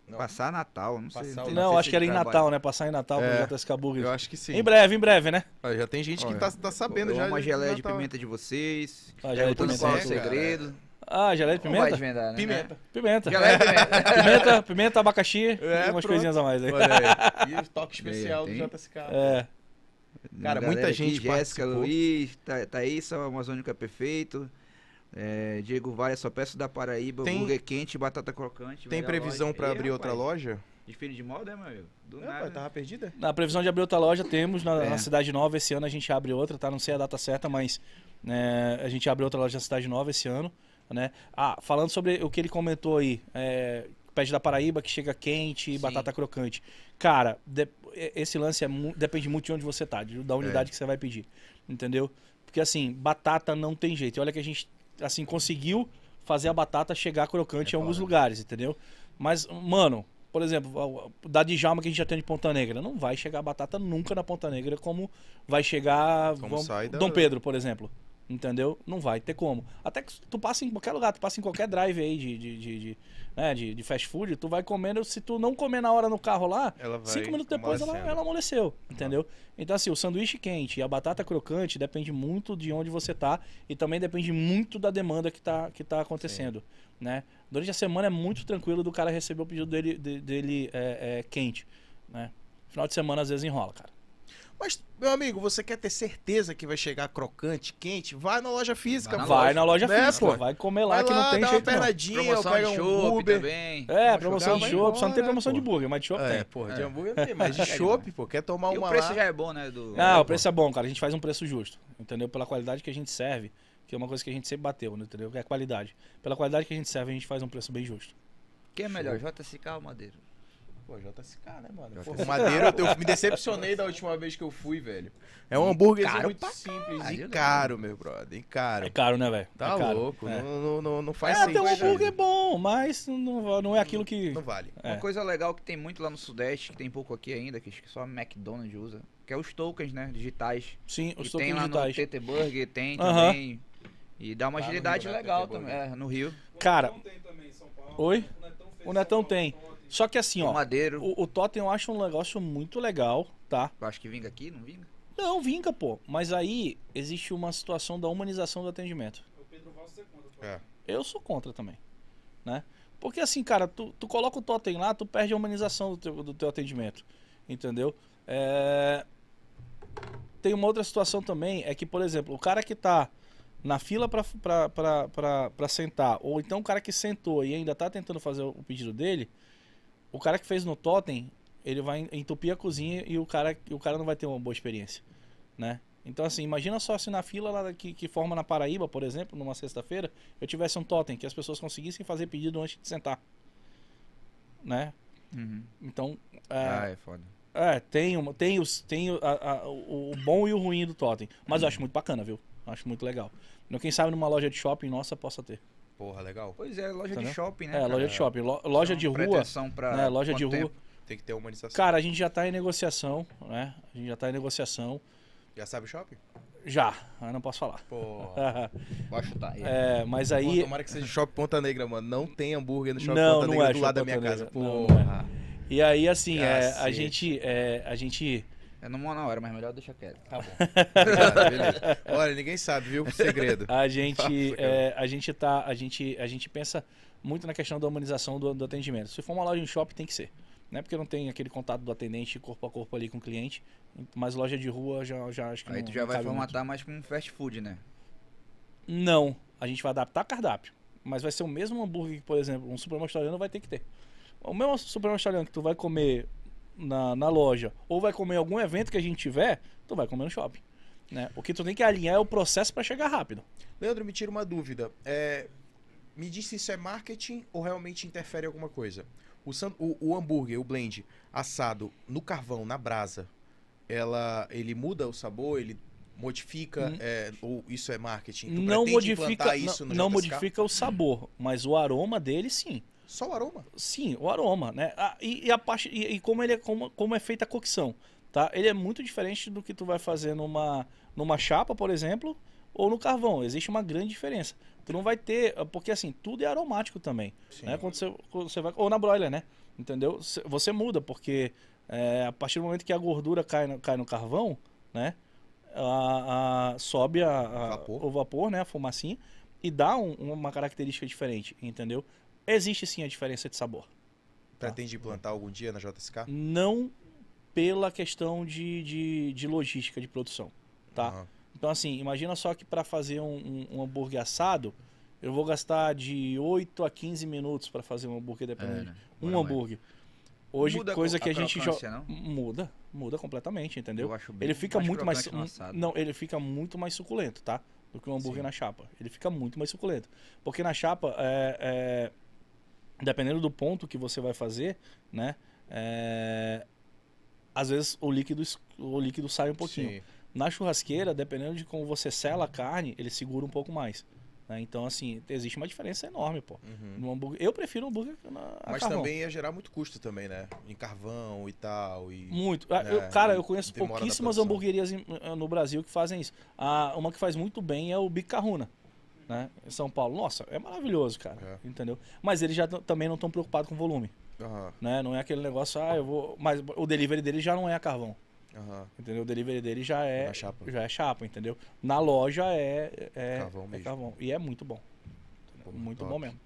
Não. Passar Natal, não sei. Passar o- sei Não, sei acho se que era em Natal, né? Passar em Natal É. pro JSK Burger. Eu acho que sim. Em breve, em breve, né? Ó, já tem gente que Olha, tá, tá sabendo Eu já. amo a de geleia de Natal. pimenta de vocês. Ah, geleia de Perguntando pimenta. qual é o É, cara. Ah, geleia de Não vai pimenta? desvendar, né? Pimenta. Pimenta. Geleia de pimenta. Pimenta, pimenta, abacaxi É, e umas pronto. coisinhas a mais aí. Olha aí. E o toque especial Tem. do JSK. É. Cara, Galera muita aqui, gente Jéssica, participou. Luiz, Tha- Thaís, o Amazônico é perfeito. É, Diego Vale, só peço da Paraíba, Tem- hambúrguer quente, batata crocante. Tem previsão Ih, abrir outra loja? Desfile de moda, é, meu amigo? Do Não, nada. pai, tava perdida? Na previsão de abrir outra loja, temos na, É. na Cidade Nova esse ano a gente abre outra, tá? Não sei a data certa, mas né, a gente abre outra loja na Cidade Nova esse ano, né? Ah, falando sobre o que ele comentou aí, é, pede da Paraíba que chega quente e batata crocante. Cara, de- esse lance é depende muito de onde você tá, de- da unidade que você vai pedir, entendeu? Porque assim, batata não tem jeito. E olha que a gente assim conseguiu fazer a batata chegar crocante É em alguns lugares, entendeu? Mas, mano, por exemplo, da Djalma que a gente já tem de Ponta Negra, não vai chegar a batata nunca na Ponta Negra como vai chegar Como vamos- da- Dom Pedro, por exemplo. Entendeu? Não vai ter como. Até que tu passa em qualquer lugar, tu passa em qualquer drive aí de, de, de, de, né, de, de fast food, tu vai comendo, se tu não comer na hora no carro lá, cinco minutos depois ela, ela amoleceu, entendeu? Então assim, o sanduíche quente e a batata crocante depende muito de onde você tá e também depende muito da demanda que tá, que tá acontecendo, né? Durante a semana é muito tranquilo do cara receber o pedido dele, de- dele é, é, quente, né? Final de semana às vezes enrola, cara. Mas, meu amigo, você quer ter certeza que vai chegar crocante, quente? Vai na loja física, Vai na pô. vai na loja né, física, pô? vai comer lá Vai que lá, não tem dá uma jeito não. pernadinha, Promoção pega de um Uber. também. É, promoção de chopp, só não tem promoção de burger, mas de chopp É, tem. porra, É. de hambúrguer não tem, mas de É chopp, pô, quer tomar E uma o preço lá? já é bom, né? Do... Ah, É, o preço é bom, cara. A gente faz um preço justo, entendeu? Pela qualidade que a gente serve, que é uma coisa que a gente sempre bateu, né? entendeu? Que é a qualidade. Pela qualidade que a gente serve, a gente faz um preço bem justo. Quem é melhor, JSK ou Madeiro? Pô, JSK, né, mano? JSK. Porra, o Madeiro, eu me decepcionei da última vez que eu fui, velho. É um hambúrguer Caro muito simples e né? caro, meu brother, e caro. É caro, né, velho? Tá é caro. louco, É, não, não, não, não faz é tem um sentido. hambúrguer bom, mas não, não é aquilo que. Não vale. É. Uma coisa legal que tem muito lá no Sudeste, que tem pouco aqui ainda, que acho que só a McDonald's usa, que é os tokens, né? Digitais. Sim, os e tem tokens lá digitais. no TT Burger, tem Aham. também. E dá uma Lá no agilidade Rio, né, legal também. É, no Rio. Cara, Netão tem também em São Paulo. Oi? O Netão tem. Só que assim, O ó, Madeiro. o, o Totem eu acho um negócio muito legal, tá? Eu acho que vinga aqui, não vinga? Não, vinga, pô. Mas aí existe uma situação da humanização do atendimento. O Pedro Valls conta. pô. É. Eu sou contra também, né? Porque assim, cara, tu, tu coloca o totem lá, tu perde a humanização do teu, do teu atendimento, entendeu? É, Tem uma outra situação também, é que, por exemplo, o cara que tá na fila pra, pra, pra, pra, pra sentar, ou então o cara que sentou e ainda tá tentando fazer o pedido dele, o cara que fez no totem, ele vai entupir a cozinha e o cara, o cara não vai ter uma boa experiência, né? Então, assim, imagina só se na fila lá que, que forma na Paraíba, por exemplo, numa sexta-feira, eu tivesse um totem que as pessoas conseguissem fazer pedido antes de sentar. Né? Uhum. Então, Ah, é, é foda. é, tem, uma, tem, os, tem o, a- a- o, o bom e o ruim do totem. Mas eu acho muito bacana, viu? Acho muito legal. Quem sabe numa loja de shopping nossa possa ter. Porra, legal. Pois é, loja Entendeu? de shopping, né? É, cara? loja de shopping. Lo- loja de rua, pra né? Loja de quanto rua. tempo? Tem que ter humanização. Cara, a gente já tá em negociação, né? A gente já tá em negociação. Já sabe o shopping? Já, eu não posso falar. Porra. Pode chutar. aí. É, mas Pô, aí. tomara que seja shopping Ponta Negra, mano. Não tem hambúrguer no shopping Não, Ponta não Negra é do lado da Shopping minha Ponta casa. Negra. Não, não Porra. E aí, assim, é, a gente. É, a gente. É no na hora, mas melhor deixar quieto. Tá bom. Olha, ninguém sabe, viu? Segredo. A gente, é, a gente tá, a gente, a gente pensa muito na questão da humanização do, do atendimento. Se for uma loja em shopping, tem que ser, né? Porque não tem aquele contato do atendente corpo a corpo ali com o cliente. Mas loja de rua já, já acho que Aí não, tu já não vai cabe muito. formatar mais como um fast food, né? Não, a gente vai adaptar cardápio. Mas vai ser o mesmo hambúrguer que, por exemplo, um supermercado italiano vai ter que ter. O mesmo supermercado italiano que tu vai comer na, na loja ou vai comer em algum evento que a gente tiver, tu vai comer no shopping. Né? O que tu tem que alinhar é o processo para chegar rápido. Leandro, me tira uma dúvida. É, me diz se isso é marketing ou realmente interfere em alguma coisa. O, san- o- o hambúrguer, o blend, assado no carvão, na brasa, ela, ele muda o sabor, ele modifica, Hum. é, ou isso é marketing? Tu não modifica, isso não, não modifica o sabor, mas o aroma dele sim. Só o aroma? Sim, o aroma, né? Ah, e, e a parte e, e como ele é como, como é feita a cocção, tá? Ele é muito diferente do que tu vai fazer numa numa chapa, por exemplo, ou no carvão. Existe uma grande diferença. Tu não vai ter, ah, porque assim, tudo é aromático também, Sim. né? Quando você, quando você vai ou na broiler, né? Entendeu? Cê- Você muda porque é, a partir do momento que a gordura cai no, cai no carvão, né? A, a- sobe a, a- Vapor. o vapor, né? A fumacinha e dá um- uma característica diferente, entendeu? Existe sim a diferença de sabor. Pretende implantar algum dia na JSK? Não pela questão de, de, de logística de produção, tá? Aham. Então, assim, imagina só que para fazer um, um- um hambúrguer assado, eu vou gastar de 8 a 15 minutos para fazer um hambúrguer, dependendo. né? um mais. hambúrguer. Hoje, Muda coisa a que a gente crocância, joga. Muda, muda completamente, entendeu? Eu acho bem Ele fica muito mais. no assado. Não, ele fica muito mais suculento, tá? Do que um hambúrguer Sim. na chapa. Ele fica muito mais suculento. Porque na chapa, é, é, dependendo do ponto que você vai fazer, né? é, às vezes o líquido, o líquido sai um pouquinho. Sim. Na churrasqueira, dependendo de como você sela a carne, ele segura um pouco mais. né? Então, assim, existe uma diferença enorme, pô. Uhum. Hambúrguer, eu prefiro um hambúrguer na, Mas carvão. também ia gerar muito custo também, né? Em carvão e tal. E... Muito. Ah, né, eu- cara, eu conheço pouquíssimas hamburguerias eh, no Brasil que fazem isso. Ah, uma que faz muito bem é o Bicarruna, né? Em São Paulo. Nossa, é maravilhoso, cara. É. Entendeu? Mas eles já também não estão preocupados com volume, Aham, né? Não é aquele negócio, ah, eu vou... Mas o delivery dele já não é a carvão, aham. entendeu? O delivery dele já é... Chapa. Já é chapa, entendeu? Na loja é... é Carvão é carvão. E é muito bom. Pô, muito top. bom mesmo.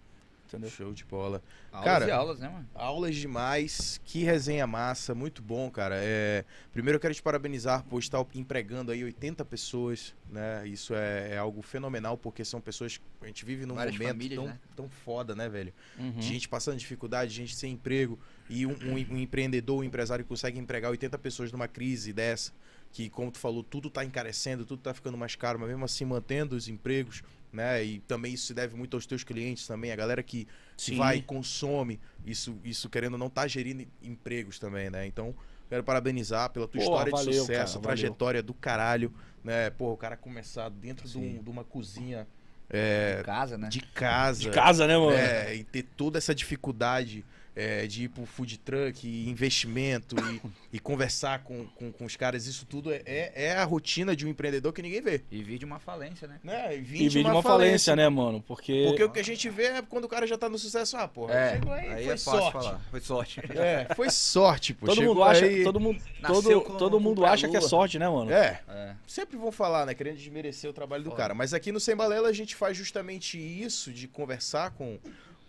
Entendeu? Show de bola. Aulas Cara, e aulas, né, mano? Aulas demais, que resenha massa, muito bom, cara. É, primeiro eu quero te parabenizar por estar empregando aí 80 pessoas, né? Isso é, é algo fenomenal, porque são pessoas que a gente vive num Várias momento famílias, tão, né? tão foda, né, velho? Uhum. De gente passando dificuldade, gente sem emprego, e um, um- um empreendedor, um empresário que consegue empregar 80 pessoas numa crise dessa, que, como tu falou, tudo tá encarecendo, tudo tá ficando mais caro, mas mesmo assim mantendo os empregos, né? E também isso se deve muito aos teus clientes também, a galera que Sim. vai e consome, isso, isso querendo ou não tá gerindo em- empregos também, né? Então, quero parabenizar pela tua Pô, história de valeu, sucesso, cara, trajetória do caralho, né? Pô, o cara começar dentro de, um- de uma cozinha é, Casa, né? de casa. De casa, né, mano? É, e ter toda essa dificuldade é, de ir pro food truck, e investimento e, e conversar com, com, com os caras, isso tudo é, é, é a rotina de um empreendedor que ninguém vê. E vir de uma falência, né? Né? E vir E de de uma falência, né, mano? Porque... Porque o que a gente vê é quando o cara já tá no sucesso, ah, porra, É, chegou aí, aí foi é fácil sorte. falar. Foi sorte. É, foi sorte, pô. todo mundo acha, aí- todo mundo, todo, com- todo mundo acha que é sorte, né, mano? É, É. sempre vão falar, né? Querendo desmerecer o trabalho do Foda. cara. Mas aqui no Sem Balela a gente faz justamente isso, de conversar com,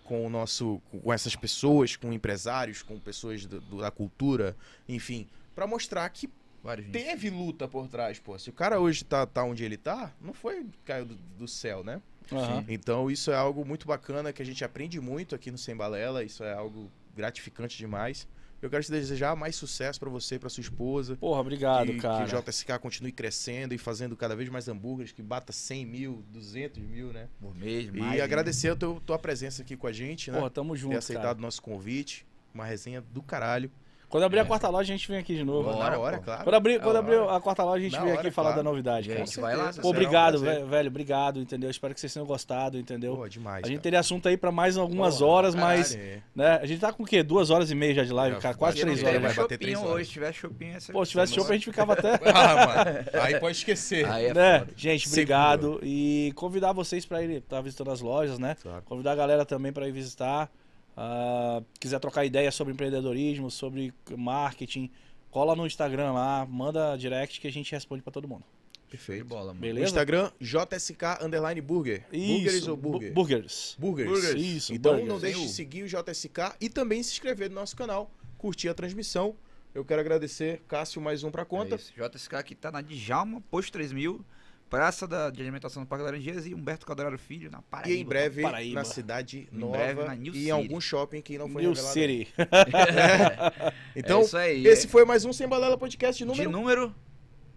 com o nosso. com essas pessoas, com empresários, com pessoas do- do- da cultura, enfim, pra mostrar que Vários teve luta por trás, pô. Se o cara hoje tá, tá onde ele tá, não foi caiu do, do céu, né? Aham. Então isso é algo muito bacana que a gente aprende muito aqui no Sem Balela, isso é algo gratificante demais. Eu quero te desejar mais sucesso pra você e pra sua esposa. Porra, obrigado, que, cara. que o JSK continue crescendo e fazendo cada vez mais hambúrgueres, que bata 100 mil, 200 mil, né? Por mês, E mais, agradecer a teu- tua presença aqui com a gente, né? Porra, tamo Ter junto, aceitado cara. o nosso convite. Uma resenha do caralho. Quando abrir a É. quarta loja, a gente vem aqui de novo. Bora, na hora, pô. claro. Quando abrir, quando abrir a quarta loja, a gente Na vem hora, aqui falar claro. da novidade, cara. gente vai lá, Pô, obrigado, velho, velho, obrigado, entendeu? Espero que vocês tenham gostado, entendeu? Pô, demais. a gente cara. teria assunto aí pra mais algumas horas, caralho, mas, é. né? A gente tá com o quê? Duas horas e meia já de live, cara? Quase três horas. vai já. bater três horas. hoje, se tiver chopinho, essa Pô, se tivesse show, a gente ficava até. Ah, mano. Aí pode esquecer. Aí é né? Gente, obrigado. E convidar vocês pra ir estar visitando as lojas, né? Convidar a galera também para ir visitar. Ah, quiser trocar ideia sobre empreendedorismo, sobre marketing, cola no Instagram lá, manda direct que a gente responde pra todo mundo. Perfeito. bola, mano. O Beleza? Instagram, JSK Underline Burger. Burgers Isso, ou burger? bu- Burgers. Burgers. Burgers. Isso, Então burgers. não deixe de seguir o JSK e também se inscrever no nosso canal. curtir a transmissão. Eu quero agradecer, Cássio, mais um pra conta. É isso. JSK aqui tá na Djalma, posto 3000, Praça da, de Alimentação do Parque Laranjeiras e Humberto Calderaro Filho, na Paraíba. e em breve Paraíba. na cidade Em nova breve na New e em algum shopping que não foi New revelado. City. Então, É isso aí. esse é. foi mais um Sem Balela Podcast de número número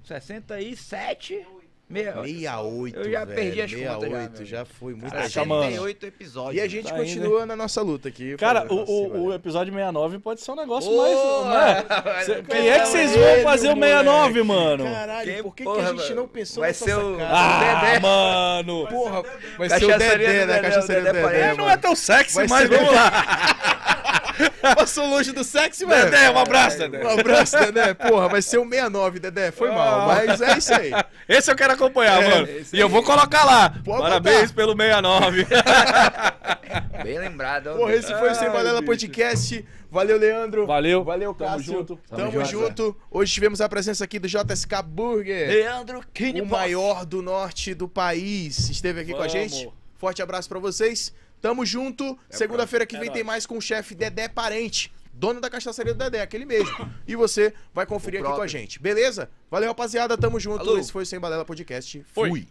67. Meia, 68. Eu já velho, perdi as contas já, 68, meu. já foi muita Caraca, gente. mano. 68 episódios. E a gente Tá continua na nossa luta aqui. Cara, o, assim, o, o episódio 69 pode ser um negócio Ô, mais. Né? Cê- Quem é que vocês vão fazer o moleque. 69, mano? Caralho, por que, porra, que a gente mano, não pensou vai nessa ser o- sacada? Ah, Dedé. mano! Porra, vai ser o Dedé, né? Cachaçaria Dedé Parede. Não é tão sexy, mas vamos lá. Passou longe do sexy, mano. Dedé, um abraço, Dedé. Um abraço, Dedé. Porra, vai ser o 69, Dedé. Foi mal, mas é isso aí. Esse eu quero acompanhar, É, mano. E eu vou colocar lá. Pode Parabéns botar. pelo 69. Bem lembrado. Porra, esse foi o Sem Balela. Podcast. Valeu, Leandro. Valeu. Valeu, Tamo Cássio. junto. Tamo, Tamo junto. Hoje tivemos a presença aqui do JSK Burger. Leandro Kine o maior do norte do país. Esteve aqui com a Vamos. gente. Forte abraço pra vocês. Tamo junto. Segunda-feira que É vem tem mais com o chefe Dedé Parente, dono da cachaçaria do Dedé, aquele mesmo. E você vai conferir O aqui com a gente, beleza? Valeu, rapaziada. Tamo junto. Alô. Esse foi o Sem Balela Podcast. Foi. Fui.